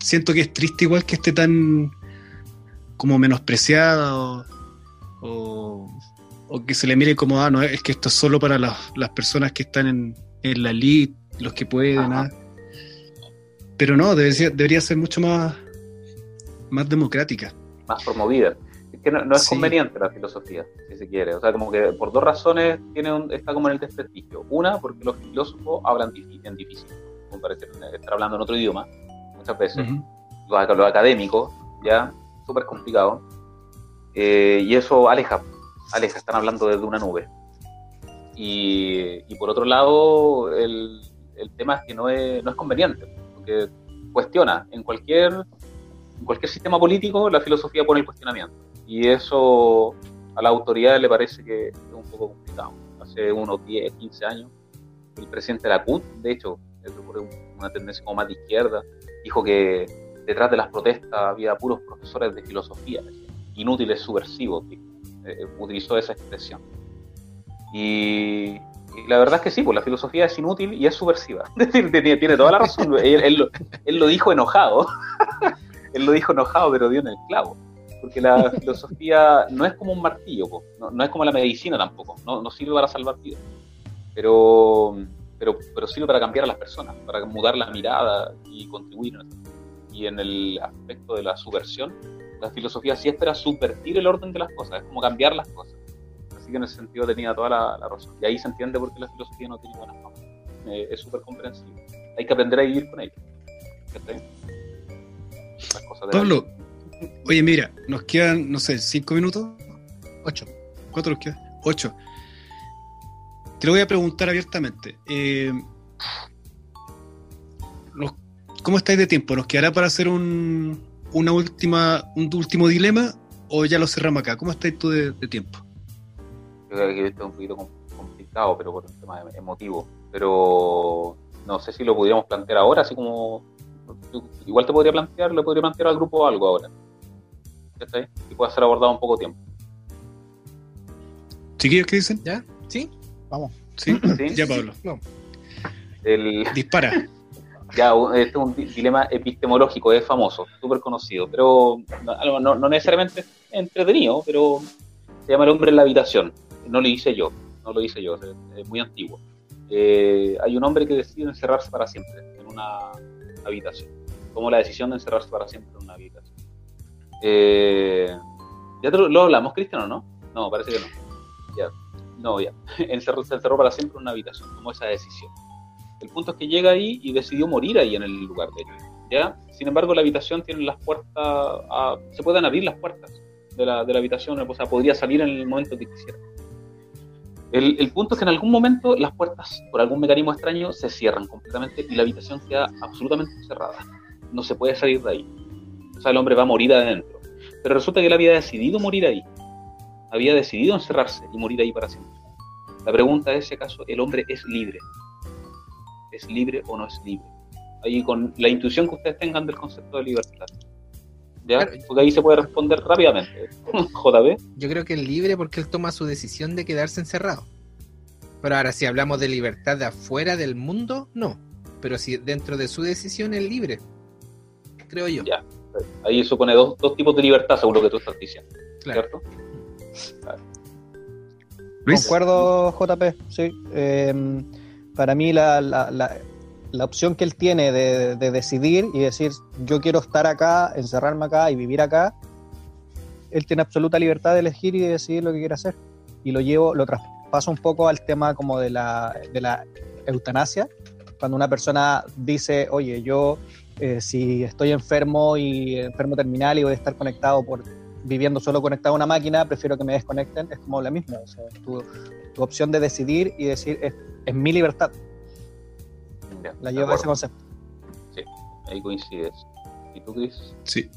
Speaker 1: siento que es triste igual que esté tan como menospreciada o, o- o que se le mire como, ah, no, es que esto es solo para las, las personas que están en, en la elite, los que pueden. Ah. Pero no, debería, debería ser mucho más, más democrática.
Speaker 4: más promovida. Es que no, no es
Speaker 1: Sí.
Speaker 4: conveniente la filosofía, si se quiere. O sea, como que por dos razones tiene un- está como en el desprestigio. Una, porque los filósofos hablan difí- en difícil, como parece estar hablando en otro idioma, muchas veces. Los, ac- los académicos, ya, súper complicado. Eh, y eso aleja, aleja, están hablando desde una nube. Y, y por otro lado, el, el tema es que no es, no es conveniente, porque cuestiona en cualquier en cualquier sistema político la filosofía pone el cuestionamiento. Y eso a la autoridad le parece que es un poco complicado. Hace unos 10, 15 años, el presidente de la CUT, de hecho, una tendencia como más de izquierda, dijo que detrás de las protestas había puros profesores de filosofía, inútiles subversivos. Eh, utilizó esa expresión. Y, y la verdad es que sí, pues la filosofía es inútil y es subversiva. Tiene, tiene toda la razón. Él, él lo, él lo dijo enojado. él lo dijo enojado, pero dio en el clavo. Porque la filosofía no es como un martillo, po. No, no es como la medicina tampoco. No, no sirve para salvar vidas. Pero, pero, pero sirve para cambiar a las personas, para mudar la mirada y contribuir. en. Y en el aspecto de la subversión, la filosofía sí espera subvertir el orden de las cosas, es como cambiar las cosas. Así que en ese sentido tenía toda la, la razón. Y ahí se entiende por qué la filosofía no tiene buena fama. Eh, es súper comprensible. Hay que aprender a vivir con ella. ¿Cachai? Las cosas de la
Speaker 1: Pablo, oye, mira, nos quedan, no sé, cinco minutos,
Speaker 2: Ocho.
Speaker 1: ¿cuánto nos queda? Ocho. Te lo voy a preguntar abiertamente. Eh, nos- ¿Cómo estáis de tiempo? ¿Nos quedará para hacer un, una última, un último dilema o ya lo cerramos acá? ¿Cómo estáis tú de, de tiempo?
Speaker 4: Yo creo que esto es un poquito com- complicado, pero por un tema em- emotivo. Pero no sé si lo podríamos plantear ahora, así como. Igual te podría plantear, le podría plantear al grupo algo ahora. ¿Cachai? Y puede ser abordado en poco tiempo.
Speaker 1: ¿Chiquillos qué dicen?
Speaker 2: ¿Ya? ¿Sí?
Speaker 3: Vamos.
Speaker 1: Sí,
Speaker 4: ¿Sí?
Speaker 1: ya Pablo.
Speaker 2: No.
Speaker 4: El,
Speaker 1: Dispara.
Speaker 4: ya, este es un di- dilema epistemológico, es famoso, súper conocido, pero no, no- necesariamente entretenido, pero se llama El hombre en la habitación. No lo hice yo, no lo hice yo, es, muy antiguo. Eh, hay un hombre que decide encerrarse para siempre en una habitación. Tomó la decisión de encerrarse para siempre en una habitación. Eh, ¿Ya lo hablamos, Cristian, o no? No, parece que no. Ya. No, ya. Encerró- se encerró para siempre en una habitación, tomó esa decisión. El punto es que llega ahí y decidió morir ahí en el lugar de. ¿ya? Sin embargo, la habitación tiene las puertas, a- se pueden abrir las puertas de la, de la habitación, o sea, podría salir en el momento que quisiera. El, el punto es que en algún momento las puertas, por algún mecanismo extraño, se cierran completamente y la habitación queda absolutamente cerrada. No se puede salir de ahí. O sea, el hombre va a morir adentro. Pero resulta que él había decidido morir ahí. Había decidido encerrarse y morir ahí para siempre. La pregunta es si acaso el hombre es libre. ¿Es libre o no es libre? Ahí con la intuición que ustedes tengan del concepto de libertad. ¿Ya?
Speaker 2: Claro.
Speaker 4: Porque ahí se puede responder rápidamente. JB.
Speaker 2: Yo creo que es libre porque él toma su decisión de quedarse encerrado. Pero ahora, si hablamos de libertad de afuera del mundo, no. Pero si dentro de su decisión es libre. Creo yo.
Speaker 4: Ya. Ahí supone dos, dos tipos de libertad, según lo que tú estás diciendo.
Speaker 2: Claro.
Speaker 4: ¿Cierto?
Speaker 1: Luis.
Speaker 3: Concuerdo, JP, sí. Eh, para mí la, la- la- la opción que él tiene de, de decidir y decir yo quiero estar acá, encerrarme acá y vivir acá, él tiene absoluta libertad de elegir y de decidir lo que quiere hacer. Y lo llevo, lo traspaso un poco al tema como de la, de la eutanasia, cuando una persona dice, oye, yo eh, si estoy enfermo y enfermo terminal y voy a estar conectado por viviendo solo conectado a una máquina, prefiero que me desconecten, es como la misma. O sea, tu, tu opción de decidir y decir, es, mi libertad.
Speaker 4: Ya,
Speaker 3: La llevo a ese concepto.
Speaker 4: Ahí coincides. ¿Y tú, Chris?
Speaker 1: Sí.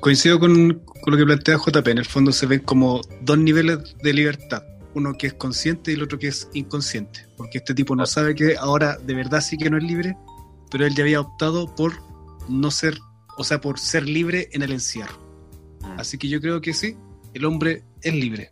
Speaker 1: Coincido con, con lo que plantea JP. En el fondo se ven como dos niveles de libertad. Uno que es consciente y el otro que es inconsciente. Porque este tipo no sabe que ahora de verdad sí que no es libre, pero él ya había optado por no ser o sea, por ser libre en el encierro.
Speaker 4: Mm.
Speaker 1: Así que yo creo que sí, el hombre es libre.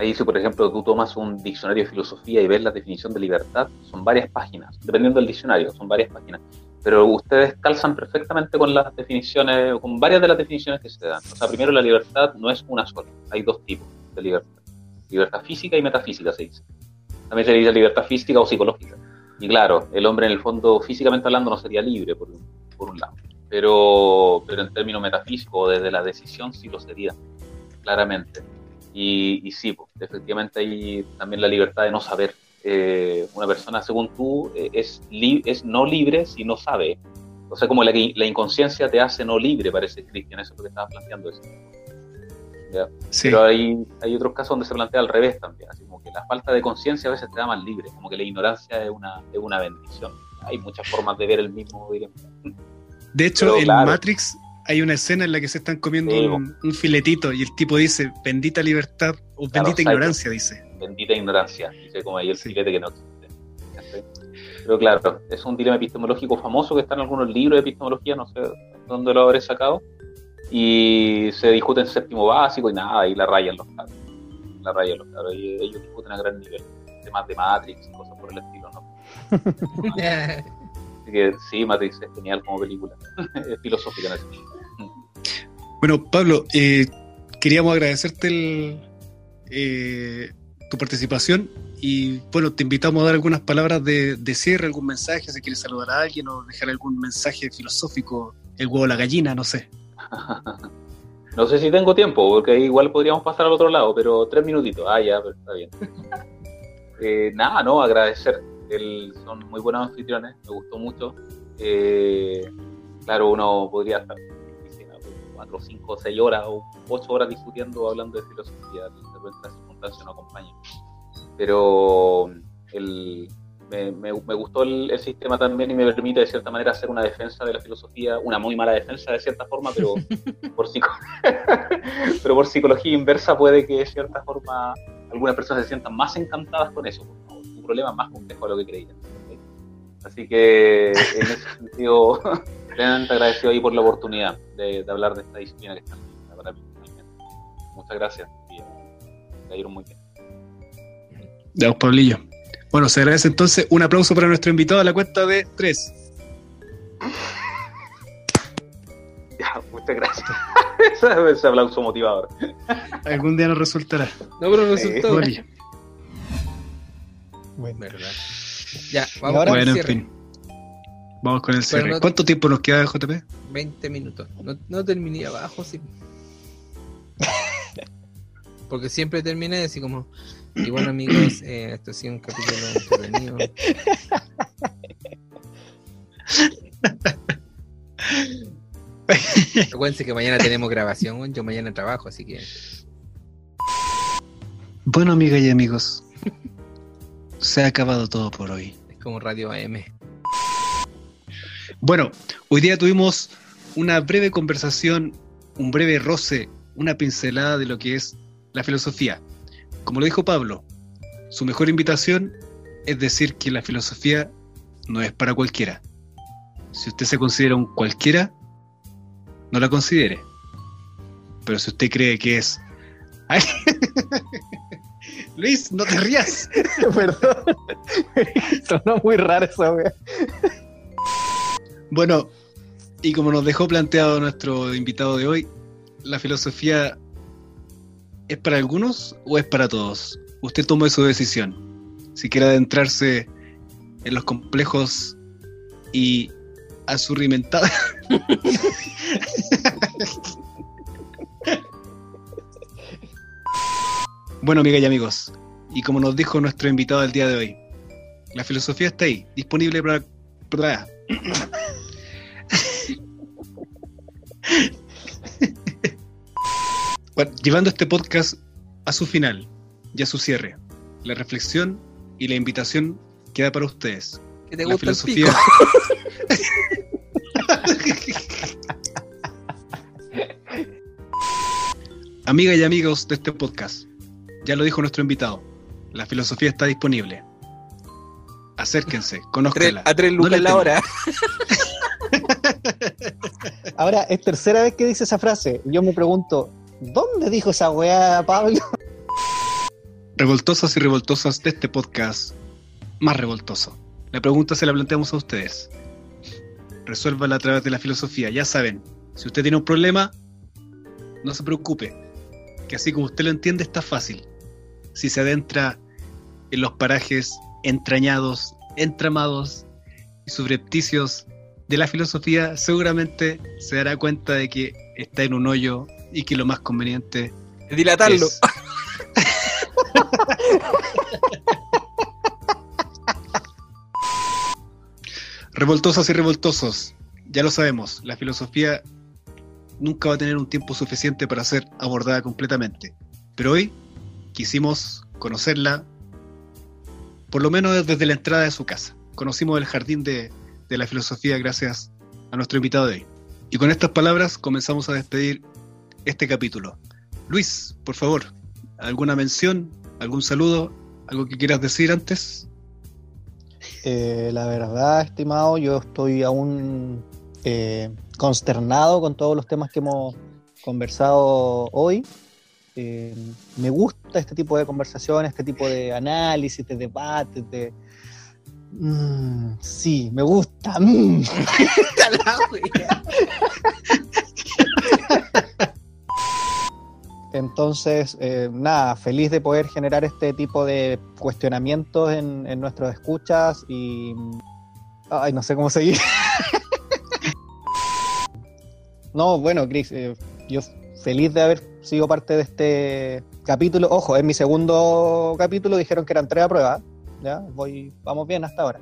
Speaker 4: Ahí si por ejemplo tú tomas un diccionario de filosofía y ves la definición de libertad, son varias páginas, dependiendo del diccionario, son varias páginas. Pero ustedes calzan perfectamente con las definiciones, con varias de las definiciones que se dan. O sea, primero la libertad no es una sola, hay dos tipos de libertad. Libertad física y metafísica se dice. También se dice libertad física o psicológica. Y claro, el hombre en el fondo, físicamente hablando, no sería libre, por, por un lado. Pero, pero en términos metafísicos, desde la decisión, sí lo sería, claramente. Y, y sí, pues, efectivamente hay también la libertad de no saber. Eh, una persona, según tú, eh, es, es no libre si no sabe. O sea, como la, la inconsciencia te hace no libre, parece, Cristian, eso es lo que estabas planteando. Eso. ¿Ya?
Speaker 1: Sí,
Speaker 4: Pero hay, hay otros casos donde se plantea al revés también, así como que la falta de conciencia a veces te da más libre, como que la ignorancia es una, es una bendición. Hay muchas formas de ver el mismo dilema.
Speaker 1: de hecho,
Speaker 4: pero
Speaker 1: en
Speaker 4: claro.
Speaker 1: Matrix hay una escena en la que se están comiendo
Speaker 4: Sí,
Speaker 1: un, un filetito y el tipo dice, bendita libertad o
Speaker 4: Claro,
Speaker 1: bendita ignorancia, dice.
Speaker 4: Bendita ignorancia, dice como ahí el
Speaker 1: Sí.
Speaker 4: filete que no existe. Pero claro, es un dilema epistemológico famoso que está en algunos libros de epistemología, no sé dónde lo habré sacado, y se discute en séptimo básico y nada, y la rayan los cabros. La rayan los cabros, y ellos discuten a gran nivel. Temas de Matrix y cosas por el estilo, ¿no? Así que sí, Matrix es genial como película. es filosófica en ese.
Speaker 1: Bueno, Pablo, eh, queríamos agradecerte el, eh, tu participación y bueno, te invitamos a dar algunas palabras de, de cierre, algún mensaje, si quieres saludar a alguien o dejar algún mensaje filosófico, el huevo o la gallina, no sé.
Speaker 4: No sé si tengo tiempo, porque igual podríamos pasar al otro lado, pero tres minutitos. Ah, ya, está bien. Eh, nada, no, agradecer. El- son muy buenos anfitriones, me gustó mucho. Eh, claro, uno podría estar qué sé, cuatro, cinco, seis horas o ocho horas discutiendo, hablando de filosofía, de repente las circunstancias no acompañan. Pero el, me, me- me gustó el, el sistema también y me permite de cierta manera hacer una defensa de la filosofía, una muy mala defensa de cierta forma, pero por, psico- pero por psicología inversa puede que de cierta forma algunas personas se sientan más encantadas con eso. Problema más complejo de lo que creían. ¿ok? Así que en ese sentido, plenamente agradecido ahí por la oportunidad de, de hablar de esta disciplina que está linda para mí. Muchas gracias. y, eh, cayeron muy bien.
Speaker 1: Ya, Pablillo. Bueno, se agradece entonces un aplauso para nuestro invitado a la cuenta de tres.
Speaker 4: Ya, muchas gracias. ese, aplauso motivador.
Speaker 1: Algún día nos resultará.
Speaker 2: No, pero
Speaker 4: Sí.
Speaker 2: resultó.
Speaker 1: Pablillo.
Speaker 3: Bueno,
Speaker 2: ¿Verdad? Ya, vamos
Speaker 3: ahora-
Speaker 1: Bueno, en fin. Vamos con el cierre.
Speaker 2: no-
Speaker 1: ¿Cuánto tiempo nos queda, JP?
Speaker 2: 20 minutos. No, no terminé abajo, sí. Porque siempre terminé así como. Y bueno, amigos, eh, esto ha sido un capítulo entretenido. Acuérdense que mañana tenemos grabación, yo mañana trabajo, así que.
Speaker 1: Bueno, amigas y amigos, se ha acabado todo por hoy.
Speaker 2: Es como Radio AM.
Speaker 1: Bueno, hoy día tuvimos una breve conversación, un breve roce, una pincelada de lo que es la filosofía. Como lo dijo Pablo, su mejor invitación es decir que la filosofía no es para cualquiera. Si usted se considera un cualquiera, no la considere. Pero si usted cree que es... Luis, no te rías.
Speaker 3: perdón. Sonó muy raro esa wea.
Speaker 1: Bueno, y como nos dejó planteado nuestro invitado de hoy, la filosofía es para algunos o es para todos. Usted tome su decisión. Si quiere adentrarse en los complejos y azurrimentados. bueno, amigas y amigos, y como nos dijo nuestro invitado del día de hoy, la filosofía está ahí, disponible para, para- Bueno, llevando este podcast a su final y a su cierre, la reflexión y la invitación queda para ustedes.
Speaker 2: ¿Qué te
Speaker 1: La
Speaker 2: gusta el
Speaker 1: filosofía.
Speaker 2: pico?
Speaker 1: Amigas y amigos de este podcast, ya lo dijo nuestro invitado, la filosofía está disponible. Acérquense, conózcanla.
Speaker 2: a tres lucas la hora.
Speaker 3: Ahora, es tercera vez que dice esa frase. Yo me pregunto, ¿dónde dijo esa weá, Pablo?
Speaker 1: Revoltosas y revoltosas de este podcast más revoltoso. La pregunta se la planteamos a ustedes. Resuélvala a través de la filosofía. Ya saben, si usted tiene un problema, no se preocupe. Que así como usted lo entiende, está fácil. Si se adentra en los parajes entrañados, entramados y subrepticios de la filosofía, seguramente se dará cuenta de que está en un hoyo y que lo más conveniente
Speaker 2: Es dilatarlo.
Speaker 1: es Revoltosas y revoltosos, ya lo sabemos, la filosofía nunca va a tener un tiempo suficiente para ser abordada completamente. Pero hoy quisimos conocerla, por lo menos desde la entrada de su casa. Conocimos el jardín de, de la filosofía gracias a nuestro invitado de hoy. Y con estas palabras comenzamos a despedir este capítulo. Luis, por favor, ¿alguna mención, algún saludo, algo que quieras decir antes?
Speaker 3: Eh, la verdad, estimado, yo estoy aún eh, consternado con todos los temas que hemos conversado hoy. Eh, me gusta este tipo de conversaciones, este tipo de análisis, de debates, de... Mm, sí, me gusta. mm. Entonces, eh, nada, feliz de poder generar este tipo de cuestionamientos en, en nuestros escuchas y... Ay, no sé cómo seguir. no, bueno, Chris, eh, yo feliz de haber sido parte de este capítulo. Ojo, es mi segundo capítulo, dijeron que eran tres a prueba. ¿ya? Voy, vamos bien hasta ahora.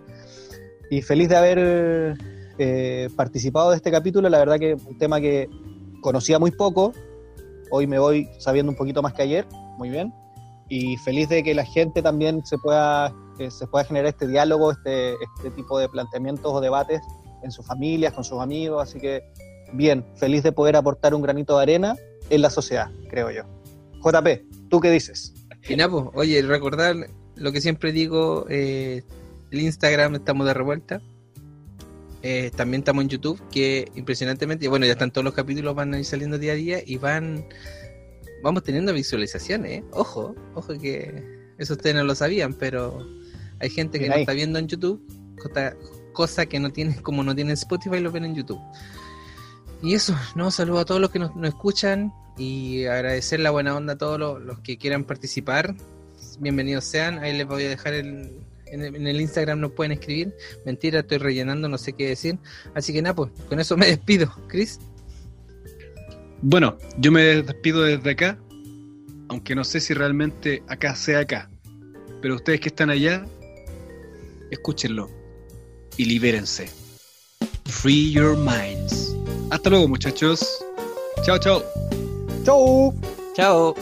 Speaker 3: Y feliz de haber eh, participado de este capítulo, la verdad que un tema que conocía muy poco, hoy me voy sabiendo un poquito más que ayer, muy bien, y feliz de que la gente también se pueda, que se pueda generar este diálogo, este, este tipo de planteamientos o debates en sus familias, con sus amigos, así que bien, feliz de poder aportar un granito de arena en la sociedad, creo yo. JP, ¿tú qué dices?
Speaker 2: Y nada, pues, oye, recordar lo que siempre digo, eh, el Instagram estamos de revuelta. Eh, también estamos en YouTube, que impresionantemente, bueno, ya están todos los capítulos, van a ir saliendo día a día y van, vamos teniendo visualizaciones, ¿eh? ojo, ojo que eso ustedes no lo sabían, pero hay gente que no está viendo en YouTube, cosa, cosa que no tiene, como no tiene Spotify, lo ven en YouTube. Y eso, no, saludo a todos los que nos, escuchan y agradecer la buena onda a todos los, que quieran participar. Bienvenidos sean, ahí les voy a dejar el, en el, Instagram, nos pueden escribir. Mentira, estoy rellenando, no sé qué decir. Así que nada, pues con eso me despido. Chris,
Speaker 1: Bueno, yo me despido desde acá, aunque no sé si realmente acá sea acá. Pero ustedes que están allá, escúchenlo y libérense. Free your minds. Hasta luego, muchachos. Chao, chao.
Speaker 3: ¡Chau!
Speaker 2: chao.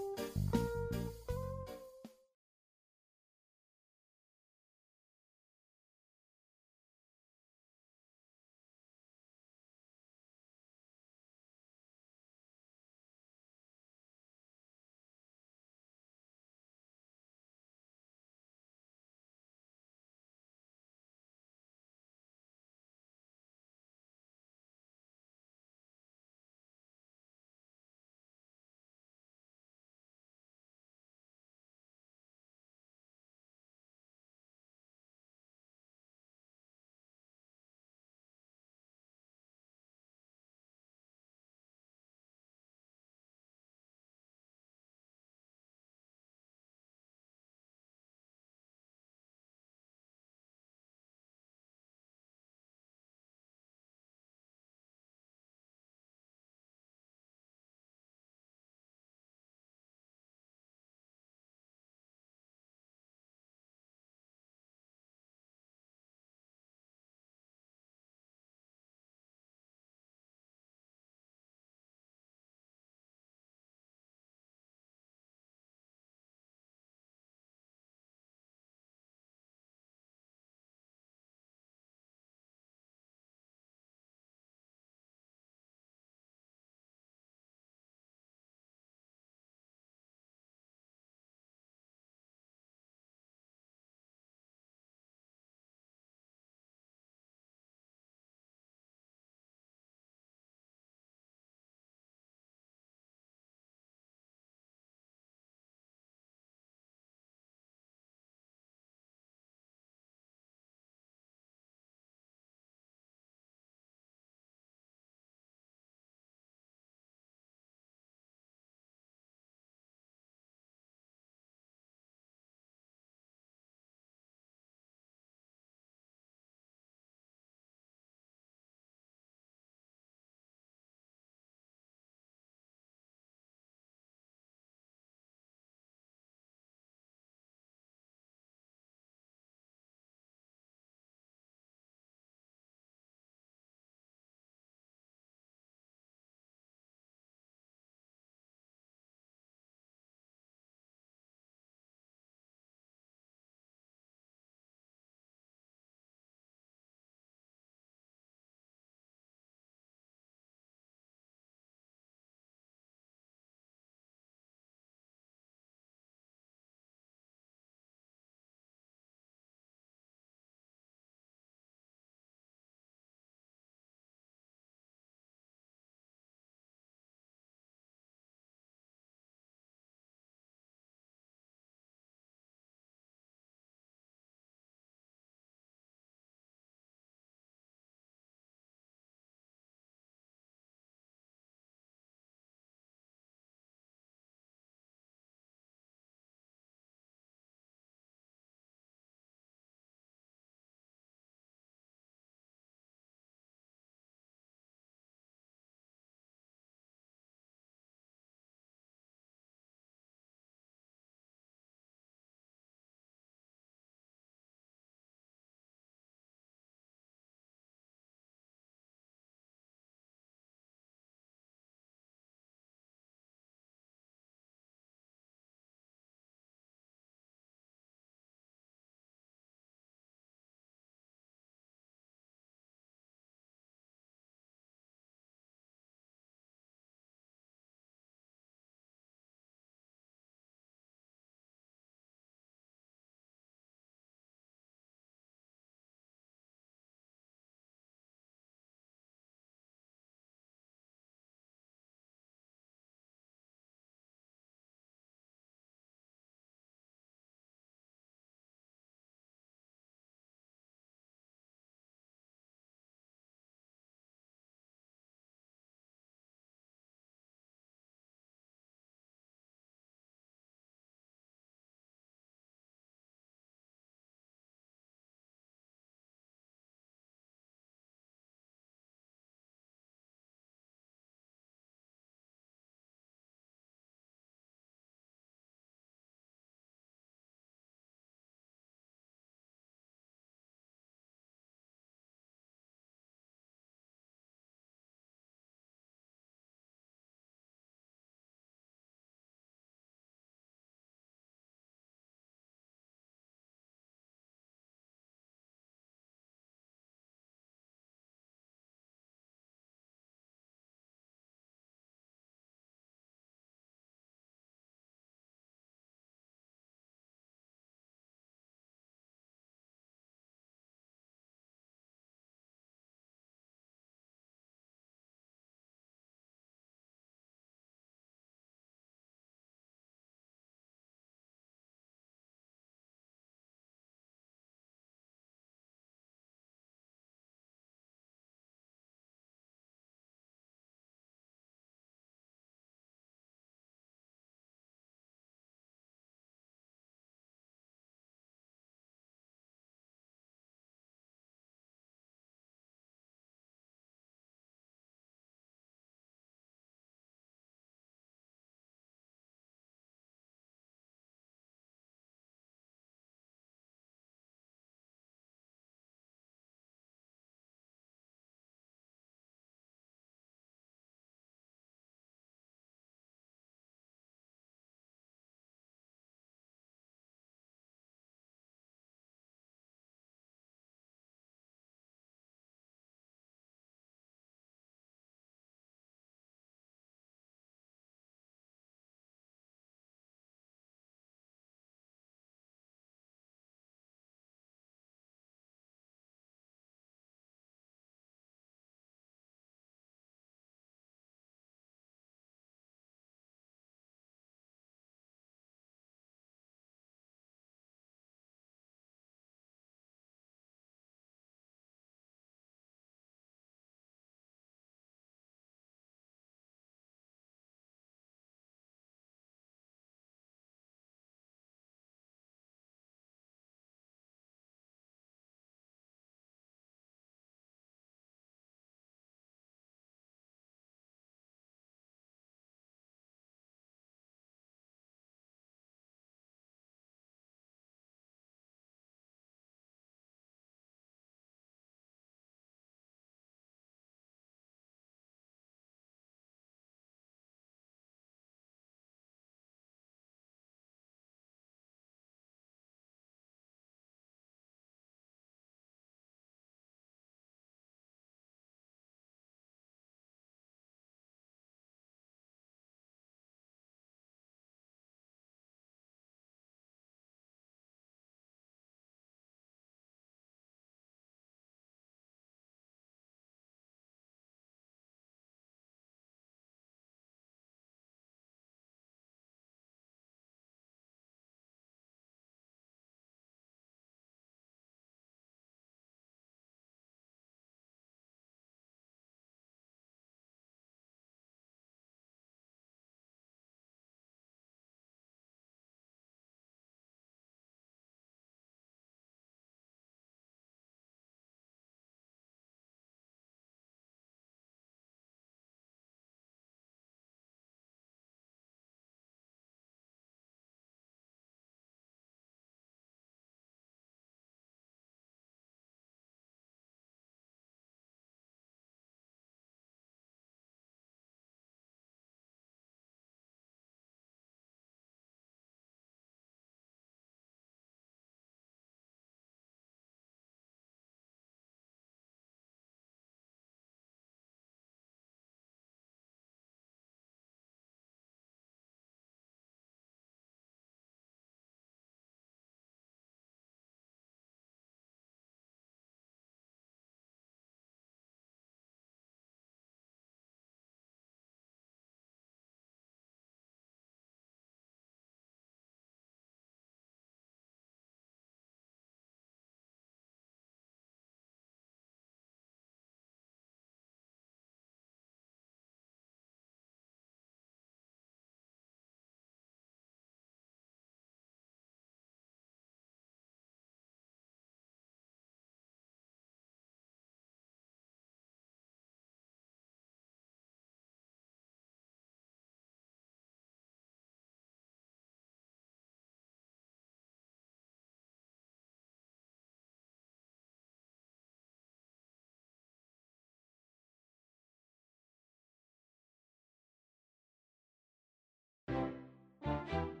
Speaker 2: you